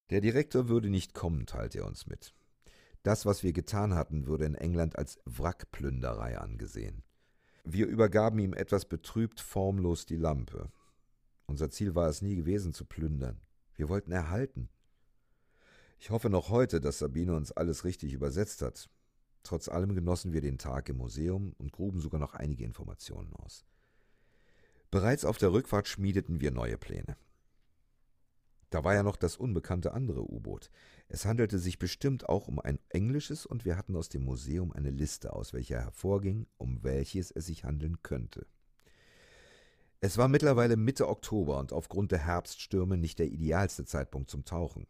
Der Direktor würde nicht kommen, teilte er uns mit. Das, was wir getan hatten, würde in England als Wrackplünderei angesehen. Wir übergaben ihm etwas betrübt formlos die Lampe. Unser Ziel war es nie gewesen zu plündern. Wir wollten erhalten. Ich hoffe noch heute, dass Sabine uns alles richtig übersetzt hat. Trotz allem genossen wir den Tag im Museum und gruben sogar noch einige Informationen aus. Bereits auf der Rückfahrt schmiedeten wir neue Pläne. Da war ja noch das unbekannte andere U-Boot. Es handelte sich bestimmt auch um ein englisches und wir hatten aus dem Museum eine Liste, aus welcher hervorging, um welches es sich handeln könnte. Es war mittlerweile Mitte Oktober und aufgrund der Herbststürme nicht der idealste Zeitpunkt zum Tauchen.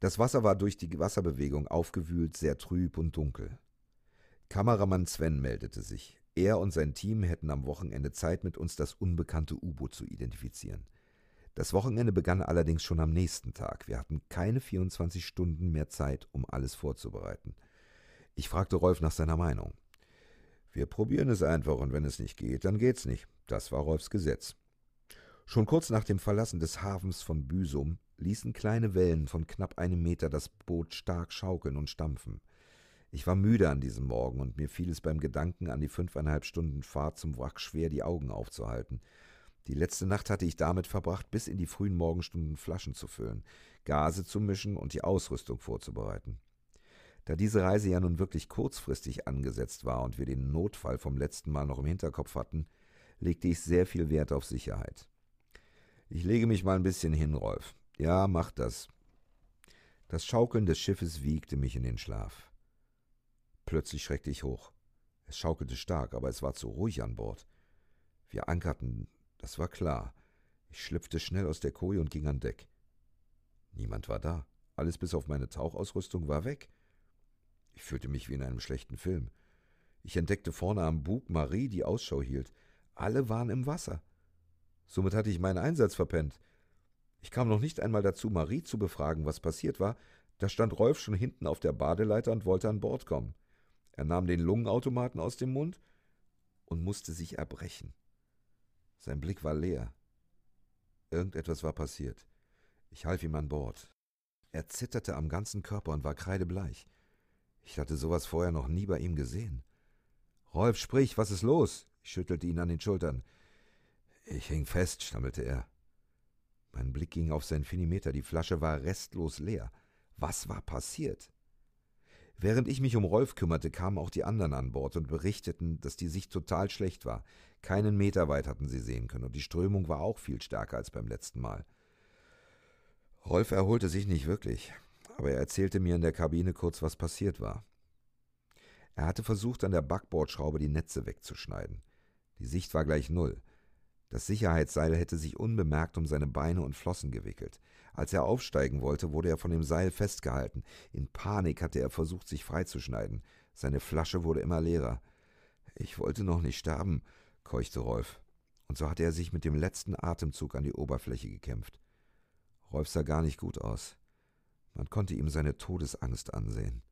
Das Wasser war durch die Wasserbewegung aufgewühlt, sehr trüb und dunkel. Kameramann Sven meldete sich. Er und sein Team hätten am Wochenende Zeit, mit uns das unbekannte U-Boot zu identifizieren. Das Wochenende begann allerdings schon am nächsten Tag. Wir hatten keine 24 Stunden mehr Zeit, um alles vorzubereiten. Ich fragte Rolf nach seiner Meinung. Wir probieren es einfach und wenn es nicht geht, dann geht's nicht. Das war Rolfs Gesetz. Schon kurz nach dem Verlassen des Hafens von Büsum ließen kleine Wellen von knapp einem Meter das Boot stark schaukeln und stampfen. Ich war müde an diesem Morgen und mir fiel es beim Gedanken an die fünfeinhalb Stunden Fahrt zum Wrack schwer, die Augen aufzuhalten. Die letzte Nacht hatte ich damit verbracht, bis in die frühen Morgenstunden Flaschen zu füllen, Gase zu mischen und die Ausrüstung vorzubereiten. Da diese Reise ja nun wirklich kurzfristig angesetzt war und wir den Notfall vom letzten Mal noch im Hinterkopf hatten, legte ich sehr viel Wert auf Sicherheit. Ich lege mich mal ein bisschen hin, Rolf. Ja, mach das. Das Schaukeln des Schiffes wiegte mich in den Schlaf. Plötzlich schreckte ich hoch. Es schaukelte stark, aber es war zu ruhig an Bord. Wir ankerten, das war klar. Ich schlüpfte schnell aus der Koje und ging an Deck. Niemand war da. Alles bis auf meine Tauchausrüstung war weg. Ich fühlte mich wie in einem schlechten Film. Ich entdeckte vorne am Bug Marie, die Ausschau hielt. Alle waren im Wasser. Somit hatte ich meinen Einsatz verpennt. Ich kam noch nicht einmal dazu, Marie zu befragen, was passiert war. Da stand Rolf schon hinten auf der Badeleiter und wollte an Bord kommen. Er nahm den Lungenautomaten aus dem Mund und musste sich erbrechen. Sein Blick war leer. Irgendetwas war passiert. Ich half ihm an Bord. Er zitterte am ganzen Körper und war kreidebleich. Ich hatte sowas vorher noch nie bei ihm gesehen. Rolf, sprich, was ist los? Ich schüttelte ihn an den Schultern. Ich hing fest, stammelte er. Mein Blick ging auf sein Finimeter, die Flasche war restlos leer. Was war passiert? Während ich mich um Rolf kümmerte, kamen auch die anderen an Bord und berichteten, dass die Sicht total schlecht war. Keinen Meter weit hatten sie sehen können, und die Strömung war auch viel stärker als beim letzten Mal. Rolf erholte sich nicht wirklich, aber er erzählte mir in der Kabine kurz, was passiert war. Er hatte versucht, an der Backbordschraube die Netze wegzuschneiden. Die Sicht war gleich null. Das Sicherheitsseil hätte sich unbemerkt um seine Beine und Flossen gewickelt. Als er aufsteigen wollte, wurde er von dem Seil festgehalten. In Panik hatte er versucht, sich freizuschneiden. Seine Flasche wurde immer leerer. Ich wollte noch nicht sterben, keuchte Rolf. Und so hatte er sich mit dem letzten Atemzug an die Oberfläche gekämpft. Rolf sah gar nicht gut aus. Man konnte ihm seine Todesangst ansehen.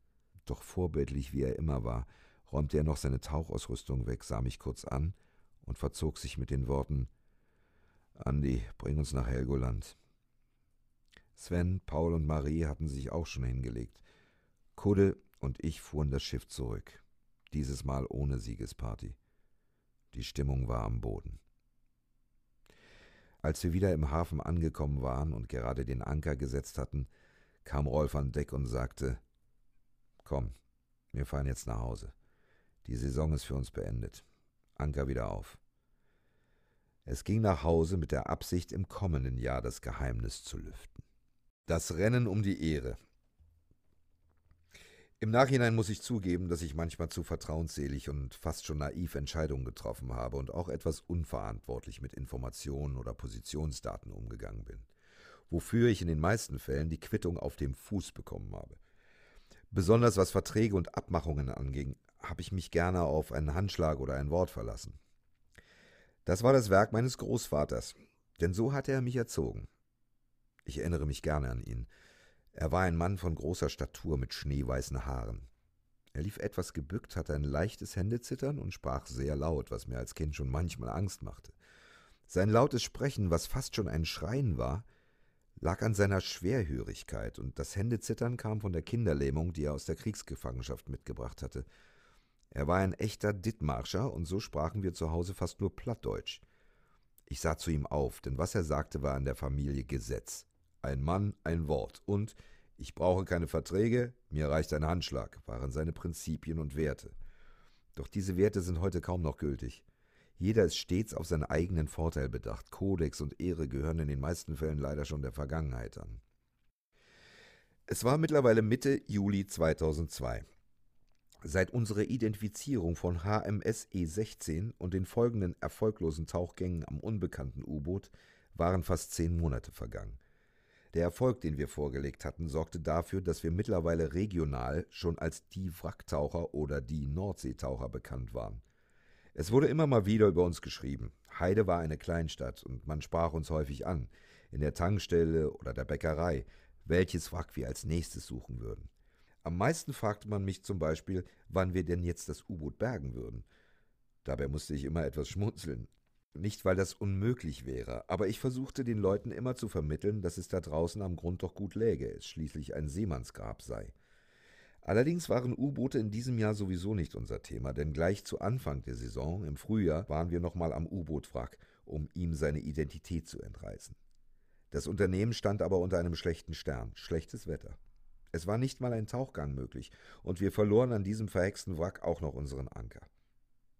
Doch vorbildlich wie er immer war, räumte er noch seine Tauchausrüstung weg, sah mich kurz an und verzog sich mit den Worten Andi, bring uns nach Helgoland. Sven, Paul und Marie hatten sich auch schon hingelegt. Kudde und ich fuhren das Schiff zurück, dieses Mal ohne Siegesparty. Die Stimmung war am Boden. Als wir wieder im Hafen angekommen waren und gerade den Anker gesetzt hatten, kam Rolf an Deck und sagte Komm, wir fahren jetzt nach Hause. Die Saison ist für uns beendet. Anker wieder auf. Es ging nach Hause mit der Absicht, im kommenden Jahr das Geheimnis zu lüften. Das Rennen um die Ehre. Im Nachhinein muss ich zugeben, dass ich manchmal zu vertrauensselig und fast schon naiv Entscheidungen getroffen habe und auch etwas unverantwortlich mit Informationen oder Positionsdaten umgegangen bin, wofür ich in den meisten Fällen die Quittung auf dem Fuß bekommen habe. Besonders was Verträge und Abmachungen anging, habe ich mich gerne auf einen Handschlag oder ein Wort verlassen. Das war das Werk meines Großvaters, denn so hatte er mich erzogen. Ich erinnere mich gerne an ihn. Er war ein Mann von großer Statur mit schneeweißen Haaren. Er lief etwas gebückt, hatte ein leichtes Händezittern und sprach sehr laut, was mir als Kind schon manchmal Angst machte. Sein lautes Sprechen, was fast schon ein Schreien war, lag an seiner Schwerhörigkeit, und das Händezittern kam von der Kinderlähmung, die er aus der Kriegsgefangenschaft mitgebracht hatte. Er war ein echter Dittmarscher, und so sprachen wir zu Hause fast nur Plattdeutsch. Ich sah zu ihm auf, denn was er sagte, war in der Familie Gesetz. Ein Mann, ein Wort, und ich brauche keine Verträge, mir reicht ein Handschlag, waren seine Prinzipien und Werte. Doch diese Werte sind heute kaum noch gültig. Jeder ist stets auf seinen eigenen Vorteil bedacht. Kodex und Ehre gehören in den meisten Fällen leider schon der Vergangenheit an. Es war mittlerweile Mitte Juli 2002. Seit unserer Identifizierung von HMS E16 und den folgenden erfolglosen Tauchgängen am unbekannten U-Boot waren fast zehn Monate vergangen. Der Erfolg, den wir vorgelegt hatten, sorgte dafür, dass wir mittlerweile regional schon als die Wracktaucher oder die Nordseetaucher bekannt waren. Es wurde immer mal wieder über uns geschrieben. Heide war eine Kleinstadt und man sprach uns häufig an, in der Tankstelle oder der Bäckerei, welches Wrack wir als nächstes suchen würden. Am meisten fragte man mich zum Beispiel, wann wir denn jetzt das U-Boot bergen würden. Dabei musste ich immer etwas schmunzeln. Nicht, weil das unmöglich wäre, aber ich versuchte den Leuten immer zu vermitteln, dass es da draußen am Grund doch gut läge, es schließlich ein Seemannsgrab sei. Allerdings waren U-Boote in diesem Jahr sowieso nicht unser Thema, denn gleich zu Anfang der Saison, im Frühjahr, waren wir nochmal am U-Boot-Wrack, um ihm seine Identität zu entreißen. Das Unternehmen stand aber unter einem schlechten Stern, schlechtes Wetter. Es war nicht mal ein Tauchgang möglich, und wir verloren an diesem verhexten Wrack auch noch unseren Anker.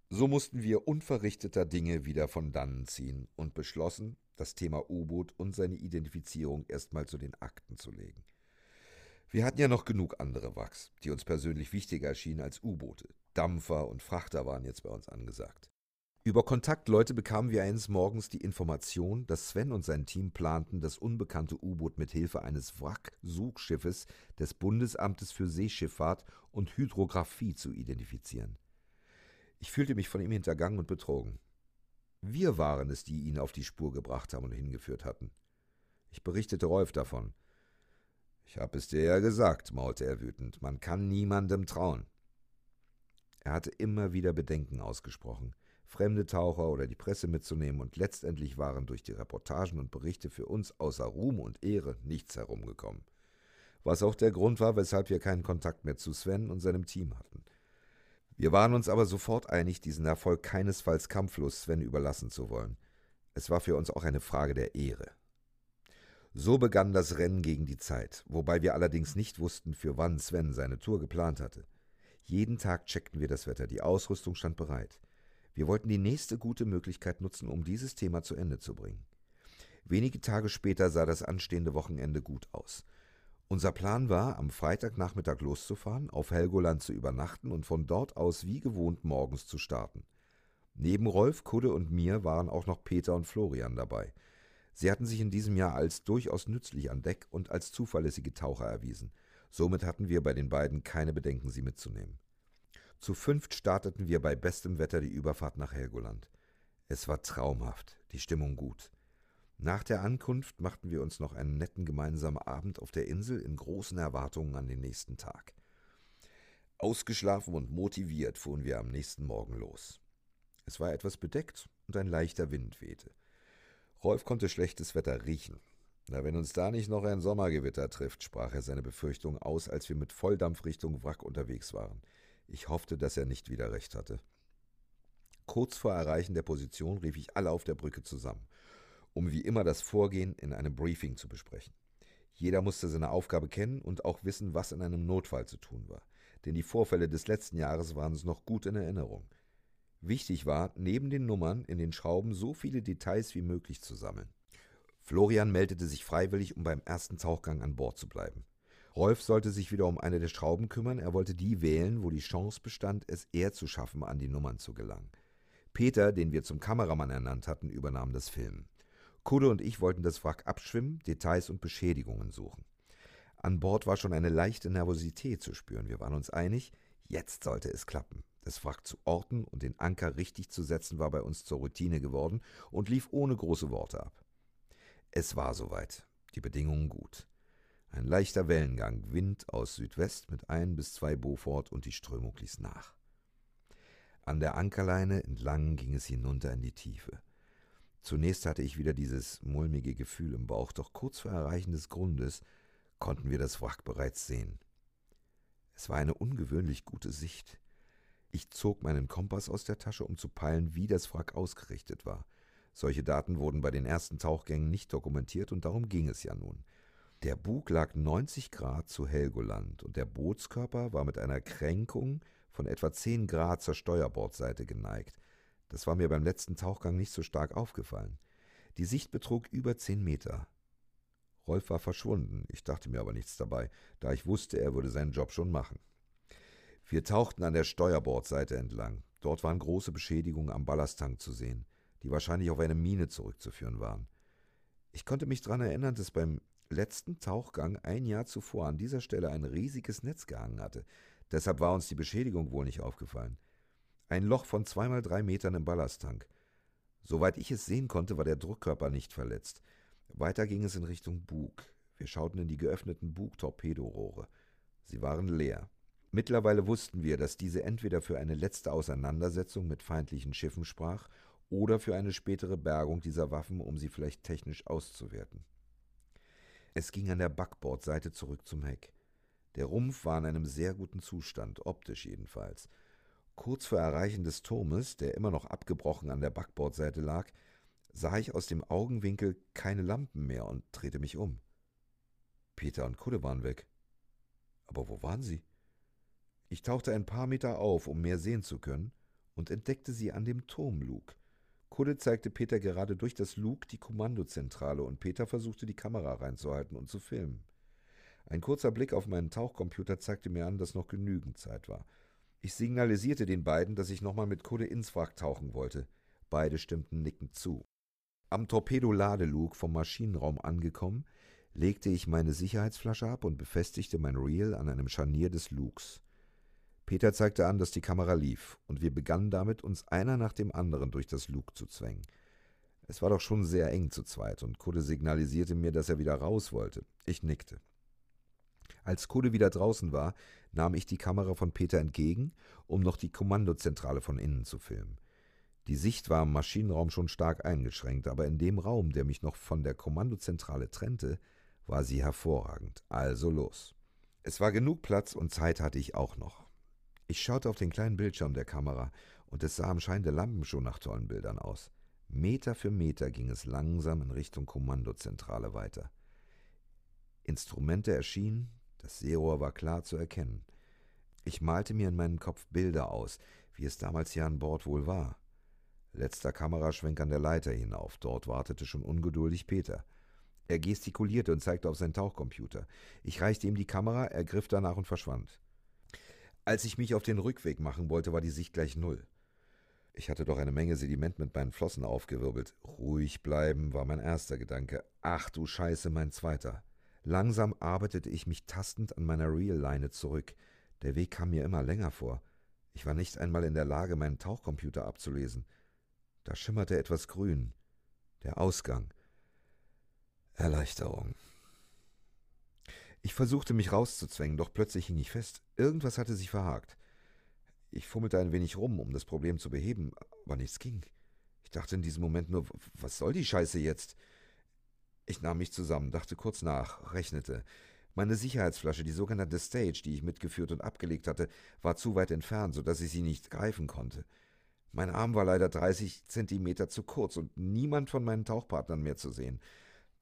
So mussten wir unverrichteter Dinge wieder von dannen ziehen und beschlossen, das Thema U-Boot und seine Identifizierung erstmal zu den Akten zu legen. Wir hatten ja noch genug andere Wracks, die uns persönlich wichtiger erschienen als U-Boote. Dampfer und Frachter waren jetzt bei uns angesagt. Über Kontaktleute bekamen wir eines Morgens die Information, dass Sven und sein Team planten, das unbekannte U-Boot mit Hilfe eines Wrack-Suchschiffes des Bundesamtes für Seeschifffahrt und Hydrographie zu identifizieren. Ich fühlte mich von ihm hintergangen und betrogen. Wir waren es, die ihn auf die Spur gebracht haben und hingeführt hatten. Ich berichtete Rolf davon. Ich hab es dir ja gesagt, maulte er wütend, man kann niemandem trauen. Er hatte immer wieder Bedenken ausgesprochen fremde Taucher oder die Presse mitzunehmen, und letztendlich waren durch die Reportagen und Berichte für uns außer Ruhm und Ehre nichts herumgekommen. Was auch der Grund war, weshalb wir keinen Kontakt mehr zu Sven und seinem Team hatten. Wir waren uns aber sofort einig, diesen Erfolg keinesfalls kampflos Sven überlassen zu wollen. Es war für uns auch eine Frage der Ehre. So begann das Rennen gegen die Zeit, wobei wir allerdings nicht wussten, für wann Sven seine Tour geplant hatte. Jeden Tag checkten wir das Wetter, die Ausrüstung stand bereit. Wir wollten die nächste gute Möglichkeit nutzen, um dieses Thema zu Ende zu bringen. Wenige Tage später sah das anstehende Wochenende gut aus. Unser Plan war, am Freitagnachmittag loszufahren, auf Helgoland zu übernachten und von dort aus wie gewohnt morgens zu starten. Neben Rolf, Kudde und mir waren auch noch Peter und Florian dabei. Sie hatten sich in diesem Jahr als durchaus nützlich an Deck und als zuverlässige Taucher erwiesen. Somit hatten wir bei den beiden keine Bedenken, sie mitzunehmen. Zu fünft starteten wir bei bestem Wetter die Überfahrt nach Helgoland. Es war traumhaft, die Stimmung gut. Nach der Ankunft machten wir uns noch einen netten gemeinsamen Abend auf der Insel in großen Erwartungen an den nächsten Tag. Ausgeschlafen und motiviert fuhren wir am nächsten Morgen los. Es war etwas bedeckt und ein leichter Wind wehte. Rolf konnte schlechtes Wetter riechen. Na, wenn uns da nicht noch ein Sommergewitter trifft, sprach er seine Befürchtung aus, als wir mit Volldampf Richtung Wrack unterwegs waren. Ich hoffte, dass er nicht wieder recht hatte. Kurz vor Erreichen der Position rief ich alle auf der Brücke zusammen, um wie immer das Vorgehen in einem Briefing zu besprechen. Jeder musste seine Aufgabe kennen und auch wissen, was in einem Notfall zu tun war, denn die Vorfälle des letzten Jahres waren uns noch gut in Erinnerung. Wichtig war, neben den Nummern in den Schrauben so viele Details wie möglich zu sammeln. Florian meldete sich freiwillig, um beim ersten Tauchgang an Bord zu bleiben. Rolf sollte sich wieder um eine der Schrauben kümmern, er wollte die wählen, wo die Chance bestand, es eher zu schaffen, an die Nummern zu gelangen. Peter, den wir zum Kameramann ernannt hatten, übernahm das Filmen. Kudde und ich wollten das Wrack abschwimmen, Details und Beschädigungen suchen. An Bord war schon eine leichte Nervosität zu spüren. Wir waren uns einig, jetzt sollte es klappen. Das Wrack zu orten und den Anker richtig zu setzen war bei uns zur Routine geworden und lief ohne große Worte ab. Es war soweit, die Bedingungen gut. Ein leichter Wellengang, Wind aus Südwest mit ein bis zwei Beaufort und die Strömung ließ nach. An der Ankerleine entlang ging es hinunter in die Tiefe. Zunächst hatte ich wieder dieses mulmige Gefühl im Bauch, doch kurz vor Erreichen des Grundes konnten wir das Wrack bereits sehen. Es war eine ungewöhnlich gute Sicht. Ich zog meinen Kompass aus der Tasche, um zu peilen, wie das Wrack ausgerichtet war. Solche Daten wurden bei den ersten Tauchgängen nicht dokumentiert und darum ging es ja nun. Der Bug lag 90 Grad zu Helgoland und der Bootskörper war mit einer Kränkung von etwa 10 Grad zur Steuerbordseite geneigt. Das war mir beim letzten Tauchgang nicht so stark aufgefallen. Die Sicht betrug über 10 Meter. Rolf war verschwunden, ich dachte mir aber nichts dabei, da ich wusste, er würde seinen Job schon machen. Wir tauchten an der Steuerbordseite entlang. Dort waren große Beschädigungen am Ballasttank zu sehen, die wahrscheinlich auf eine Mine zurückzuführen waren. Ich konnte mich daran erinnern, dass beim letzten Tauchgang ein Jahr zuvor an dieser Stelle ein riesiges Netz gehangen hatte. Deshalb war uns die Beschädigung wohl nicht aufgefallen. Ein Loch von zweimal drei Metern im Ballasttank. Soweit ich es sehen konnte, war der Druckkörper nicht verletzt. Weiter ging es in Richtung Bug. Wir schauten in die geöffneten Bugtorpedorohre. Sie waren leer. Mittlerweile wussten wir, dass diese entweder für eine letzte Auseinandersetzung mit feindlichen Schiffen sprach oder für eine spätere Bergung dieser Waffen, um sie vielleicht technisch auszuwerten. Es ging an der Backbordseite zurück zum Heck. Der Rumpf war in einem sehr guten Zustand, optisch jedenfalls. Kurz vor Erreichen des Turmes, der immer noch abgebrochen an der Backbordseite lag, sah ich aus dem Augenwinkel keine Lampen mehr und drehte mich um. Peter und Kudde waren weg. Aber wo waren sie? Ich tauchte ein paar Meter auf, um mehr sehen zu können, und entdeckte sie an dem Turmlug. Kudde zeigte Peter gerade durch das Lug die Kommandozentrale und Peter versuchte die Kamera reinzuhalten und zu filmen. Ein kurzer Blick auf meinen Tauchcomputer zeigte mir an, dass noch genügend Zeit war. Ich signalisierte den beiden, dass ich nochmal mit Kudde ins Wrack tauchen wollte. Beide stimmten nickend zu. Am Torpedoladelug vom Maschinenraum angekommen, legte ich meine Sicherheitsflasche ab und befestigte mein Reel an einem Scharnier des Lugs. Peter zeigte an, dass die Kamera lief, und wir begannen damit, uns einer nach dem anderen durch das Lug zu zwängen. Es war doch schon sehr eng zu zweit, und Kudde signalisierte mir, dass er wieder raus wollte. Ich nickte. Als Kudde wieder draußen war, nahm ich die Kamera von Peter entgegen, um noch die Kommandozentrale von innen zu filmen. Die Sicht war im Maschinenraum schon stark eingeschränkt, aber in dem Raum, der mich noch von der Kommandozentrale trennte, war sie hervorragend. Also los. Es war genug Platz und Zeit hatte ich auch noch. Ich schaute auf den kleinen Bildschirm der Kamera, und es sah am Schein der Lampen schon nach tollen Bildern aus. Meter für Meter ging es langsam in Richtung Kommandozentrale weiter. Instrumente erschienen, das Seerohr war klar zu erkennen. Ich malte mir in meinem Kopf Bilder aus, wie es damals hier an Bord wohl war. Letzter Kameraschwenk an der Leiter hinauf, dort wartete schon ungeduldig Peter. Er gestikulierte und zeigte auf seinen Tauchcomputer. Ich reichte ihm die Kamera, er griff danach und verschwand. Als ich mich auf den Rückweg machen wollte, war die Sicht gleich null. Ich hatte doch eine Menge Sediment mit meinen Flossen aufgewirbelt. Ruhig bleiben war mein erster Gedanke. Ach du Scheiße, mein zweiter. Langsam arbeitete ich mich tastend an meiner Reel-Leine zurück. Der Weg kam mir immer länger vor. Ich war nicht einmal in der Lage, meinen Tauchcomputer abzulesen. Da schimmerte etwas grün. Der Ausgang. Erleichterung. Ich versuchte mich rauszuzwängen, doch plötzlich hing ich fest. Irgendwas hatte sich verhakt. Ich fummelte ein wenig rum, um das Problem zu beheben, aber nichts ging. Ich dachte in diesem Moment nur, was soll die Scheiße jetzt? Ich nahm mich zusammen, dachte kurz nach, rechnete. Meine Sicherheitsflasche, die sogenannte Stage, die ich mitgeführt und abgelegt hatte, war zu weit entfernt, so dass ich sie nicht greifen konnte. Mein Arm war leider 30 Zentimeter zu kurz und niemand von meinen Tauchpartnern mehr zu sehen.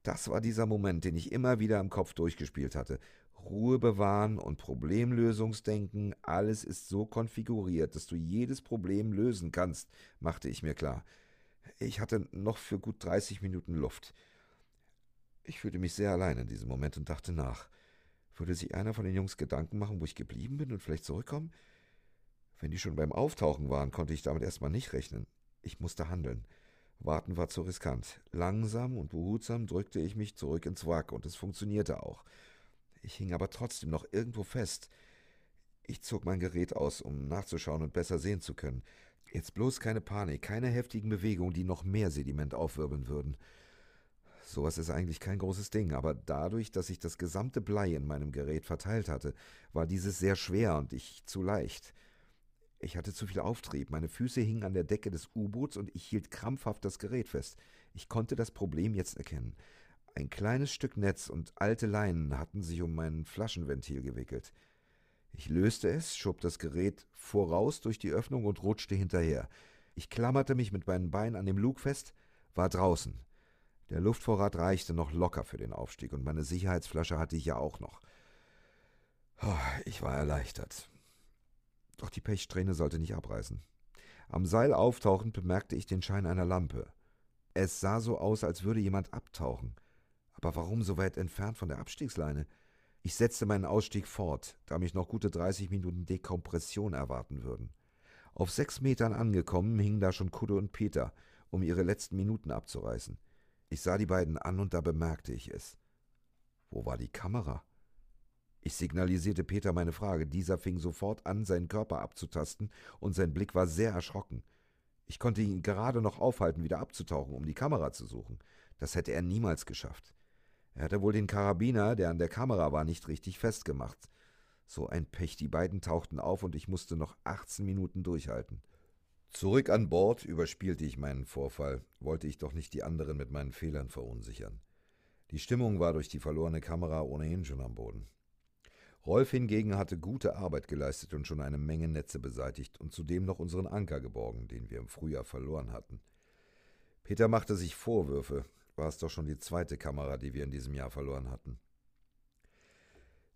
Das war dieser Moment, den ich immer wieder im Kopf durchgespielt hatte. Ruhe bewahren und Problemlösungsdenken, alles ist so konfiguriert, dass du jedes Problem lösen kannst, machte ich mir klar. Ich hatte noch für gut 30 Minuten Luft. Ich fühlte mich sehr allein in diesem Moment und dachte nach. Würde sich einer von den Jungs Gedanken machen, wo ich geblieben bin und vielleicht zurückkommen? Wenn die schon beim Auftauchen waren, konnte ich damit erstmal nicht rechnen. Ich musste handeln. Warten war zu riskant. Langsam und behutsam drückte ich mich zurück ins Wrack, und es funktionierte auch. Ich hing aber trotzdem noch irgendwo fest. Ich zog mein Gerät aus, um nachzuschauen und besser sehen zu können. Jetzt bloß keine Panik, keine heftigen Bewegungen, die noch mehr Sediment aufwirbeln würden. Sowas ist eigentlich kein großes Ding, aber dadurch, dass ich das gesamte Blei in meinem Gerät verteilt hatte, war dieses sehr schwer und ich zu leicht. Ich hatte zu viel Auftrieb, meine Füße hingen an der Decke des U-Boots und ich hielt krampfhaft das Gerät fest. Ich konnte das Problem jetzt erkennen. Ein kleines Stück Netz und alte Leinen hatten sich um mein Flaschenventil gewickelt. Ich löste es, schob das Gerät voraus durch die Öffnung und rutschte hinterher. Ich klammerte mich mit meinen Beinen an dem Lug fest, war draußen. Der Luftvorrat reichte noch locker für den Aufstieg und meine Sicherheitsflasche hatte ich ja auch noch. Oh, ich war erleichtert. Doch die Pechsträhne sollte nicht abreißen. Am Seil auftauchend bemerkte ich den Schein einer Lampe. Es sah so aus, als würde jemand abtauchen. Aber warum so weit entfernt von der Abstiegsleine? Ich setzte meinen Ausstieg fort, da mich noch gute 30 Minuten Dekompression erwarten würden. Auf sechs Metern angekommen, hingen da schon Kudde und Peter, um ihre letzten Minuten abzureißen. Ich sah die beiden an und da bemerkte ich es. Wo war die Kamera? Ich signalisierte Peter meine Frage. Dieser fing sofort an, seinen Körper abzutasten, und sein Blick war sehr erschrocken. Ich konnte ihn gerade noch aufhalten, wieder abzutauchen, um die Kamera zu suchen. Das hätte er niemals geschafft. Er hatte wohl den Karabiner, der an der Kamera war, nicht richtig festgemacht. So ein Pech, die beiden tauchten auf und ich musste noch 18 Minuten durchhalten. Zurück an Bord überspielte ich meinen Vorfall, wollte ich doch nicht die anderen mit meinen Fehlern verunsichern. Die Stimmung war durch die verlorene Kamera ohnehin schon am Boden. Rolf hingegen hatte gute Arbeit geleistet und schon eine Menge Netze beseitigt und zudem noch unseren Anker geborgen, den wir im Frühjahr verloren hatten. Peter machte sich Vorwürfe, war es doch schon die zweite Kamera, die wir in diesem Jahr verloren hatten.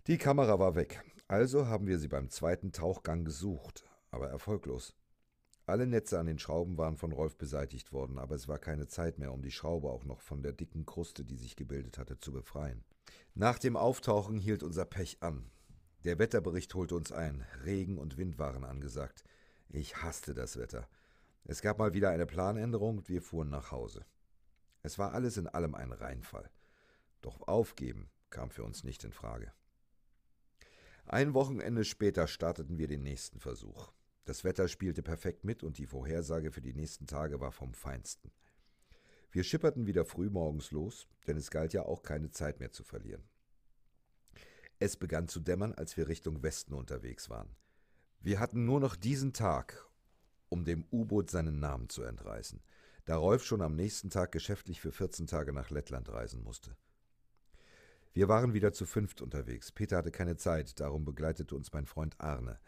Die Kamera war weg, also haben wir sie beim zweiten Tauchgang gesucht, aber erfolglos. Alle Netze an den Schrauben waren von Rolf beseitigt worden, aber es war keine Zeit mehr, um die Schraube auch noch von der dicken Kruste, die sich gebildet hatte, zu befreien. Nach dem Auftauchen hielt unser Pech an. Der Wetterbericht holte uns ein. Regen und Wind waren angesagt. Ich hasste das Wetter. Es gab mal wieder eine Planänderung und wir fuhren nach Hause. Es war alles in allem ein Reinfall. Doch aufgeben kam für uns nicht in Frage. Ein Wochenende später starteten wir den nächsten Versuch. Das Wetter spielte perfekt mit und die Vorhersage für die nächsten Tage war vom Feinsten. Wir schipperten wieder früh morgens los, denn es galt ja auch keine Zeit mehr zu verlieren. Es begann zu dämmern, als wir Richtung Westen unterwegs waren. Wir hatten nur noch diesen Tag, um dem U-Boot seinen Namen zu entreißen, da Rolf schon am nächsten Tag geschäftlich für 14 Tage nach Lettland reisen musste. Wir waren wieder zu fünft unterwegs. Peter hatte keine Zeit, darum begleitete uns mein Freund Arne.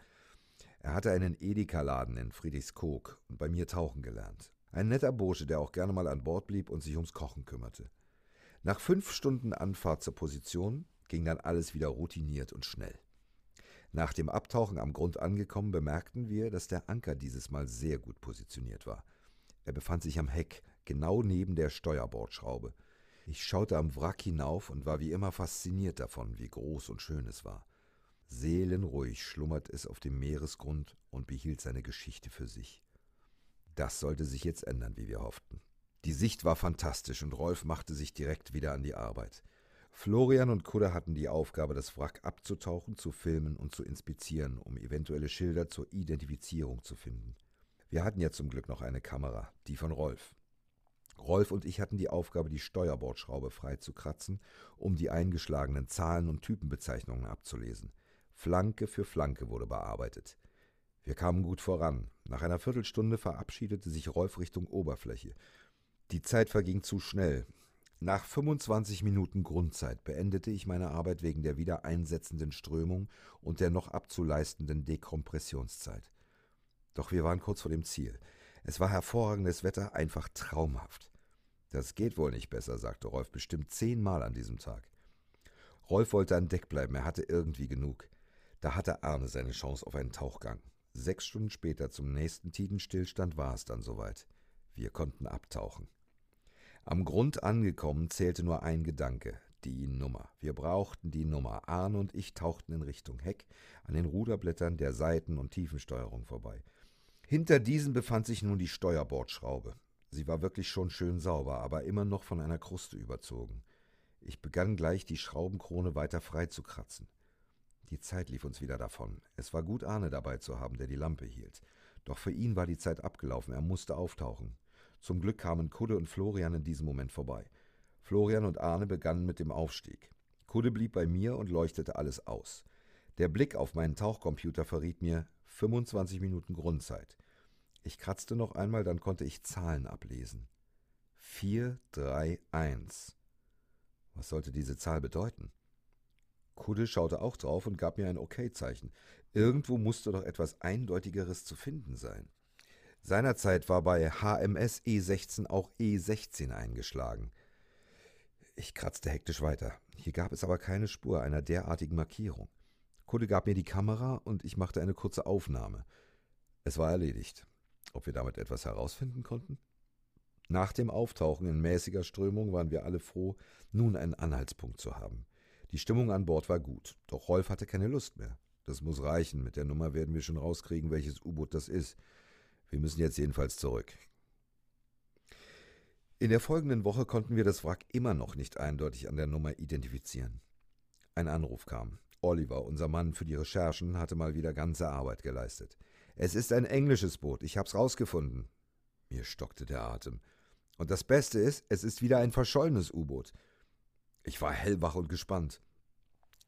Er hatte einen Edeka-Laden in Friedrichskoog und bei mir tauchen gelernt. Ein netter Bursche, der auch gerne mal an Bord blieb und sich ums Kochen kümmerte. Nach fünf Stunden Anfahrt zur Position ging dann alles wieder routiniert und schnell. Nach dem Abtauchen am Grund angekommen, bemerkten wir, dass der Anker dieses Mal sehr gut positioniert war. Er befand sich am Heck, genau neben der Steuerbordschraube. Ich schaute am Wrack hinauf und war wie immer fasziniert davon, wie groß und schön es war. Seelenruhig schlummert es auf dem Meeresgrund und behielt seine Geschichte für sich. Das sollte sich jetzt ändern, wie wir hofften. Die Sicht war fantastisch und Rolf machte sich direkt wieder an die Arbeit. Florian und Kudder hatten die Aufgabe, das Wrack abzutauchen, zu filmen und zu inspizieren, um eventuelle Schilder zur Identifizierung zu finden. Wir hatten ja zum Glück noch eine Kamera, die von Rolf. Rolf und ich hatten die Aufgabe, die Steuerbordschraube frei zu kratzen, um die eingeschlagenen Zahlen und Typenbezeichnungen abzulesen. Flanke für Flanke wurde bearbeitet. Wir kamen gut voran. Nach einer Viertelstunde verabschiedete sich Rolf Richtung Oberfläche. Die Zeit verging zu schnell. Nach 25 Minuten Grundzeit beendete ich meine Arbeit wegen der wieder einsetzenden Strömung und der noch abzuleistenden Dekompressionszeit. Doch wir waren kurz vor dem Ziel. Es war hervorragendes Wetter, einfach traumhaft. Das geht wohl nicht besser, sagte Rolf bestimmt zehnmal an diesem Tag. Rolf wollte an Deck bleiben, er hatte irgendwie genug. Da hatte Arne seine Chance auf einen Tauchgang. Sechs Stunden später zum nächsten Tidenstillstand war es dann soweit. Wir konnten abtauchen. Am Grund angekommen zählte nur ein Gedanke, die Nummer. Wir brauchten die Nummer. Arne und ich tauchten in Richtung Heck an den Ruderblättern der Seiten- und Tiefensteuerung vorbei. Hinter diesen befand sich nun die Steuerbordschraube. Sie war wirklich schon schön sauber, aber immer noch von einer Kruste überzogen. Ich begann gleich, die Schraubenkrone weiter frei zu kratzen. Die Zeit lief uns wieder davon. Es war gut, Arne dabei zu haben, der die Lampe hielt. Doch für ihn war die Zeit abgelaufen, er musste auftauchen. Zum Glück kamen Kudde und Florian in diesem Moment vorbei. Florian und Arne begannen mit dem Aufstieg. Kudde blieb bei mir und leuchtete alles aus. Der Blick auf meinen Tauchcomputer verriet mir 25 Minuten Grundzeit. Ich kratzte noch einmal, dann konnte ich Zahlen ablesen. 431. Was sollte diese Zahl bedeuten? Kudde schaute auch drauf und gab mir ein Okay-Zeichen. Irgendwo musste doch etwas Eindeutigeres zu finden sein. Seinerzeit war bei HMS E16 auch E16 eingeschlagen. Ich kratzte hektisch weiter. Hier gab es aber keine Spur einer derartigen Markierung. Kudde gab mir die Kamera und ich machte eine kurze Aufnahme. Es war erledigt. Ob wir damit etwas herausfinden konnten? Nach dem Auftauchen in mäßiger Strömung waren wir alle froh, nun einen Anhaltspunkt zu haben. Die Stimmung an Bord war gut, doch Rolf hatte keine Lust mehr. Das muss reichen, mit der Nummer werden wir schon rauskriegen, welches U-Boot das ist. Wir müssen jetzt jedenfalls zurück. In der folgenden Woche konnten wir das Wrack immer noch nicht eindeutig an der Nummer identifizieren. Ein Anruf kam. Oliver, unser Mann für die Recherchen, hatte mal wieder ganze Arbeit geleistet. Es ist ein englisches Boot, ich hab's rausgefunden. Mir stockte der Atem. Und das Beste ist, es ist wieder ein verschollenes U-Boot. Ich war hellwach und gespannt.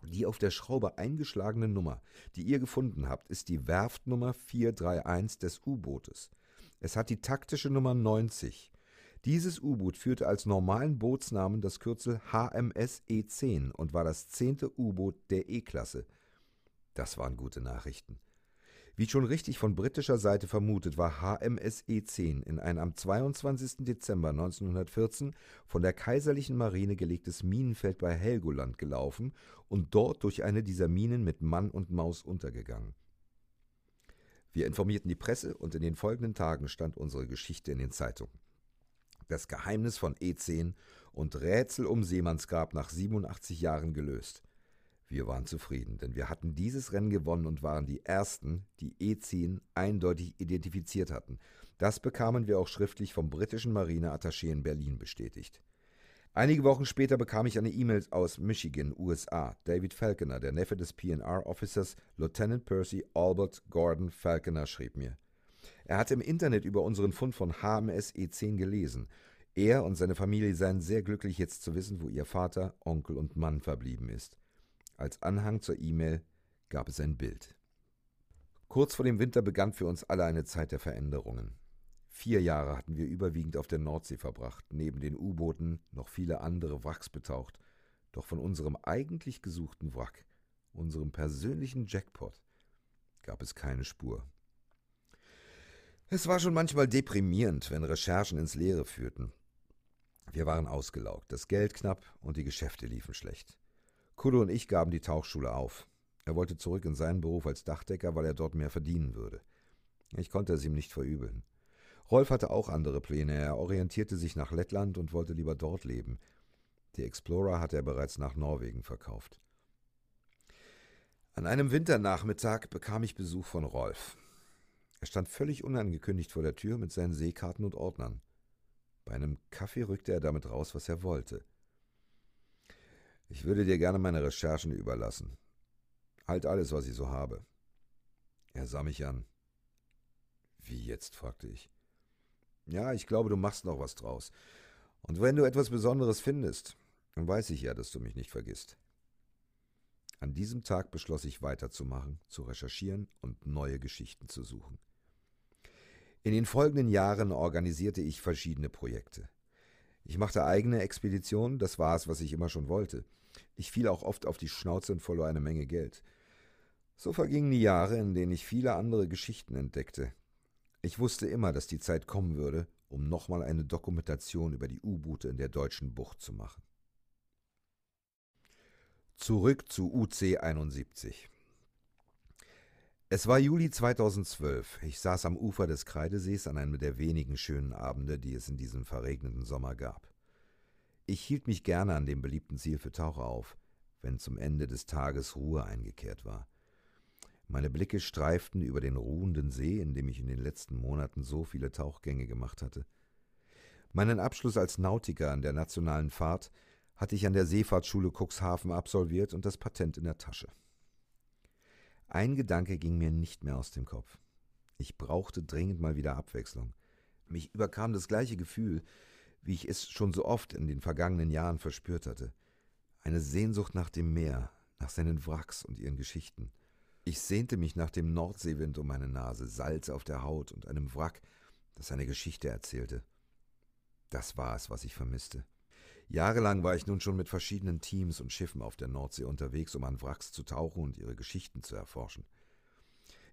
Die auf der Schraube eingeschlagene Nummer, die ihr gefunden habt, ist die Werftnummer 431 des U-Bootes. Es hat die taktische Nummer 90. Dieses U-Boot führte als normalen Bootsnamen das Kürzel HMS E10 und war das zehnte U-Boot der E-Klasse. Das waren gute Nachrichten. Wie schon richtig von britischer Seite vermutet, war HMS E10 in ein am 22. Dezember 1914 von der kaiserlichen Marine gelegtes Minenfeld bei Helgoland gelaufen und dort durch eine dieser Minen mit Mann und Maus untergegangen. Wir informierten die Presse und in den folgenden Tagen stand unsere Geschichte in den Zeitungen. Das Geheimnis von E10 und Rätsel um Seemannsgrab nach 87 Jahren gelöst. Wir waren zufrieden, denn wir hatten dieses Rennen gewonnen und waren die Ersten, die E10 eindeutig identifiziert hatten. Das bekamen wir auch schriftlich vom britischen Marineattaché in Berlin bestätigt. Einige Wochen später bekam ich eine E-Mail aus Michigan, USA. David Falconer, der Neffe des PNR-Officers Lieutenant Percy Albert Gordon Falconer, schrieb mir. Er hatte im Internet über unseren Fund von HMS E10 gelesen. Er und seine Familie seien sehr glücklich, jetzt zu wissen, wo ihr Vater, Onkel und Mann verblieben ist. Als Anhang zur E-Mail gab es ein Bild. Kurz vor dem Winter begann für uns alle eine Zeit der Veränderungen. Vier Jahre hatten wir überwiegend auf der Nordsee verbracht, neben den U-Booten noch viele andere Wracks betaucht, doch von unserem eigentlich gesuchten Wrack, unserem persönlichen Jackpot, gab es keine Spur. Es war schon manchmal deprimierend, wenn Recherchen ins Leere führten. Wir waren ausgelaugt, das Geld knapp und die Geschäfte liefen schlecht. Kudo und ich gaben die Tauchschule auf. Er wollte zurück in seinen Beruf als Dachdecker, weil er dort mehr verdienen würde. Ich konnte es ihm nicht verübeln. Rolf hatte auch andere Pläne. Er orientierte sich nach Lettland und wollte lieber dort leben. Die Explorer hatte er bereits nach Norwegen verkauft. An einem Winternachmittag bekam ich Besuch von Rolf. Er stand völlig unangekündigt vor der Tür mit seinen Seekarten und Ordnern. Bei einem Kaffee rückte er damit raus, was er wollte. Ich würde dir gerne meine Recherchen überlassen. Halt alles, was ich so habe. Er sah mich an. Wie jetzt? fragte ich. Ja, ich glaube, du machst noch was draus. Und wenn du etwas Besonderes findest, dann weiß ich ja, dass du mich nicht vergisst. An diesem Tag beschloss ich weiterzumachen, zu recherchieren und neue Geschichten zu suchen. In den folgenden Jahren organisierte ich verschiedene Projekte. Ich machte eigene Expeditionen, das war es, was ich immer schon wollte. Ich fiel auch oft auf die Schnauze und verlor eine Menge Geld. So vergingen die Jahre, in denen ich viele andere Geschichten entdeckte. Ich wusste immer, dass die Zeit kommen würde, um nochmal eine Dokumentation über die U-Boote in der deutschen Bucht zu machen. Zurück zu UC 71. Es war Juli 2012. Ich saß am Ufer des Kreidesees an einem der wenigen schönen Abende, die es in diesem verregneten Sommer gab. Ich hielt mich gerne an dem beliebten Ziel für Taucher auf, wenn zum Ende des Tages Ruhe eingekehrt war. Meine Blicke streiften über den ruhenden See, in dem ich in den letzten Monaten so viele Tauchgänge gemacht hatte. Meinen Abschluss als Nautiker an der nationalen Fahrt hatte ich an der Seefahrtsschule Cuxhaven absolviert und das Patent in der Tasche. Ein Gedanke ging mir nicht mehr aus dem Kopf. Ich brauchte dringend mal wieder Abwechslung. Mich überkam das gleiche Gefühl, wie ich es schon so oft in den vergangenen Jahren verspürt hatte. Eine Sehnsucht nach dem Meer, nach seinen Wracks und ihren Geschichten. Ich sehnte mich nach dem Nordseewind um meine Nase, Salz auf der Haut und einem Wrack, das eine Geschichte erzählte. Das war es, was ich vermisste. Jahrelang war ich nun schon mit verschiedenen Teams und Schiffen auf der Nordsee unterwegs, um an Wracks zu tauchen und ihre Geschichten zu erforschen.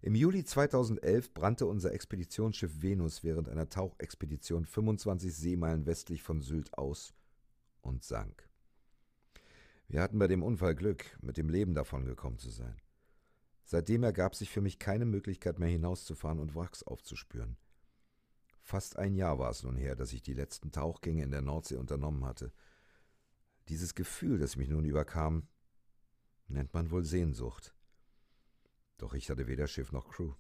Im Juli 2011 brannte unser Expeditionsschiff Venus während einer Tauchexpedition 25 Seemeilen westlich von Sylt aus und sank. Wir hatten bei dem Unfall Glück, mit dem Leben davongekommen zu sein. Seitdem ergab sich für mich keine Möglichkeit mehr hinauszufahren und Wracks aufzuspüren. Fast ein Jahr war es nun her, dass ich die letzten Tauchgänge in der Nordsee unternommen hatte. Dieses Gefühl, das mich nun überkam, nennt man wohl Sehnsucht. Doch ich hatte weder Schiff noch Crew.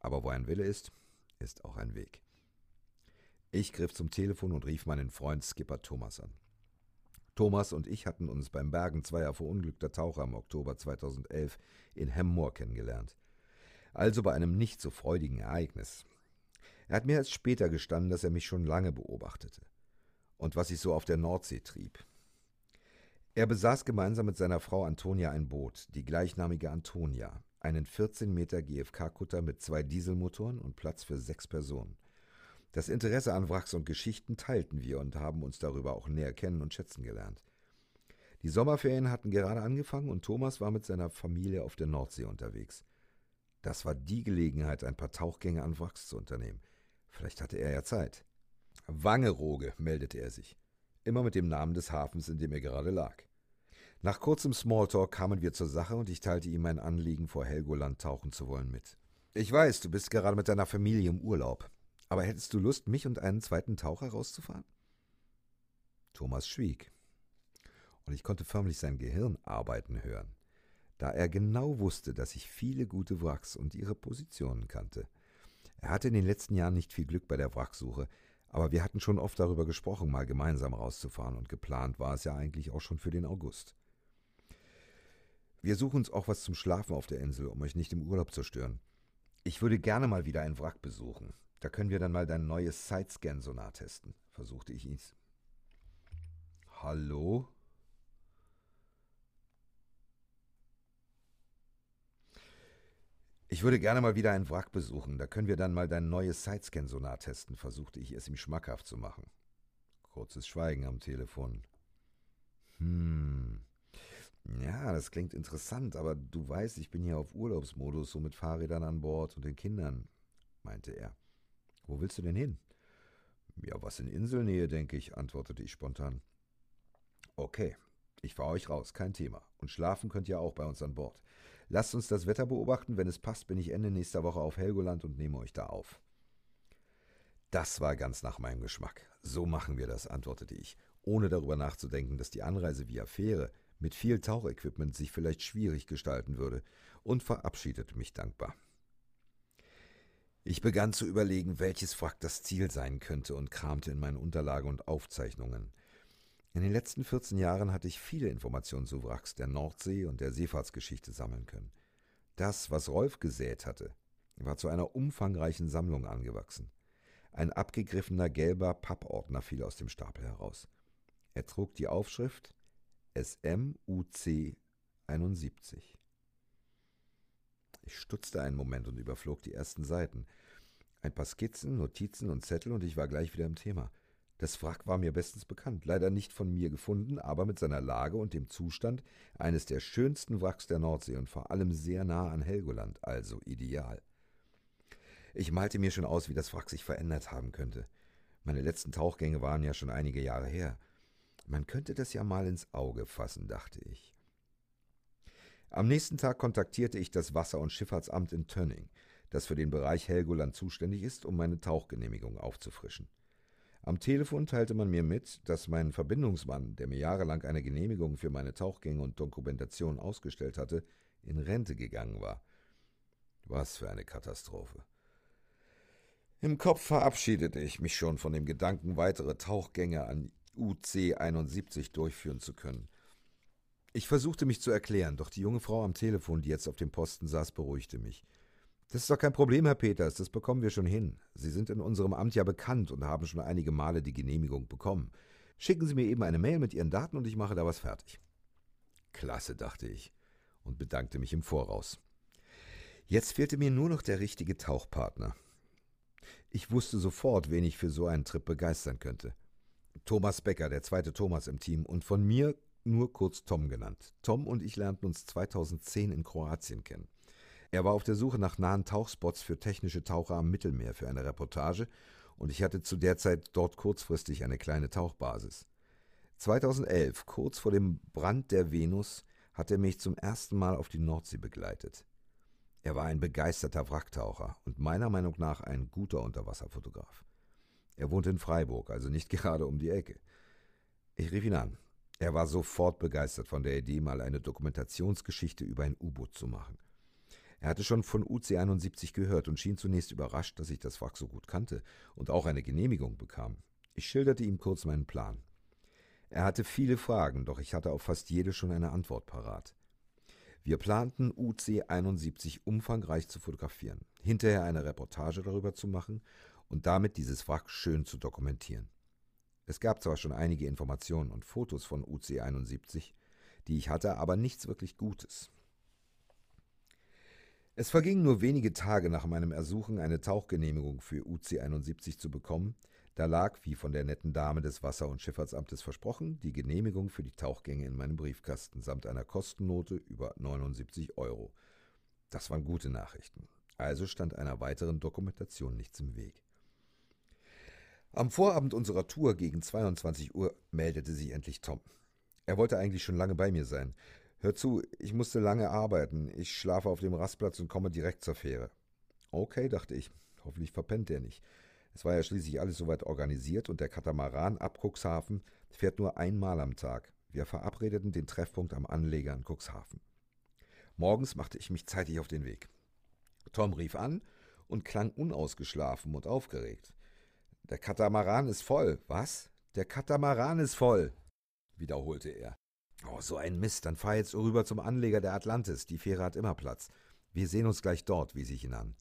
Aber wo ein Wille ist, ist auch ein Weg. Ich griff zum Telefon und rief meinen Freund Skipper Thomas an. Thomas und ich hatten uns beim Bergen zweier verunglückter Taucher im Oktober 2011 in Hemmoor kennengelernt. Also bei einem nicht so freudigen Ereignis. Er hat mir erst später gestanden, dass er mich schon lange beobachtete und was ich so auf der Nordsee trieb. Er besaß gemeinsam mit seiner Frau Antonia ein Boot, die gleichnamige Antonia, einen 14 Meter GFK-Kutter mit zwei Dieselmotoren und Platz für sechs Personen. Das Interesse an Wracks und Geschichten teilten wir und haben uns darüber auch näher kennen und schätzen gelernt. Die Sommerferien hatten gerade angefangen und Thomas war mit seiner Familie auf der Nordsee unterwegs. Das war die Gelegenheit, ein paar Tauchgänge an Wracks zu unternehmen. Vielleicht hatte er ja Zeit. Wangerooge, meldete er sich. Immer mit dem Namen des Hafens, in dem er gerade lag. Nach kurzem Smalltalk kamen wir zur Sache und ich teilte ihm mein Anliegen, vor Helgoland tauchen zu wollen, mit. Ich weiß, du bist gerade mit deiner Familie im Urlaub. Aber hättest du Lust, mich und einen zweiten Taucher rauszufahren? Thomas schwieg. und ich konnte förmlich sein Gehirn arbeiten hören, da er genau wusste, dass ich viele gute Wracks und ihre Positionen kannte. Er hatte in den letzten Jahren nicht viel Glück bei der Wracksuche, aber wir hatten schon oft darüber gesprochen, mal gemeinsam rauszufahren, und geplant war es ja eigentlich auch schon für den August. Wir suchen uns auch was zum Schlafen auf der Insel, um euch nicht im Urlaub zu stören. Ich würde gerne mal wieder ein Wrack besuchen. Da können wir dann mal dein neues Sidescan-Sonar testen, versuchte ich ihn. Hallo? Ich würde gerne mal wieder ein Wrack besuchen. Da können wir dann mal dein neues Sidescan-Sonar testen, versuchte ich es ihm schmackhaft zu machen. Kurzes Schweigen am Telefon. Hm. Ja, das klingt interessant, aber du weißt, ich bin hier auf Urlaubsmodus, so mit Fahrrädern an Bord und den Kindern, meinte er. Wo willst du denn hin? Ja, was in Inselnähe, denke ich, antwortete ich spontan. Okay, ich fahre euch raus, kein Thema. Und schlafen könnt ihr auch bei uns an Bord. Lasst uns das Wetter beobachten. Wenn es passt, bin ich Ende nächster Woche auf Helgoland und nehme euch da auf. Das war ganz nach meinem Geschmack. So machen wir das, antwortete ich, ohne darüber nachzudenken, dass die Anreise via Fähre mit viel Tauchequipment sich vielleicht schwierig gestalten würde, und verabschiedete mich dankbar. Ich begann zu überlegen, welches Wrack das Ziel sein könnte und kramte in meinen Unterlagen und Aufzeichnungen. In den letzten 14 Jahren hatte ich viele Informationen zu Wracks der Nordsee und der Seefahrtsgeschichte sammeln können. Das, was Rolf gesät hatte, war zu einer umfangreichen Sammlung angewachsen. Ein abgegriffener gelber Pappordner fiel aus dem Stapel heraus. Er trug die Aufschrift SMUC 71. Ich stutzte einen Moment und überflog die ersten Seiten. Ein paar Skizzen, Notizen und Zettel und ich war gleich wieder im Thema. Das Wrack war mir bestens bekannt, leider nicht von mir gefunden, aber mit seiner Lage und dem Zustand eines der schönsten Wracks der Nordsee und vor allem sehr nah an Helgoland, also ideal. Ich malte mir schon aus, wie das Wrack sich verändert haben könnte. Meine letzten Tauchgänge waren ja schon einige Jahre her. Man könnte das ja mal ins Auge fassen, dachte ich. Am nächsten Tag kontaktierte ich das Wasser- und Schifffahrtsamt in Tönning, das für den Bereich Helgoland zuständig ist, um meine Tauchgenehmigung aufzufrischen. Am Telefon teilte man mir mit, dass mein Verbindungsmann, der mir jahrelang eine Genehmigung für meine Tauchgänge und Dokumentation ausgestellt hatte, in Rente gegangen war. Was für eine Katastrophe. Im Kopf verabschiedete ich mich schon von dem Gedanken, weitere Tauchgänge an UC 71 durchführen zu können. Ich versuchte mich zu erklären, doch die junge Frau am Telefon, die jetzt auf dem Posten saß, beruhigte mich. Das ist doch kein Problem, Herr Peters, das bekommen wir schon hin. Sie sind in unserem Amt ja bekannt und haben schon einige Male die Genehmigung bekommen. Schicken Sie mir eben eine Mail mit Ihren Daten und ich mache da was fertig. Klasse, dachte ich und bedankte mich im Voraus. Jetzt fehlte mir nur noch der richtige Tauchpartner. Ich wusste sofort, wen ich für so einen Trip begeistern könnte. Thomas Becker, der zweite Thomas im Team und von mir nur kurz Tom genannt. Tom und ich lernten uns 2010 in Kroatien kennen. Er war auf der Suche nach nahen Tauchspots für technische Taucher am Mittelmeer für eine Reportage und ich hatte zu der Zeit dort kurzfristig eine kleine Tauchbasis. 2011, kurz vor dem Brand der Venus, hat er mich zum ersten Mal auf die Nordsee begleitet. Er war ein begeisterter Wracktaucher und meiner Meinung nach ein guter Unterwasserfotograf. Er wohnt in Freiburg, also nicht <laughs> gerade um die Ecke. Ich rief ihn an. Er war sofort begeistert von der Idee, mal eine Dokumentationsgeschichte über ein U-Boot zu machen. Er hatte schon von UC-71 gehört und schien zunächst überrascht, dass ich das Wrack so gut kannte und auch eine Genehmigung bekam. Ich schilderte ihm kurz meinen Plan. Er hatte viele Fragen, doch ich hatte auf fast jede schon eine Antwort parat. Wir planten UC-71 umfangreich zu fotografieren, hinterher eine Reportage darüber zu machen und damit dieses Wrack schön zu dokumentieren. Es gab zwar schon einige Informationen und Fotos von UC-71, die ich hatte, aber nichts wirklich Gutes. Es vergingen nur wenige Tage nach meinem Ersuchen, eine Tauchgenehmigung für UC-71 zu bekommen. Da lag, wie von der netten Dame des Wasser- und Schifffahrtsamtes versprochen, die Genehmigung für die Tauchgänge in meinem Briefkasten samt einer Kostennote über 79 Euro. Das waren gute Nachrichten. Also stand einer weiteren Dokumentation nichts im Weg. Am Vorabend unserer Tour gegen 22 Uhr meldete sich endlich Tom. Er wollte eigentlich schon lange bei mir sein, Hör zu, ich musste lange arbeiten. Ich schlafe auf dem Rastplatz und komme direkt zur Fähre. Okay, dachte ich. Hoffentlich verpennt er nicht. Es war ja schließlich alles soweit organisiert und der Katamaran ab Cuxhaven fährt nur einmal am Tag. Wir verabredeten den Treffpunkt am Anleger in Cuxhaven. Morgens machte ich mich zeitig auf den Weg. Tom rief an und klang unausgeschlafen und aufgeregt. Der Katamaran ist voll. Was? Der Katamaran ist voll, wiederholte er. Oh, so ein Mist, dann fahr jetzt rüber zum Anleger der Atlantis. Die Fähre hat immer Platz. Wir sehen uns gleich dort, wies ich ihn an.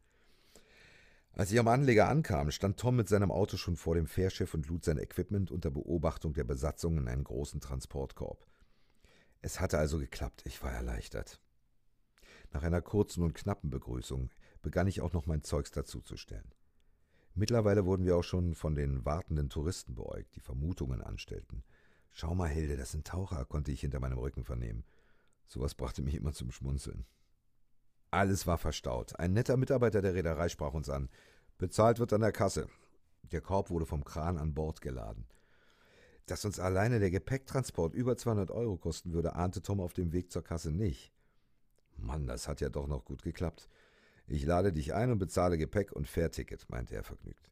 Als ich am Anleger ankam, stand Tom mit seinem Auto schon vor dem Fährschiff und lud sein Equipment unter Beobachtung der Besatzung in einen großen Transportkorb. Es hatte also geklappt, ich war erleichtert. Nach einer kurzen und knappen Begrüßung begann ich auch noch mein Zeugs dazuzustellen. Mittlerweile wurden wir auch schon von den wartenden Touristen beäugt, die Vermutungen anstellten. Schau mal, Hilde, das sind Taucher, konnte ich hinter meinem Rücken vernehmen. Sowas brachte mich immer zum Schmunzeln. Alles war verstaut. Ein netter Mitarbeiter der Reederei sprach uns an. Bezahlt wird an der Kasse. Der Korb wurde vom Kran an Bord geladen. Dass uns alleine der Gepäcktransport über 200 Euro kosten würde, ahnte Tom auf dem Weg zur Kasse nicht. Mann, das hat ja doch noch gut geklappt. Ich lade dich ein und bezahle Gepäck und Fährticket, meinte er vergnügt.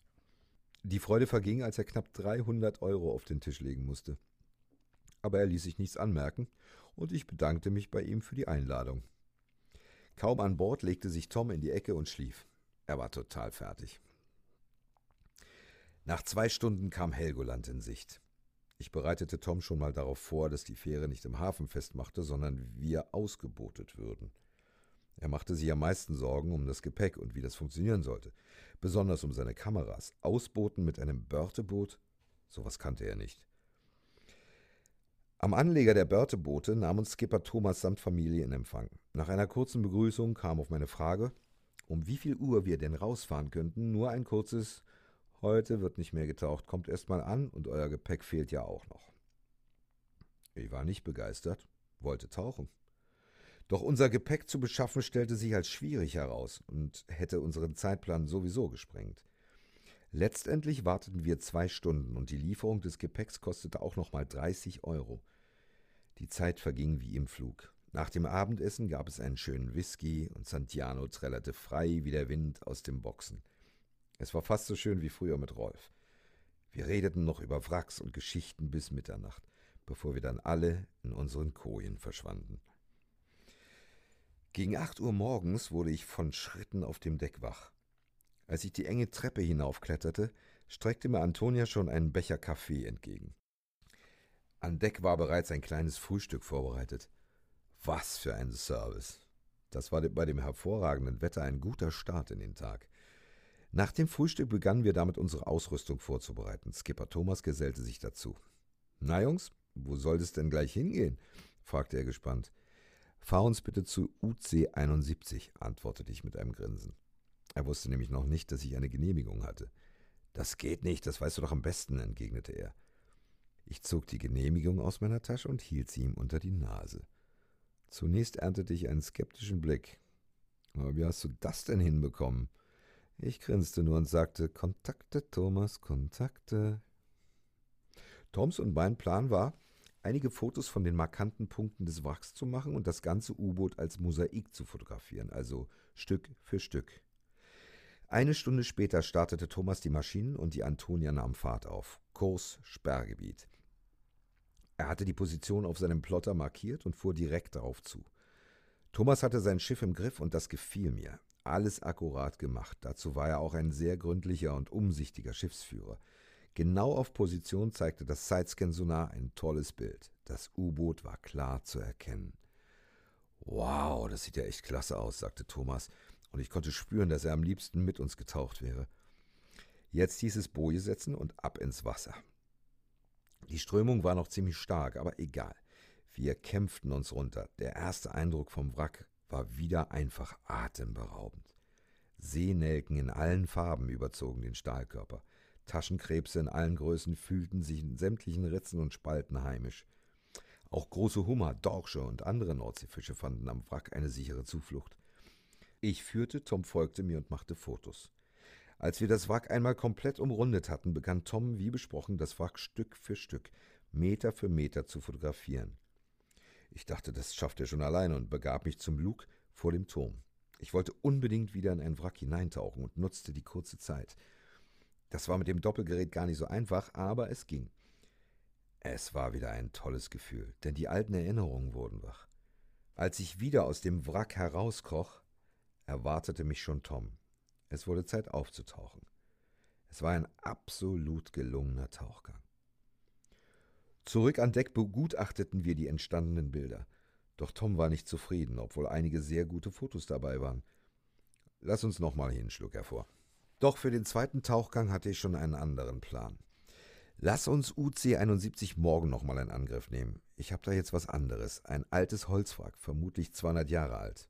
Die Freude verging, als er knapp 300 Euro auf den Tisch legen musste. Aber er ließ sich nichts anmerken, und ich bedankte mich bei ihm für die Einladung. Kaum an Bord legte sich Tom in die Ecke und schlief. Er war total fertig. Nach zwei Stunden kam Helgoland in Sicht. Ich bereitete Tom schon mal darauf vor, dass die Fähre nicht im Hafen festmachte, sondern wir ausgebotet würden. Er machte sich am meisten Sorgen um das Gepäck und wie das funktionieren sollte, besonders um seine Kameras. Ausboten mit einem Börteboot? Sowas kannte er nicht. Am Anleger der Börteboote nahm uns Skipper Thomas samt Familie in Empfang. Nach einer kurzen Begrüßung kam auf meine Frage, um wie viel Uhr wir denn rausfahren könnten, nur ein kurzes Heute wird nicht mehr getaucht, kommt erst mal an und euer Gepäck fehlt ja auch noch. Ich war nicht begeistert, wollte tauchen. Doch unser Gepäck zu beschaffen stellte sich als schwierig heraus und hätte unseren Zeitplan sowieso gesprengt. Letztendlich warteten wir zwei Stunden und die Lieferung des Gepäcks kostete auch nochmal 30 Euro. Die Zeit verging wie im Flug. Nach dem Abendessen gab es einen schönen Whisky und Santiano trällerte frei wie der Wind aus dem Boxen. Es war fast so schön wie früher mit Rolf. Wir redeten noch über Wracks und Geschichten bis Mitternacht, bevor wir dann alle in unseren Kojen verschwanden. Gegen acht Uhr morgens wurde ich von Schritten auf dem Deck wach. Als ich die enge Treppe hinaufkletterte, streckte mir Antonia schon einen Becher Kaffee entgegen. An Deck war bereits ein kleines Frühstück vorbereitet. Was für ein Service! Das war bei dem hervorragenden Wetter ein guter Start in den Tag. Nach dem Frühstück begannen wir damit, unsere Ausrüstung vorzubereiten. Skipper Thomas gesellte sich dazu. Na, Jungs, wo soll es denn gleich hingehen? fragte er gespannt. Fahr uns bitte zu UC 71, antwortete ich mit einem Grinsen. Er wusste nämlich noch nicht, dass ich eine Genehmigung hatte. Das geht nicht, das weißt du doch am besten, entgegnete er. Ich zog die Genehmigung aus meiner Tasche und hielt sie ihm unter die Nase. Zunächst erntete ich einen skeptischen Blick. Aber wie hast du das denn hinbekommen? Ich grinste nur und sagte Kontakte, Thomas, Kontakte. Toms und mein Plan war, einige Fotos von den markanten Punkten des Wracks zu machen und das ganze U-Boot als Mosaik zu fotografieren, also Stück für Stück. Eine Stunde später startete Thomas die Maschinen und die Antonia nahm Fahrt auf. Kurs Sperrgebiet. Er hatte die Position auf seinem Plotter markiert und fuhr direkt darauf zu. Thomas hatte sein Schiff im Griff und das gefiel mir. Alles akkurat gemacht. Dazu war er auch ein sehr gründlicher und umsichtiger Schiffsführer. Genau auf Position zeigte das Sidescan-Sonar ein tolles Bild. Das U-Boot war klar zu erkennen. Wow, das sieht ja echt klasse aus, sagte Thomas, und ich konnte spüren, dass er am liebsten mit uns getaucht wäre. Jetzt hieß es Boje setzen und ab ins Wasser. Die Strömung war noch ziemlich stark, aber egal. Wir kämpften uns runter. Der erste Eindruck vom Wrack war wieder einfach atemberaubend. Seenelken in allen Farben überzogen den Stahlkörper. Taschenkrebse in allen Größen fühlten sich in sämtlichen Ritzen und Spalten heimisch. Auch große Hummer, Dorsche und andere Nordseefische fanden am Wrack eine sichere Zuflucht. Ich führte, Tom folgte mir und machte Fotos. Als wir das Wrack einmal komplett umrundet hatten, begann Tom, wie besprochen, das Wrack Stück für Stück, Meter für Meter zu fotografieren. Ich dachte, das schafft er schon alleine und begab mich zum Lug vor dem Turm. Ich wollte unbedingt wieder in ein Wrack hineintauchen und nutzte die kurze Zeit. Das war mit dem Doppelgerät gar nicht so einfach, aber es ging. Es war wieder ein tolles Gefühl, denn die alten Erinnerungen wurden wach. Als ich wieder aus dem Wrack herauskroch, erwartete mich schon Tom. Es wurde Zeit aufzutauchen. Es war ein absolut gelungener Tauchgang. Zurück an Deck begutachteten wir die entstandenen Bilder. Doch Tom war nicht zufrieden, obwohl einige sehr gute Fotos dabei waren. Lass uns nochmal hin, schlug er vor. Doch für den zweiten Tauchgang hatte ich schon einen anderen Plan. Lass uns UC-71 morgen nochmal in Angriff nehmen. Ich habe da jetzt was anderes. Ein altes Holzwrack, vermutlich 200 Jahre alt.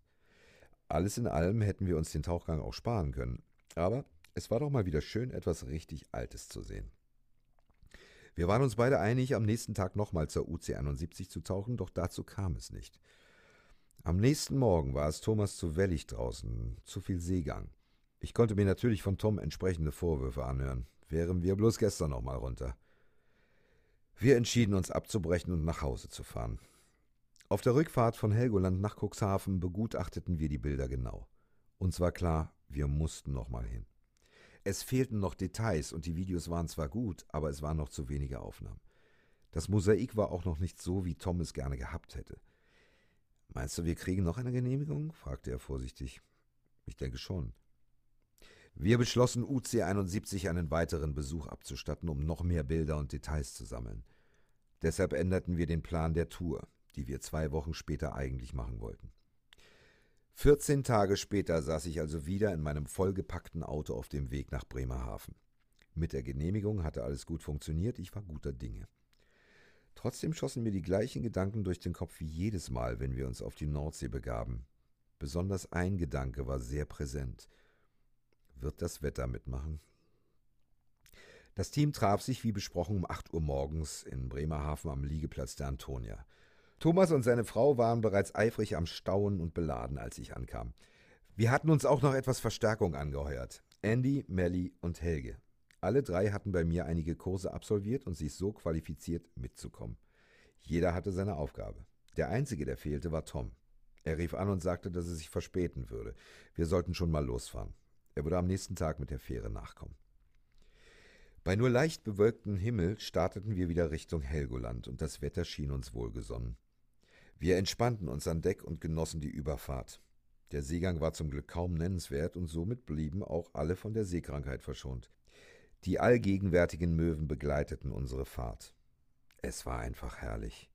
Alles in allem hätten wir uns den Tauchgang auch sparen können. Aber es war doch mal wieder schön, etwas richtig Altes zu sehen. Wir waren uns beide einig, am nächsten Tag nochmal zur UC-71 zu tauchen, doch dazu kam es nicht. Am nächsten Morgen war es Thomas zu wellig draußen, zu viel Seegang. Ich konnte mir natürlich von Tom entsprechende Vorwürfe anhören. Wären wir bloß gestern noch mal runter. Wir entschieden uns abzubrechen und nach Hause zu fahren. Auf der Rückfahrt von Helgoland nach Cuxhaven begutachteten wir die Bilder genau. Uns war klar, wir mussten noch mal hin. Es fehlten noch Details und die Videos waren zwar gut, aber es waren noch zu wenige Aufnahmen. Das Mosaik war auch noch nicht so, wie Tom es gerne gehabt hätte. Meinst du, wir kriegen noch eine Genehmigung? fragte er vorsichtig. Ich denke schon. Wir beschlossen, UC71 einen weiteren Besuch abzustatten, um noch mehr Bilder und Details zu sammeln. Deshalb änderten wir den Plan der Tour, die wir zwei Wochen später eigentlich machen wollten. 14 Tage später saß ich also wieder in meinem vollgepackten Auto auf dem Weg nach Bremerhaven. Mit der Genehmigung hatte alles gut funktioniert, ich war guter Dinge. Trotzdem schossen mir die gleichen Gedanken durch den Kopf wie jedes Mal, wenn wir uns auf die Nordsee begaben. Besonders ein Gedanke war sehr präsent – wird das Wetter mitmachen. Das Team traf sich wie besprochen um 8 Uhr morgens in Bremerhaven am Liegeplatz der Antonia. Thomas und seine Frau waren bereits eifrig am Stauen und beladen, als ich ankam. Wir hatten uns auch noch etwas Verstärkung angeheuert. Andy, Melly und Helge. Alle drei hatten bei mir einige Kurse absolviert und sich so qualifiziert, mitzukommen. Jeder hatte seine Aufgabe. Der einzige, der fehlte, war Tom. Er rief an und sagte, dass er sich verspäten würde. Wir sollten schon mal losfahren. Er würde am nächsten Tag mit der Fähre nachkommen. Bei nur leicht bewölktem Himmel starteten wir wieder Richtung Helgoland und das Wetter schien uns wohlgesonnen. Wir entspannten uns an Deck und genossen die Überfahrt. Der Seegang war zum Glück kaum nennenswert und somit blieben auch alle von der Seekrankheit verschont. Die allgegenwärtigen Möwen begleiteten unsere Fahrt. Es war einfach herrlich.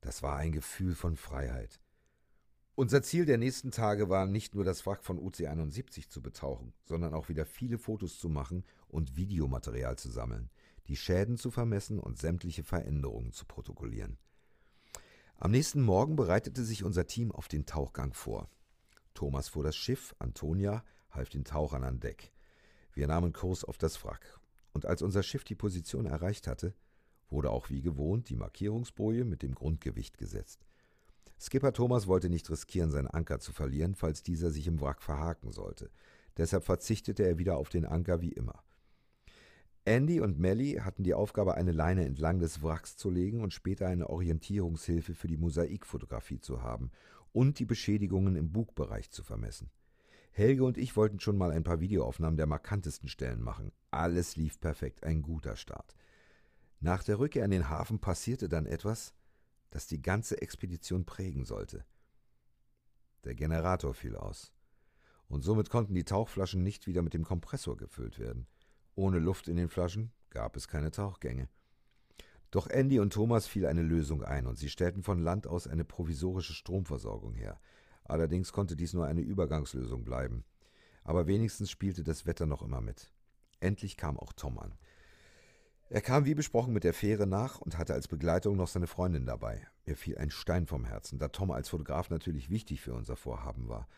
Das war ein Gefühl von Freiheit. Unser Ziel der nächsten Tage war nicht nur das Wrack von UC-71 zu betauchen, sondern auch wieder viele Fotos zu machen und Videomaterial zu sammeln, die Schäden zu vermessen und sämtliche Veränderungen zu protokollieren. Am nächsten Morgen bereitete sich unser Team auf den Tauchgang vor. Thomas fuhr das Schiff, Antonia half den Tauchern an Deck. Wir nahmen Kurs auf das Wrack. Und als unser Schiff die Position erreicht hatte, wurde auch wie gewohnt die Markierungsboje mit dem Grundgewicht gesetzt. Skipper Thomas wollte nicht riskieren, seinen Anker zu verlieren, falls dieser sich im Wrack verhaken sollte. Deshalb verzichtete er wieder auf den Anker wie immer. Andy und Melly hatten die Aufgabe, eine Leine entlang des Wracks zu legen und später eine Orientierungshilfe für die Mosaikfotografie zu haben und die Beschädigungen im Bugbereich zu vermessen. Helge und ich wollten schon mal ein paar Videoaufnahmen der markantesten Stellen machen. Alles lief perfekt, ein guter Start. Nach der Rückkehr in den Hafen passierte dann etwas, das die ganze Expedition prägen sollte. Der Generator fiel aus. Und somit konnten die Tauchflaschen nicht wieder mit dem Kompressor gefüllt werden. Ohne Luft in den Flaschen gab es keine Tauchgänge. Doch Andy und Thomas fiel eine Lösung ein und sie stellten von Land aus eine provisorische Stromversorgung her. Allerdings konnte dies nur eine Übergangslösung bleiben. Aber wenigstens spielte das Wetter noch immer mit. Endlich kam auch Tom an. Er kam wie besprochen mit der Fähre nach und hatte als Begleitung noch seine Freundin dabei. Mir fiel ein Stein vom Herzen, da Tom als Fotograf natürlich wichtig für unser Vorhaben war.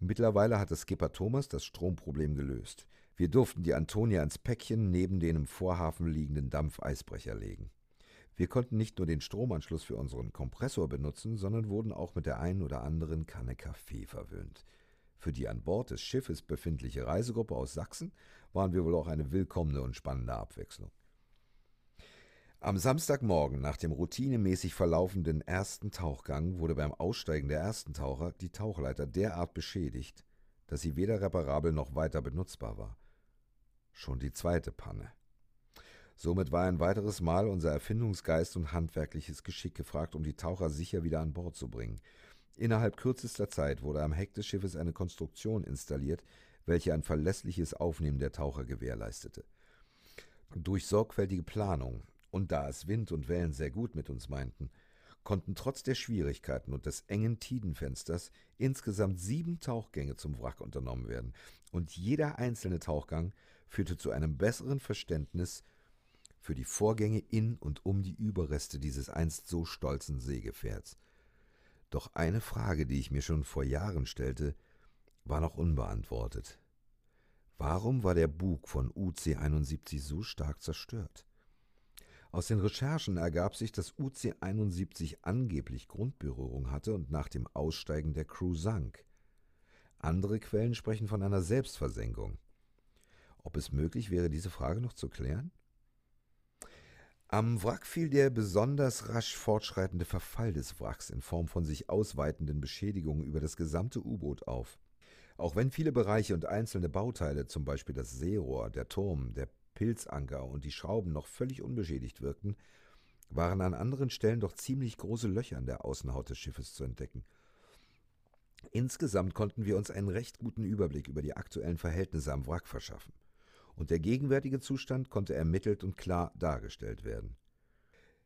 Mittlerweile hatte Skipper Thomas das Stromproblem gelöst. Wir durften die Antonia ins Päckchen neben den im Vorhafen liegenden Dampfeisbrecher legen. Wir konnten nicht nur den Stromanschluss für unseren Kompressor benutzen, sondern wurden auch mit der einen oder anderen Kanne Kaffee verwöhnt. Für die an Bord des Schiffes befindliche Reisegruppe aus Sachsen waren wir wohl auch eine willkommene und spannende Abwechslung. Am Samstagmorgen nach dem routinemäßig verlaufenden ersten Tauchgang wurde beim Aussteigen der ersten Taucher die Tauchleiter derart beschädigt, dass sie weder reparabel noch weiter benutzbar war. Schon die zweite Panne. Somit war ein weiteres Mal unser Erfindungsgeist und handwerkliches Geschick gefragt, um die Taucher sicher wieder an Bord zu bringen. Innerhalb kürzester Zeit wurde am Heck des Schiffes eine Konstruktion installiert, welche ein verlässliches Aufnehmen der Taucher gewährleistete. Durch sorgfältige Planung, und da es Wind und Wellen sehr gut mit uns meinten, konnten trotz der Schwierigkeiten und des engen Tidenfensters insgesamt sieben Tauchgänge zum Wrack unternommen werden, und jeder einzelne Tauchgang führte zu einem besseren Verständnis für die Vorgänge in und um die Überreste dieses einst so stolzen Seegefährts. Doch eine Frage, die ich mir schon vor Jahren stellte, war noch unbeantwortet. Warum war der Bug von UC 71 so stark zerstört? Aus den Recherchen ergab sich, dass UC 71 angeblich Grundberührung hatte und nach dem Aussteigen der Crew sank. Andere Quellen sprechen von einer Selbstversenkung. Ob es möglich wäre, diese Frage noch zu klären? Am Wrack fiel der besonders rasch fortschreitende Verfall des Wracks in Form von sich ausweitenden Beschädigungen über das gesamte U-Boot auf. Auch wenn viele Bereiche und einzelne Bauteile, zum Beispiel das Seerohr, der Turm, der Pilzanker und die Schrauben noch völlig unbeschädigt wirkten, waren an anderen Stellen doch ziemlich große Löcher an der Außenhaut des Schiffes zu entdecken. Insgesamt konnten wir uns einen recht guten Überblick über die aktuellen Verhältnisse am Wrack verschaffen und der gegenwärtige Zustand konnte ermittelt und klar dargestellt werden.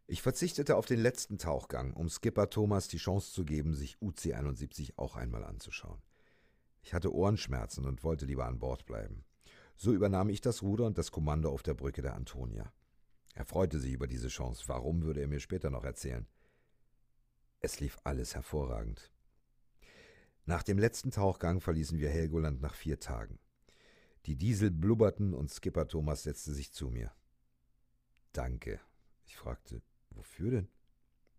Ich verzichtete auf den letzten Tauchgang, um Skipper Thomas die Chance zu geben, sich UC-71 auch einmal anzuschauen. Ich hatte Ohrenschmerzen und wollte lieber an Bord bleiben. So übernahm ich das Ruder und das Kommando auf der Brücke der Antonia. Er freute sich über diese Chance. Warum würde er mir später noch erzählen? Es lief alles hervorragend. Nach dem letzten Tauchgang verließen wir Helgoland nach vier Tagen. Die Diesel blubberten und Skipper Thomas setzte sich zu mir. Danke. Ich fragte, wofür denn?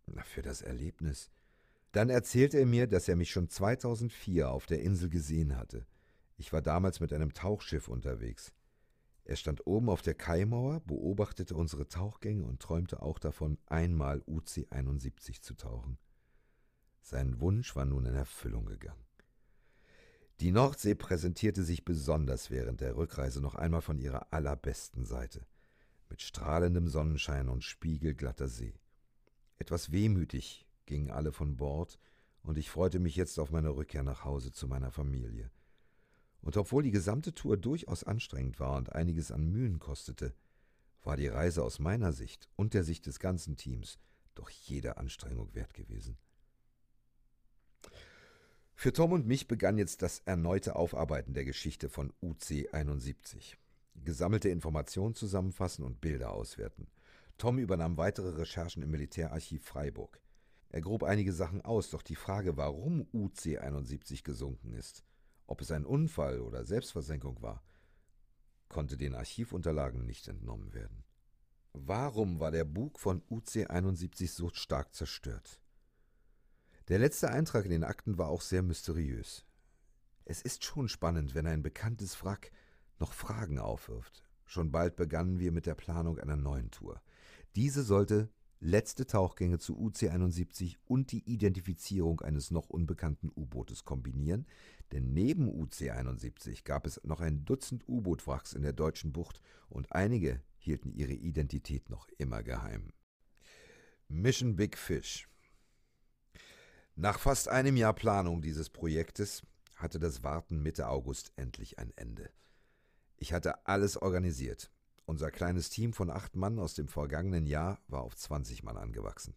Na, für das Erlebnis. Dann erzählte er mir, dass er mich schon 2004 auf der Insel gesehen hatte. Ich war damals mit einem Tauchschiff unterwegs. Er stand oben auf der Kaimauer, beobachtete unsere Tauchgänge und träumte auch davon, einmal UC 71 zu tauchen. Sein Wunsch war nun in Erfüllung gegangen. Die Nordsee präsentierte sich besonders während der Rückreise noch einmal von ihrer allerbesten Seite, mit strahlendem Sonnenschein und spiegelglatter See. Etwas wehmütig gingen alle von Bord, und ich freute mich jetzt auf meine Rückkehr nach Hause zu meiner Familie. Und obwohl die gesamte Tour durchaus anstrengend war und einiges an Mühen kostete, war die Reise aus meiner Sicht und der Sicht des ganzen Teams doch jede Anstrengung wert gewesen. Für Tom und mich begann jetzt das erneute Aufarbeiten der Geschichte von UC 71. Gesammelte Informationen zusammenfassen und Bilder auswerten. Tom übernahm weitere Recherchen im Militärarchiv Freiburg. Er grub einige Sachen aus, doch die Frage, warum UC 71 gesunken ist, ob es ein Unfall oder Selbstversenkung war, konnte den Archivunterlagen nicht entnommen werden. Warum war der Bug von UC 71 so stark zerstört? Der letzte Eintrag in den Akten war auch sehr mysteriös. Es ist schon spannend, wenn ein bekanntes Wrack noch Fragen aufwirft. Schon bald begannen wir mit der Planung einer neuen Tour. Diese sollte letzte Tauchgänge zu UC-71 und die Identifizierung eines noch unbekannten U-Bootes kombinieren, denn neben UC-71 gab es noch ein Dutzend U-Boot-Wracks in der deutschen Bucht und einige hielten ihre Identität noch immer geheim. Mission Big Fish nach fast einem Jahr Planung dieses Projektes hatte das Warten Mitte August endlich ein Ende. Ich hatte alles organisiert. Unser kleines Team von acht Mann aus dem vergangenen Jahr war auf 20 Mann angewachsen.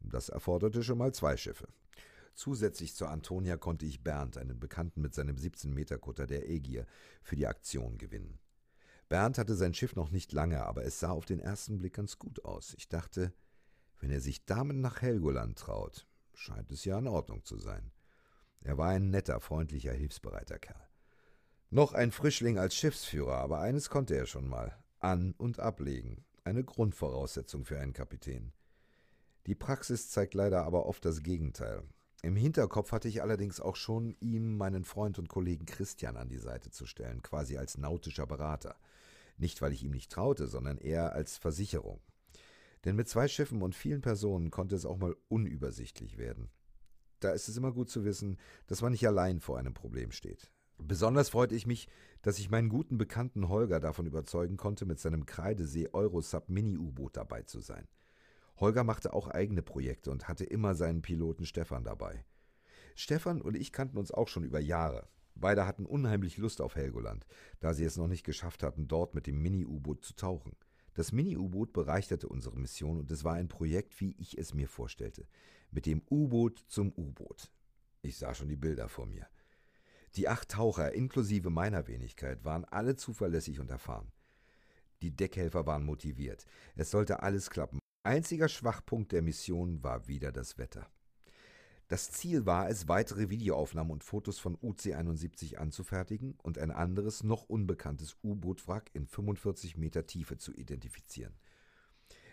Das erforderte schon mal zwei Schiffe. Zusätzlich zur Antonia konnte ich Bernd, einen Bekannten mit seinem 17-Meter-Kutter der Ägier, für die Aktion gewinnen. Bernd hatte sein Schiff noch nicht lange, aber es sah auf den ersten Blick ganz gut aus. Ich dachte, wenn er sich damit nach Helgoland traut, scheint es ja in Ordnung zu sein. Er war ein netter, freundlicher, hilfsbereiter Kerl. Noch ein Frischling als Schiffsführer, aber eines konnte er schon mal an- und ablegen, eine Grundvoraussetzung für einen Kapitän. Die Praxis zeigt leider aber oft das Gegenteil. Im Hinterkopf hatte ich allerdings auch schon, ihm meinen Freund und Kollegen Christian an die Seite zu stellen, quasi als nautischer Berater. Nicht, weil ich ihm nicht traute, sondern eher als Versicherung. Denn mit zwei Schiffen und vielen Personen konnte es auch mal unübersichtlich werden. Da ist es immer gut zu wissen, dass man nicht allein vor einem Problem steht. Besonders freute ich mich, dass ich meinen guten Bekannten Holger davon überzeugen konnte, mit seinem Kreidesee Eurosub Mini-U-Boot dabei zu sein. Holger machte auch eigene Projekte und hatte immer seinen Piloten Stefan dabei. Stefan und ich kannten uns auch schon über Jahre. Beide hatten unheimlich Lust auf Helgoland, da sie es noch nicht geschafft hatten, dort mit dem Mini-U-Boot zu tauchen. Das Mini-U-Boot bereicherte unsere Mission und es war ein Projekt, wie ich es mir vorstellte. Mit dem U-Boot zum U-Boot. Ich sah schon die Bilder vor mir. Die acht Taucher, inklusive meiner Wenigkeit, waren alle zuverlässig und erfahren. Die Deckhelfer waren motiviert. Es sollte alles klappen. Einziger Schwachpunkt der Mission war wieder das Wetter. Das Ziel war es, weitere Videoaufnahmen und Fotos von UC-71 anzufertigen und ein anderes, noch unbekanntes U-Boot-Wrack in 45 Meter Tiefe zu identifizieren.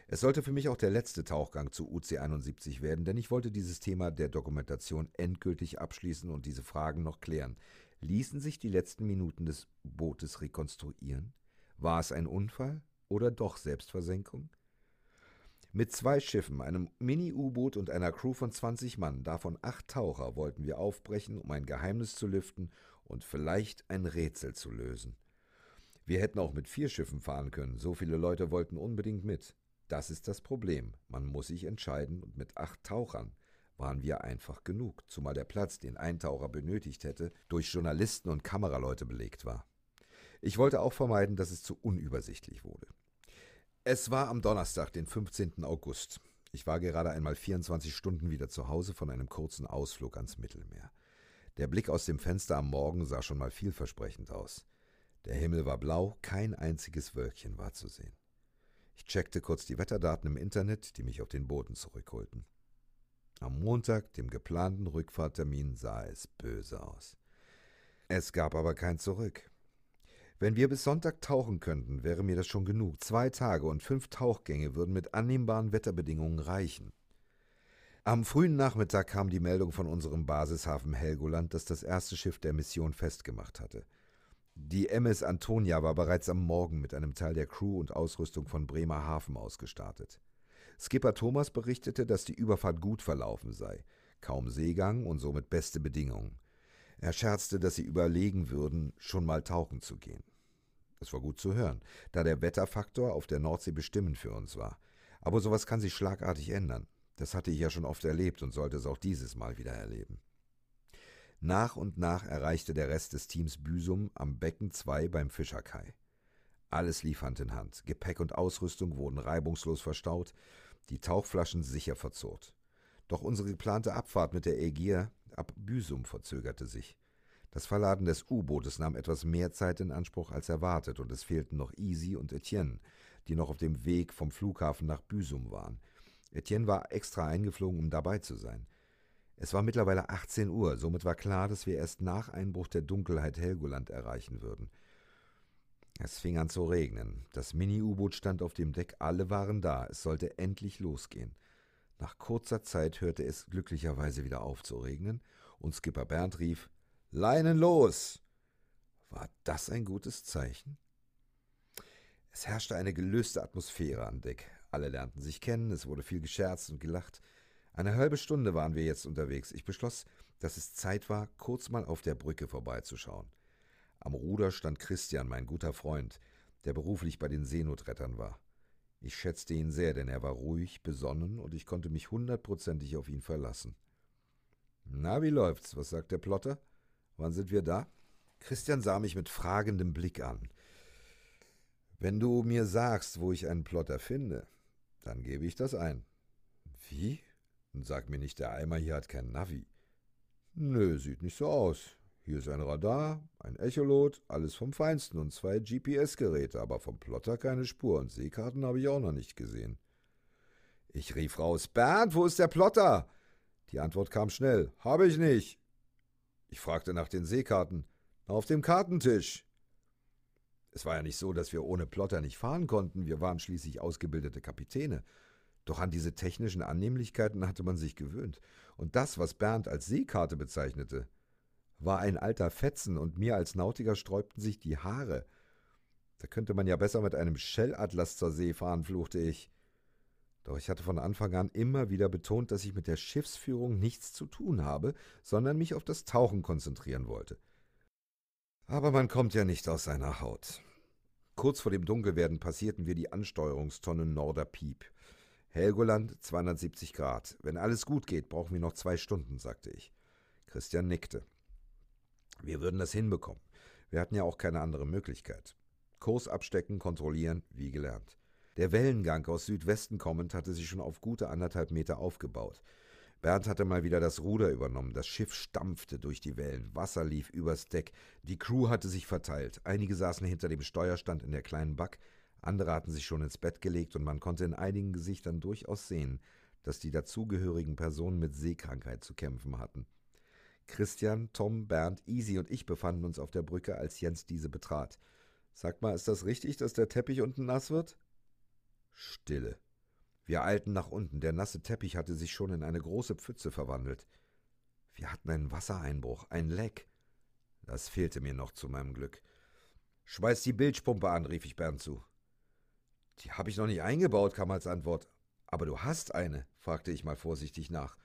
Es sollte für mich auch der letzte Tauchgang zu UC-71 werden, denn ich wollte dieses Thema der Dokumentation endgültig abschließen und diese Fragen noch klären. Ließen sich die letzten Minuten des Bootes rekonstruieren? War es ein Unfall oder doch Selbstversenkung? Mit zwei Schiffen, einem Mini-U-Boot und einer Crew von 20 Mann, davon acht Taucher, wollten wir aufbrechen, um ein Geheimnis zu lüften und vielleicht ein Rätsel zu lösen. Wir hätten auch mit vier Schiffen fahren können, so viele Leute wollten unbedingt mit. Das ist das Problem, man muss sich entscheiden und mit acht Tauchern waren wir einfach genug, zumal der Platz, den ein Taucher benötigt hätte, durch Journalisten und Kameraleute belegt war. Ich wollte auch vermeiden, dass es zu unübersichtlich wurde. Es war am Donnerstag, den 15. August. Ich war gerade einmal 24 Stunden wieder zu Hause von einem kurzen Ausflug ans Mittelmeer. Der Blick aus dem Fenster am Morgen sah schon mal vielversprechend aus. Der Himmel war blau, kein einziges Wölkchen war zu sehen. Ich checkte kurz die Wetterdaten im Internet, die mich auf den Boden zurückholten. Am Montag, dem geplanten Rückfahrttermin, sah es böse aus. Es gab aber kein Zurück. Wenn wir bis Sonntag tauchen könnten, wäre mir das schon genug. Zwei Tage und fünf Tauchgänge würden mit annehmbaren Wetterbedingungen reichen. Am frühen Nachmittag kam die Meldung von unserem Basishafen Helgoland, dass das erste Schiff der Mission festgemacht hatte. Die MS Antonia war bereits am Morgen mit einem Teil der Crew und Ausrüstung von Bremerhaven ausgestartet. Skipper Thomas berichtete, dass die Überfahrt gut verlaufen sei, kaum Seegang und somit beste Bedingungen. Er scherzte, dass sie überlegen würden, schon mal tauchen zu gehen. Das war gut zu hören, da der Wetterfaktor auf der Nordsee bestimmend für uns war. Aber sowas kann sich schlagartig ändern. Das hatte ich ja schon oft erlebt und sollte es auch dieses Mal wieder erleben. Nach und nach erreichte der Rest des Teams Büsum am Becken 2 beim Fischerkai. Alles lief Hand in Hand. Gepäck und Ausrüstung wurden reibungslos verstaut, die Tauchflaschen sicher verzurrt. Doch unsere geplante Abfahrt mit der Ägir ab Büsum verzögerte sich. Das Verladen des U-Bootes nahm etwas mehr Zeit in Anspruch als erwartet, und es fehlten noch Easy und Etienne, die noch auf dem Weg vom Flughafen nach Büsum waren. Etienne war extra eingeflogen, um dabei zu sein. Es war mittlerweile 18 Uhr, somit war klar, dass wir erst nach Einbruch der Dunkelheit Helgoland erreichen würden. Es fing an zu regnen. Das Mini-U-Boot stand auf dem Deck, alle waren da, es sollte endlich losgehen. Nach kurzer Zeit hörte es glücklicherweise wieder auf zu regnen, und Skipper Bernd rief Leinen los. War das ein gutes Zeichen? Es herrschte eine gelöste Atmosphäre an Deck. Alle lernten sich kennen, es wurde viel gescherzt und gelacht. Eine halbe Stunde waren wir jetzt unterwegs. Ich beschloss, dass es Zeit war, kurz mal auf der Brücke vorbeizuschauen. Am Ruder stand Christian, mein guter Freund, der beruflich bei den Seenotrettern war. Ich schätzte ihn sehr, denn er war ruhig, besonnen und ich konnte mich hundertprozentig auf ihn verlassen. Na, wie läuft's? Was sagt der Plotter? Wann sind wir da? Christian sah mich mit fragendem Blick an. Wenn du mir sagst, wo ich einen Plotter finde, dann gebe ich das ein. Wie? Und sag mir nicht, der Eimer hier hat kein Navi. Nö, sieht nicht so aus. Hier ist ein Radar, ein Echolot, alles vom Feinsten und zwei GPS-Geräte, aber vom Plotter keine Spur und Seekarten habe ich auch noch nicht gesehen. Ich rief raus: Bernd, wo ist der Plotter? Die Antwort kam schnell: Habe ich nicht. Ich fragte nach den Seekarten: Auf dem Kartentisch. Es war ja nicht so, dass wir ohne Plotter nicht fahren konnten, wir waren schließlich ausgebildete Kapitäne. Doch an diese technischen Annehmlichkeiten hatte man sich gewöhnt. Und das, was Bernd als Seekarte bezeichnete, war ein alter Fetzen und mir als Nautiker sträubten sich die Haare. Da könnte man ja besser mit einem Schellatlas zur See fahren, fluchte ich. Doch ich hatte von Anfang an immer wieder betont, dass ich mit der Schiffsführung nichts zu tun habe, sondern mich auf das Tauchen konzentrieren wollte. Aber man kommt ja nicht aus seiner Haut. Kurz vor dem Dunkelwerden passierten wir die Ansteuerungstonne Norderpiep. Helgoland 270 Grad. Wenn alles gut geht, brauchen wir noch zwei Stunden, sagte ich. Christian nickte. Wir würden das hinbekommen. Wir hatten ja auch keine andere Möglichkeit. Kurs abstecken, kontrollieren, wie gelernt. Der Wellengang aus Südwesten kommend hatte sich schon auf gute anderthalb Meter aufgebaut. Bernd hatte mal wieder das Ruder übernommen. Das Schiff stampfte durch die Wellen. Wasser lief übers Deck. Die Crew hatte sich verteilt. Einige saßen hinter dem Steuerstand in der kleinen Back. Andere hatten sich schon ins Bett gelegt und man konnte in einigen Gesichtern durchaus sehen, dass die dazugehörigen Personen mit Seekrankheit zu kämpfen hatten. Christian, Tom, Bernd, Easy und ich befanden uns auf der Brücke, als Jens diese betrat. Sag mal, ist das richtig, dass der Teppich unten nass wird? Stille. Wir eilten nach unten. Der nasse Teppich hatte sich schon in eine große Pfütze verwandelt. Wir hatten einen Wassereinbruch, ein Leck. Das fehlte mir noch zu meinem Glück. Schmeiß die Bilgpumpe an, rief ich Bernd zu. Die habe ich noch nicht eingebaut, kam als Antwort. Aber du hast eine, fragte ich mal vorsichtig nach.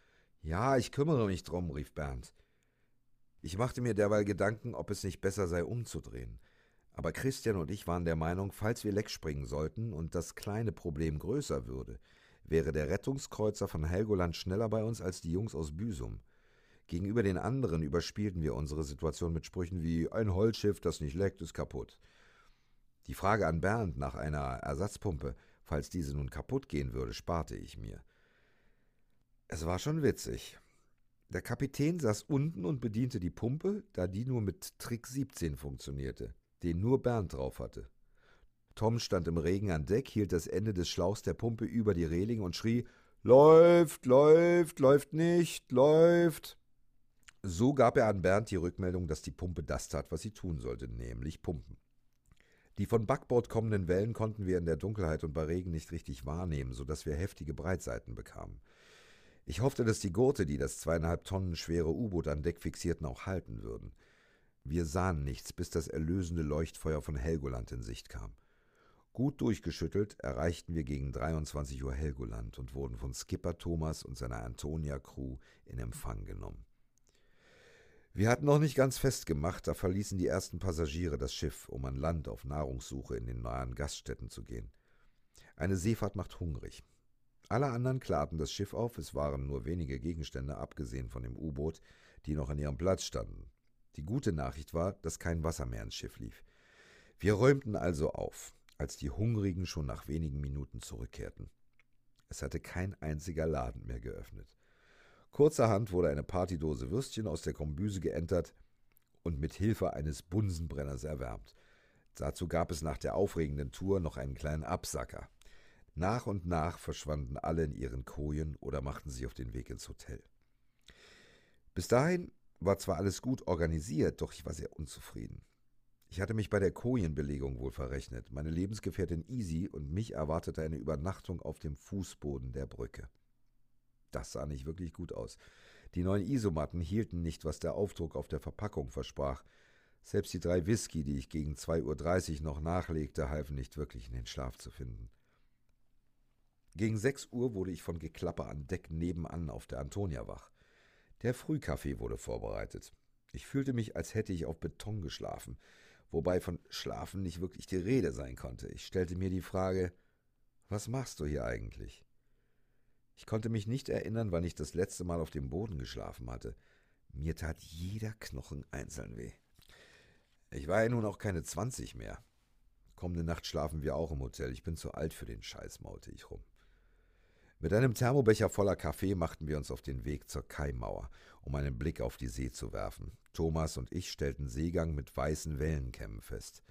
Ja, ich kümmere mich drum, rief Bernd. Ich machte mir derweil Gedanken, ob es nicht besser sei, umzudrehen. Aber Christian und ich waren der Meinung, falls wir leck springen sollten und das kleine Problem größer würde, wäre der Rettungskreuzer von Helgoland schneller bei uns als die Jungs aus Büsum. Gegenüber den anderen überspielten wir unsere Situation mit Sprüchen wie ein Holzschiff, das nicht leckt, ist kaputt. Die Frage an Bernd nach einer Ersatzpumpe, falls diese nun kaputt gehen würde, sparte ich mir. Es war schon witzig. Der Kapitän saß unten und bediente die Pumpe, da die nur mit Trick 17 funktionierte den nur Bernd drauf hatte. Tom stand im Regen an Deck, hielt das Ende des Schlauchs der Pumpe über die Reling und schrie Läuft, läuft, läuft nicht, läuft. So gab er an Bernd die Rückmeldung, dass die Pumpe das tat, was sie tun sollte, nämlich pumpen. Die von Backbord kommenden Wellen konnten wir in der Dunkelheit und bei Regen nicht richtig wahrnehmen, so dass wir heftige Breitseiten bekamen. Ich hoffte, dass die Gurte, die das zweieinhalb Tonnen schwere U-Boot an Deck fixierten, auch halten würden. Wir sahen nichts, bis das erlösende Leuchtfeuer von Helgoland in Sicht kam. Gut durchgeschüttelt erreichten wir gegen 23 Uhr Helgoland und wurden von Skipper Thomas und seiner Antonia-Crew in Empfang genommen. Wir hatten noch nicht ganz festgemacht, da verließen die ersten Passagiere das Schiff, um an Land auf Nahrungssuche in den nahen Gaststätten zu gehen. Eine Seefahrt macht hungrig. Alle anderen klarten das Schiff auf, es waren nur wenige Gegenstände, abgesehen von dem U-Boot, die noch an ihrem Platz standen. Die gute Nachricht war, dass kein Wasser mehr ins Schiff lief. Wir räumten also auf, als die Hungrigen schon nach wenigen Minuten zurückkehrten. Es hatte kein einziger Laden mehr geöffnet. Kurzerhand wurde eine Partydose Würstchen aus der Kombüse geentert und mit Hilfe eines Bunsenbrenners erwärmt. Dazu gab es nach der aufregenden Tour noch einen kleinen Absacker. Nach und nach verschwanden alle in ihren Kojen oder machten sich auf den Weg ins Hotel. Bis dahin war zwar alles gut organisiert, doch ich war sehr unzufrieden. Ich hatte mich bei der Kojenbelegung wohl verrechnet. Meine Lebensgefährtin Easy und mich erwartete eine Übernachtung auf dem Fußboden der Brücke. Das sah nicht wirklich gut aus. Die neuen Isomatten hielten nicht, was der Aufdruck auf der Verpackung versprach. Selbst die drei Whisky, die ich gegen 2.30 Uhr noch nachlegte, halfen nicht wirklich in den Schlaf zu finden. Gegen sechs Uhr wurde ich von Geklapper an Deck nebenan auf der Antonia wach. Der Frühkaffee wurde vorbereitet. Ich fühlte mich, als hätte ich auf Beton geschlafen, wobei von Schlafen nicht wirklich die Rede sein konnte. Ich stellte mir die Frage, was machst du hier eigentlich? Ich konnte mich nicht erinnern, wann ich das letzte Mal auf dem Boden geschlafen hatte. Mir tat jeder Knochen einzeln weh. Ich war ja nun auch keine zwanzig mehr. Kommende Nacht schlafen wir auch im Hotel. Ich bin zu alt für den Scheiß, maulte ich rum. Mit einem Thermobecher voller Kaffee machten wir uns auf den Weg zur Kaimauer, um einen Blick auf die See zu werfen. Thomas und ich stellten Seegang mit weißen Wellenkämmen fest.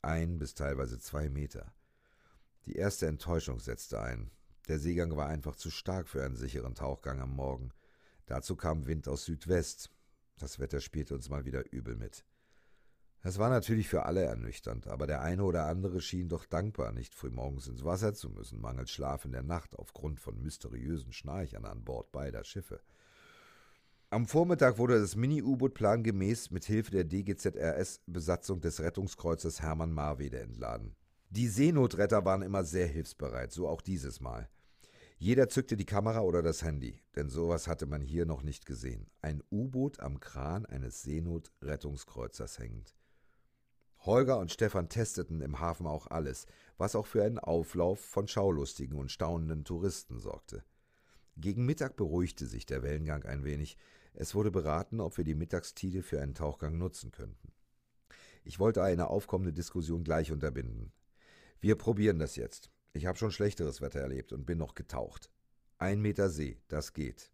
Ein bis teilweise zwei Meter. Die erste Enttäuschung setzte ein. Der Seegang war einfach zu stark für einen sicheren Tauchgang am Morgen. Dazu kam Wind aus Südwest. Das Wetter spielte uns mal wieder übel mit. Es war natürlich für alle ernüchternd, aber der eine oder andere schien doch dankbar, nicht frühmorgens ins Wasser zu müssen, mangels Schlaf in der Nacht aufgrund von mysteriösen Schnarchern an Bord beider Schiffe. Am Vormittag wurde das Mini-U-Boot plangemäß mit Hilfe der DGZRS-Besatzung des Rettungskreuzers Hermann Marwede entladen. Die Seenotretter waren immer sehr hilfsbereit, so auch dieses Mal. Jeder zückte die Kamera oder das Handy, denn sowas hatte man hier noch nicht gesehen. Ein U-Boot am Kran eines Seenotrettungskreuzers hängend. Holger und Stefan testeten im Hafen auch alles, was auch für einen Auflauf von schaulustigen und staunenden Touristen sorgte. Gegen Mittag beruhigte sich der Wellengang ein wenig. Es wurde beraten, ob wir die Mittagstide für einen Tauchgang nutzen könnten. Ich wollte eine aufkommende Diskussion gleich unterbinden. Wir probieren das jetzt. Ich habe schon schlechteres Wetter erlebt und bin noch getaucht. Ein Meter See, das geht.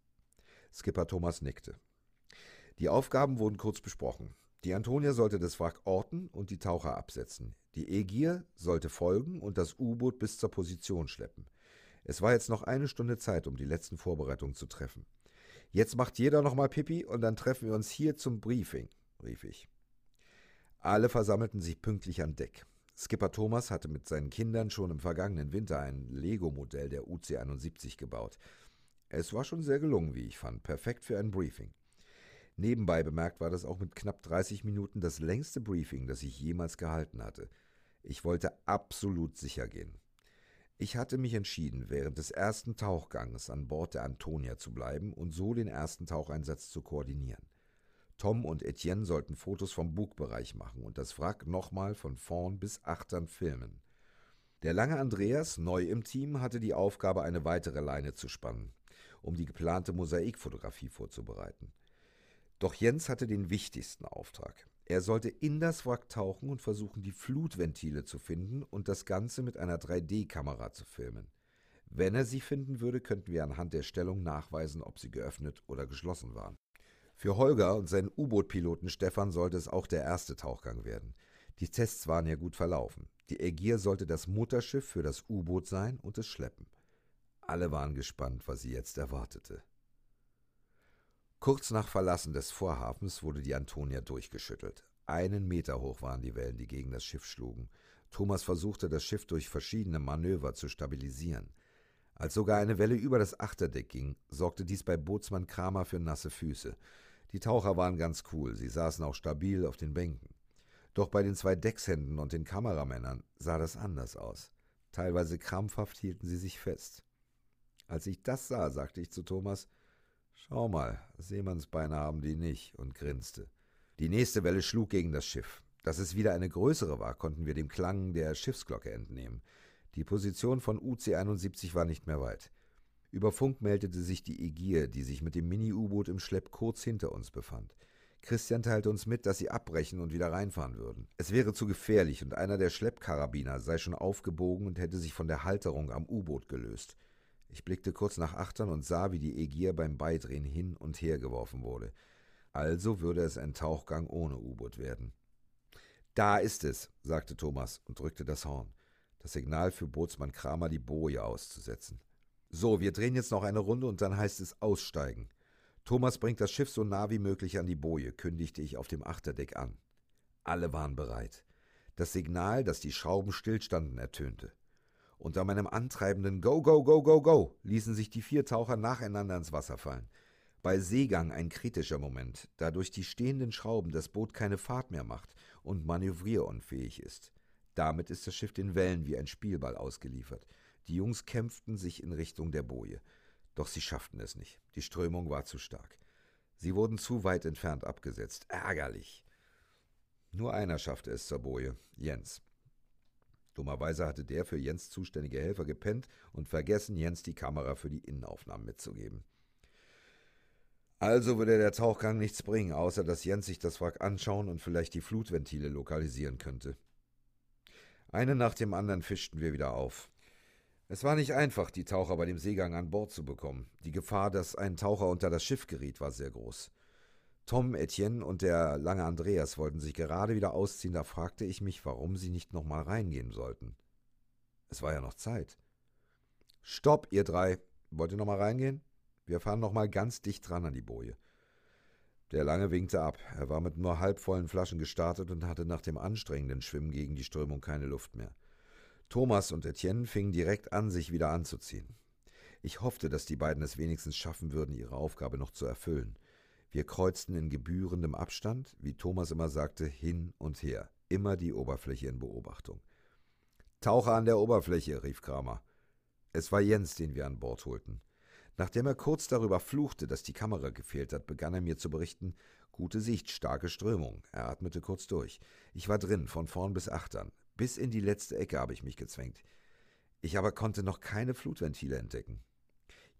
Skipper Thomas nickte. Die Aufgaben wurden kurz besprochen. Die Antonia sollte das Wrack orten und die Taucher absetzen. Die Egier sollte folgen und das U-Boot bis zur Position schleppen. Es war jetzt noch eine Stunde Zeit, um die letzten Vorbereitungen zu treffen. Jetzt macht jeder nochmal Pipi und dann treffen wir uns hier zum Briefing, rief ich. Alle versammelten sich pünktlich an Deck. Skipper Thomas hatte mit seinen Kindern schon im vergangenen Winter ein Lego-Modell der UC-71 gebaut. Es war schon sehr gelungen, wie ich fand, perfekt für ein Briefing. Nebenbei bemerkt war das auch mit knapp 30 Minuten das längste Briefing, das ich jemals gehalten hatte. Ich wollte absolut sicher gehen. Ich hatte mich entschieden, während des ersten Tauchgangs an Bord der Antonia zu bleiben und so den ersten Taucheinsatz zu koordinieren. Tom und Etienne sollten Fotos vom Bugbereich machen und das Wrack nochmal von vorn bis achtern filmen. Der lange Andreas, neu im Team, hatte die Aufgabe, eine weitere Leine zu spannen, um die geplante Mosaikfotografie vorzubereiten. Doch Jens hatte den wichtigsten Auftrag. Er sollte in das Wrack tauchen und versuchen, die Flutventile zu finden und das Ganze mit einer 3D-Kamera zu filmen. Wenn er sie finden würde, könnten wir anhand der Stellung nachweisen, ob sie geöffnet oder geschlossen waren. Für Holger und seinen U-Boot-Piloten Stefan sollte es auch der erste Tauchgang werden. Die Tests waren ja gut verlaufen. Die Ägir sollte das Mutterschiff für das U-Boot sein und es schleppen. Alle waren gespannt, was sie jetzt erwartete. Kurz nach Verlassen des Vorhafens wurde die Antonia durchgeschüttelt. Einen Meter hoch waren die Wellen, die gegen das Schiff schlugen. Thomas versuchte, das Schiff durch verschiedene Manöver zu stabilisieren. Als sogar eine Welle über das Achterdeck ging, sorgte dies bei Bootsmann Kramer für nasse Füße. Die Taucher waren ganz cool, sie saßen auch stabil auf den Bänken. Doch bei den zwei Deckshänden und den Kameramännern sah das anders aus. Teilweise krampfhaft hielten sie sich fest. Als ich das sah, sagte ich zu Thomas, Schau mal, Seemannsbeine haben die nicht, und grinste. Die nächste Welle schlug gegen das Schiff. Dass es wieder eine größere war, konnten wir dem Klang der Schiffsglocke entnehmen. Die Position von UC-71 war nicht mehr weit. Über Funk meldete sich die Ägir, die sich mit dem Mini-U-Boot im Schlepp kurz hinter uns befand. Christian teilte uns mit, dass sie abbrechen und wieder reinfahren würden. Es wäre zu gefährlich und einer der Schleppkarabiner sei schon aufgebogen und hätte sich von der Halterung am U-Boot gelöst. Ich blickte kurz nach Achtern und sah, wie die Ägir beim Beidrehen hin und her geworfen wurde. Also würde es ein Tauchgang ohne U-Boot werden. Da ist es, sagte Thomas und drückte das Horn. Das Signal für Bootsmann Kramer, die Boje auszusetzen. So, wir drehen jetzt noch eine Runde und dann heißt es aussteigen. Thomas bringt das Schiff so nah wie möglich an die Boje, kündigte ich auf dem Achterdeck an. Alle waren bereit. Das Signal, dass die Schrauben stillstanden, ertönte. Unter meinem antreibenden Go, Go, Go, Go, Go ließen sich die vier Taucher nacheinander ins Wasser fallen. Bei Seegang ein kritischer Moment, da durch die stehenden Schrauben das Boot keine Fahrt mehr macht und manövrierunfähig ist. Damit ist das Schiff den Wellen wie ein Spielball ausgeliefert. Die Jungs kämpften sich in Richtung der Boje. Doch sie schafften es nicht. Die Strömung war zu stark. Sie wurden zu weit entfernt abgesetzt. Ärgerlich. Nur einer schaffte es zur Boje, Jens. Dummerweise hatte der für Jens zuständige Helfer gepennt und vergessen, Jens die Kamera für die Innenaufnahmen mitzugeben. Also würde der Tauchgang nichts bringen, außer dass Jens sich das Wrack anschauen und vielleicht die Flutventile lokalisieren könnte. Eine nach dem anderen fischten wir wieder auf. Es war nicht einfach, die Taucher bei dem Seegang an Bord zu bekommen. Die Gefahr, dass ein Taucher unter das Schiff geriet, war sehr groß. Tom, Etienne und der lange Andreas wollten sich gerade wieder ausziehen, da fragte ich mich, warum sie nicht nochmal reingehen sollten. Es war ja noch Zeit. Stopp, ihr drei. Wollt ihr nochmal reingehen? Wir fahren nochmal ganz dicht dran an die Boje. Der Lange winkte ab. Er war mit nur halbvollen Flaschen gestartet und hatte nach dem anstrengenden Schwimmen gegen die Strömung keine Luft mehr. Thomas und Etienne fingen direkt an, sich wieder anzuziehen. Ich hoffte, dass die beiden es wenigstens schaffen würden, ihre Aufgabe noch zu erfüllen. Wir kreuzten in gebührendem Abstand, wie Thomas immer sagte, hin und her, immer die Oberfläche in Beobachtung. Taucher an der Oberfläche, rief Kramer. Es war Jens, den wir an Bord holten. Nachdem er kurz darüber fluchte, dass die Kamera gefehlt hat, begann er mir zu berichten, Gute Sicht, starke Strömung. Er atmete kurz durch. Ich war drin, von vorn bis achtern. Bis in die letzte Ecke habe ich mich gezwängt. Ich aber konnte noch keine Flutventile entdecken.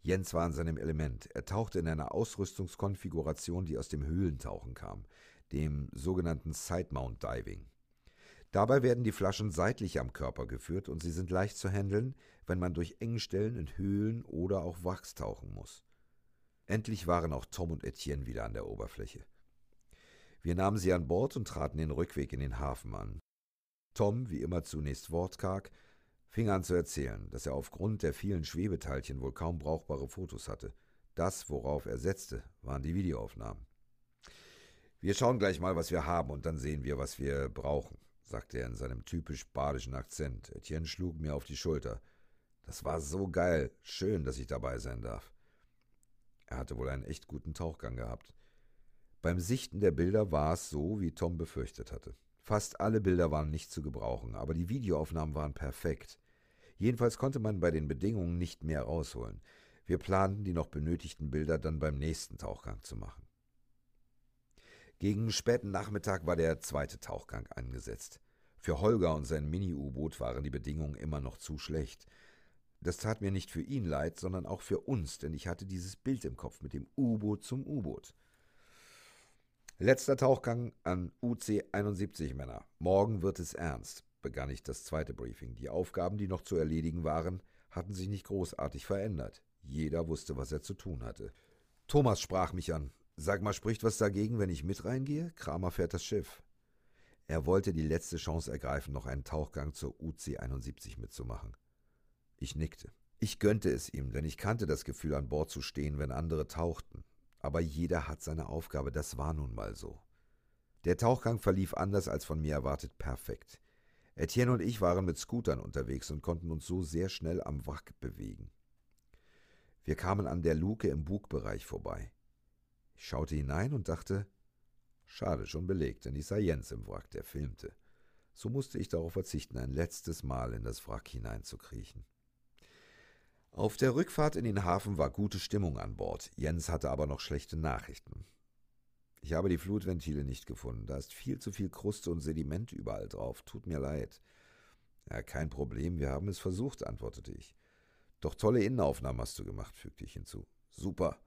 Jens war in seinem Element. Er tauchte in einer Ausrüstungskonfiguration, die aus dem Höhlentauchen kam, dem sogenannten Side-Mount Diving. Dabei werden die Flaschen seitlich am Körper geführt und sie sind leicht zu handeln, wenn man durch Engstellen in Höhlen oder auch Wachs tauchen muss. Endlich waren auch Tom und Etienne wieder an der Oberfläche. Wir nahmen sie an Bord und traten den Rückweg in den Hafen an. Tom, wie immer zunächst wortkarg, fing an zu erzählen, dass er aufgrund der vielen Schwebeteilchen wohl kaum brauchbare Fotos hatte. Das, worauf er setzte, waren die Videoaufnahmen. Wir schauen gleich mal, was wir haben, und dann sehen wir, was wir brauchen, sagte er in seinem typisch badischen Akzent. Etienne schlug mir auf die Schulter. Das war so geil. Schön, dass ich dabei sein darf. Er hatte wohl einen echt guten Tauchgang gehabt. Beim Sichten der Bilder war es so, wie Tom befürchtet hatte. Fast alle Bilder waren nicht zu gebrauchen, aber die Videoaufnahmen waren perfekt. Jedenfalls konnte man bei den Bedingungen nicht mehr rausholen. Wir planten, die noch benötigten Bilder dann beim nächsten Tauchgang zu machen. Gegen späten Nachmittag war der zweite Tauchgang angesetzt. Für Holger und sein Mini-U-Boot waren die Bedingungen immer noch zu schlecht. Das tat mir nicht für ihn leid, sondern auch für uns, denn ich hatte dieses Bild im Kopf mit dem U-Boot zum U-Boot. Letzter Tauchgang an UC 71, Männer. Morgen wird es ernst, begann ich das zweite Briefing. Die Aufgaben, die noch zu erledigen waren, hatten sich nicht großartig verändert. Jeder wusste, was er zu tun hatte. Thomas sprach mich an. Sag mal, spricht was dagegen, wenn ich mit reingehe? Kramer fährt das Schiff. Er wollte die letzte Chance ergreifen, noch einen Tauchgang zur UC 71 mitzumachen. Ich nickte. Ich gönnte es ihm, denn ich kannte das Gefühl, an Bord zu stehen, wenn andere tauchten. Aber jeder hat seine Aufgabe, das war nun mal so. Der Tauchgang verlief anders als von mir erwartet perfekt. Etienne und ich waren mit Scootern unterwegs und konnten uns so sehr schnell am Wrack bewegen. Wir kamen an der Luke im Bugbereich vorbei. Ich schaute hinein und dachte, schade, schon belegt, denn ich sah Jens im Wrack, der filmte. So musste ich darauf verzichten, ein letztes Mal in das Wrack hineinzukriechen. Auf der Rückfahrt in den Hafen war gute Stimmung an Bord. Jens hatte aber noch schlechte Nachrichten. Ich habe die Flutventile nicht gefunden. Da ist viel zu viel Kruste und Sediment überall drauf. Tut mir leid. Ja, kein Problem, wir haben es versucht, antwortete ich. Doch tolle Innenaufnahmen hast du gemacht, fügte ich hinzu. Super.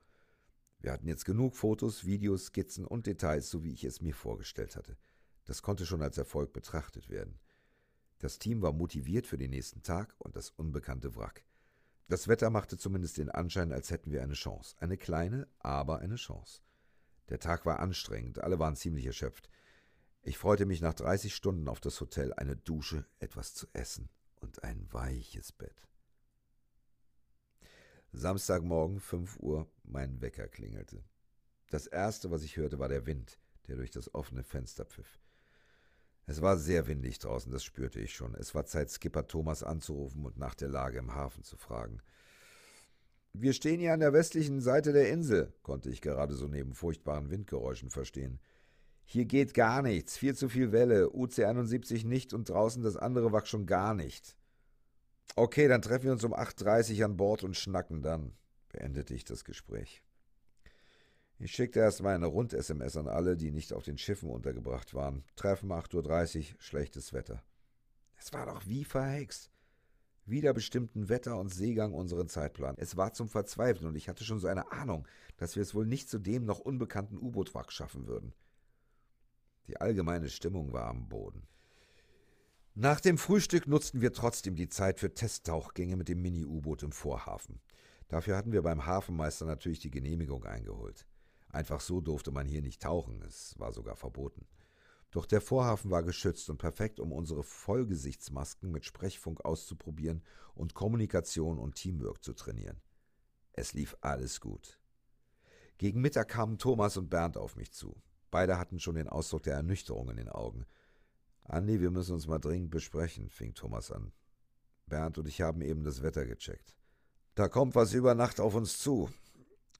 Wir hatten jetzt genug Fotos, Videos, Skizzen und Details, so wie ich es mir vorgestellt hatte. Das konnte schon als Erfolg betrachtet werden. Das Team war motiviert für den nächsten Tag und das unbekannte Wrack. Das Wetter machte zumindest den Anschein, als hätten wir eine Chance. Eine kleine, aber eine Chance. Der Tag war anstrengend, alle waren ziemlich erschöpft. Ich freute mich nach 30 Stunden auf das Hotel, eine Dusche, etwas zu essen und ein weiches Bett. Samstagmorgen, 5 Uhr, mein Wecker klingelte. Das erste, was ich hörte, war der Wind, der durch das offene Fenster pfiff. Es war sehr windig draußen, das spürte ich schon. Es war Zeit, Skipper Thomas anzurufen und nach der Lage im Hafen zu fragen. Wir stehen hier an der westlichen Seite der Insel, konnte ich gerade so neben furchtbaren Windgeräuschen verstehen. Hier geht gar nichts, viel zu viel Welle, UC 71 nicht und draußen das andere Wach schon gar nicht. Okay, dann treffen wir uns um 8.30 Uhr an Bord und schnacken dann, beendete ich das Gespräch. Ich schickte erstmal eine Rund-SMS an alle, die nicht auf den Schiffen untergebracht waren. Treffen 8.30 Uhr, schlechtes Wetter. Es war doch wie verhext. Wieder bestimmten Wetter und Seegang unseren Zeitplan. Es war zum Verzweifeln und ich hatte schon so eine Ahnung, dass wir es wohl nicht zu dem noch unbekannten U-Boot-Wrack schaffen würden. Die allgemeine Stimmung war am Boden. Nach dem Frühstück nutzten wir trotzdem die Zeit für Testtauchgänge mit dem Mini-U-Boot im Vorhafen. Dafür hatten wir beim Hafenmeister natürlich die Genehmigung eingeholt. Einfach so durfte man hier nicht tauchen, es war sogar verboten. Doch der Vorhafen war geschützt und perfekt, um unsere Vollgesichtsmasken mit Sprechfunk auszuprobieren und Kommunikation und Teamwork zu trainieren. Es lief alles gut. Gegen Mittag kamen Thomas und Bernd auf mich zu. Beide hatten schon den Ausdruck der Ernüchterung in den Augen. Andi, wir müssen uns mal dringend besprechen, fing Thomas an. Bernd und ich haben eben das Wetter gecheckt. Da kommt was über Nacht auf uns zu.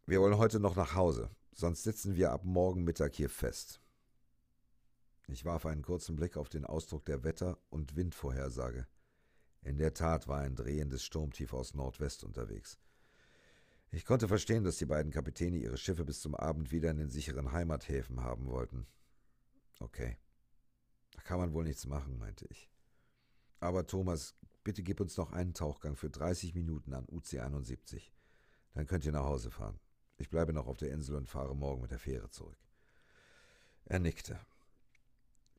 Wir wollen heute noch nach Hause sonst sitzen wir ab morgen Mittag hier fest. Ich warf einen kurzen Blick auf den Ausdruck der Wetter- und Windvorhersage. In der Tat war ein drehendes Sturmtief aus Nordwest unterwegs. Ich konnte verstehen, dass die beiden Kapitäne ihre Schiffe bis zum Abend wieder in den sicheren Heimathäfen haben wollten. Okay. Da kann man wohl nichts machen, meinte ich. Aber Thomas, bitte gib uns noch einen Tauchgang für 30 Minuten an UC 71. Dann könnt ihr nach Hause fahren. Ich bleibe noch auf der Insel und fahre morgen mit der Fähre zurück. Er nickte.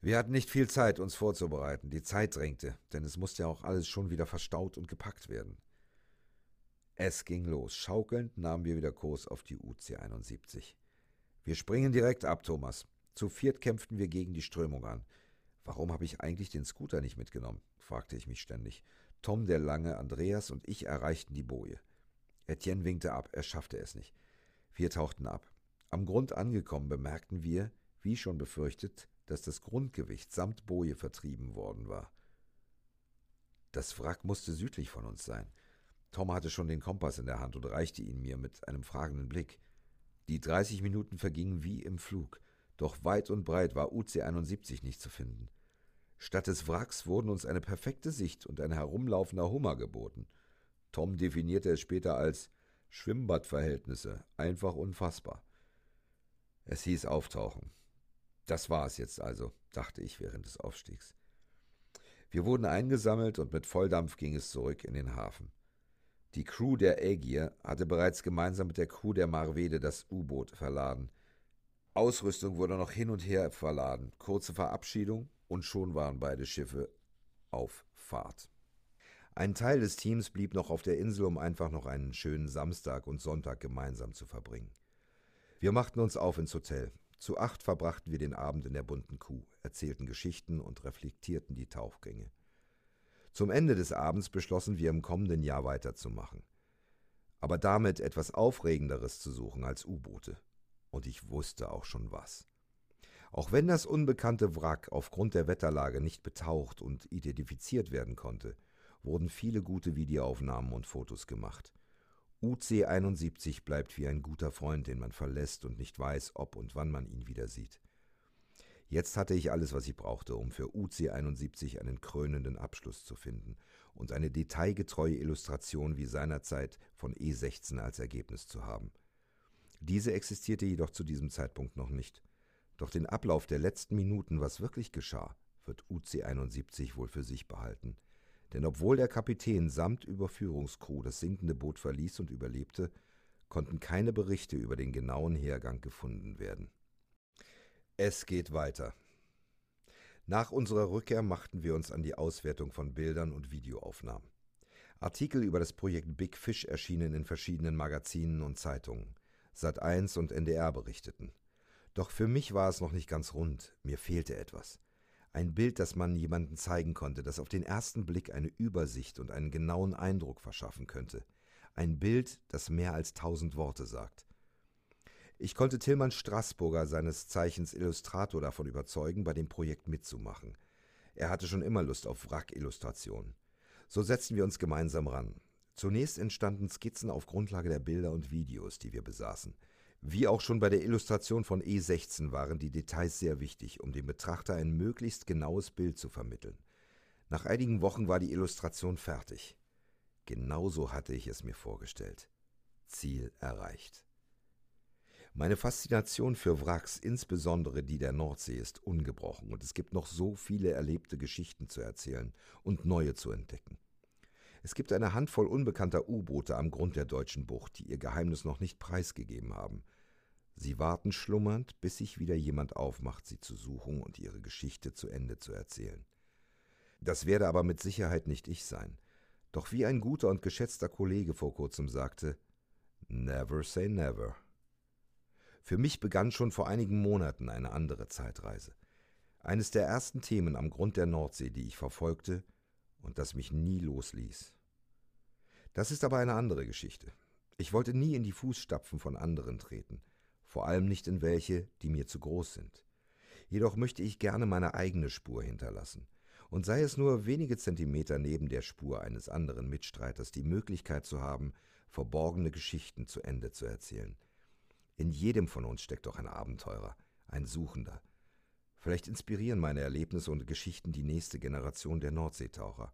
Wir hatten nicht viel Zeit, uns vorzubereiten. Die Zeit drängte, denn es musste ja auch alles schon wieder verstaut und gepackt werden. Es ging los. Schaukelnd nahmen wir wieder Kurs auf die UC 71. Wir springen direkt ab, Thomas. Zu viert kämpften wir gegen die Strömung an. Warum habe ich eigentlich den Scooter nicht mitgenommen? fragte ich mich ständig. Tom, der Lange, Andreas und ich erreichten die Boje. Etienne winkte ab, er schaffte es nicht. Wir tauchten ab. Am Grund angekommen bemerkten wir, wie schon befürchtet, dass das Grundgewicht samt Boje vertrieben worden war. Das Wrack musste südlich von uns sein. Tom hatte schon den Kompass in der Hand und reichte ihn mir mit einem fragenden Blick. Die 30 Minuten vergingen wie im Flug, doch weit und breit war UC 71 nicht zu finden. Statt des Wracks wurden uns eine perfekte Sicht und ein herumlaufender Hummer geboten. Tom definierte es später als Schwimmbadverhältnisse, einfach unfassbar. Es hieß auftauchen. Das war es jetzt also, dachte ich während des Aufstiegs. Wir wurden eingesammelt und mit Volldampf ging es zurück in den Hafen. Die Crew der Ägier hatte bereits gemeinsam mit der Crew der Marvede das U-Boot verladen. Ausrüstung wurde noch hin und her verladen, kurze Verabschiedung und schon waren beide Schiffe auf Fahrt. Ein Teil des Teams blieb noch auf der Insel, um einfach noch einen schönen Samstag und Sonntag gemeinsam zu verbringen. Wir machten uns auf ins Hotel. Zu acht verbrachten wir den Abend in der bunten Kuh, erzählten Geschichten und reflektierten die Tauchgänge. Zum Ende des Abends beschlossen wir im kommenden Jahr weiterzumachen. Aber damit etwas Aufregenderes zu suchen als U-Boote. Und ich wusste auch schon was. Auch wenn das unbekannte Wrack aufgrund der Wetterlage nicht betaucht und identifiziert werden konnte, wurden viele gute Videoaufnahmen und Fotos gemacht. UC 71 bleibt wie ein guter Freund, den man verlässt und nicht weiß, ob und wann man ihn wieder sieht. Jetzt hatte ich alles, was ich brauchte, um für UC 71 einen krönenden Abschluss zu finden und eine detailgetreue Illustration wie seinerzeit von E16 als Ergebnis zu haben. Diese existierte jedoch zu diesem Zeitpunkt noch nicht. Doch den Ablauf der letzten Minuten, was wirklich geschah, wird UC 71 wohl für sich behalten. Denn obwohl der Kapitän samt Überführungskrew das sinkende Boot verließ und überlebte, konnten keine Berichte über den genauen Hergang gefunden werden. Es geht weiter. Nach unserer Rückkehr machten wir uns an die Auswertung von Bildern und Videoaufnahmen. Artikel über das Projekt Big Fish erschienen in verschiedenen Magazinen und Zeitungen. Sat1 und NDR berichteten. Doch für mich war es noch nicht ganz rund, mir fehlte etwas. Ein Bild, das man jemandem zeigen konnte, das auf den ersten Blick eine Übersicht und einen genauen Eindruck verschaffen könnte. Ein Bild, das mehr als tausend Worte sagt. Ich konnte Tillmann Straßburger, seines Zeichens Illustrator, davon überzeugen, bei dem Projekt mitzumachen. Er hatte schon immer Lust auf Wrackillustrationen. So setzten wir uns gemeinsam ran. Zunächst entstanden Skizzen auf Grundlage der Bilder und Videos, die wir besaßen. Wie auch schon bei der Illustration von E16 waren die Details sehr wichtig, um dem Betrachter ein möglichst genaues Bild zu vermitteln. Nach einigen Wochen war die Illustration fertig. Genauso hatte ich es mir vorgestellt. Ziel erreicht. Meine Faszination für Wracks, insbesondere die der Nordsee, ist ungebrochen und es gibt noch so viele erlebte Geschichten zu erzählen und neue zu entdecken. Es gibt eine Handvoll unbekannter U-Boote am Grund der deutschen Bucht, die ihr Geheimnis noch nicht preisgegeben haben. Sie warten schlummernd, bis sich wieder jemand aufmacht, sie zu suchen und ihre Geschichte zu Ende zu erzählen. Das werde aber mit Sicherheit nicht ich sein. Doch wie ein guter und geschätzter Kollege vor kurzem sagte, Never say never. Für mich begann schon vor einigen Monaten eine andere Zeitreise. Eines der ersten Themen am Grund der Nordsee, die ich verfolgte und das mich nie losließ. Das ist aber eine andere Geschichte. Ich wollte nie in die Fußstapfen von anderen treten, vor allem nicht in welche, die mir zu groß sind. Jedoch möchte ich gerne meine eigene Spur hinterlassen, und sei es nur wenige Zentimeter neben der Spur eines anderen Mitstreiters die Möglichkeit zu haben, verborgene Geschichten zu Ende zu erzählen. In jedem von uns steckt doch ein Abenteurer, ein Suchender. Vielleicht inspirieren meine Erlebnisse und Geschichten die nächste Generation der Nordseetaucher.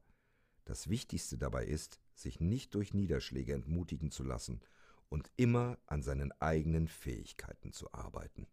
Das Wichtigste dabei ist, sich nicht durch Niederschläge entmutigen zu lassen und immer an seinen eigenen Fähigkeiten zu arbeiten.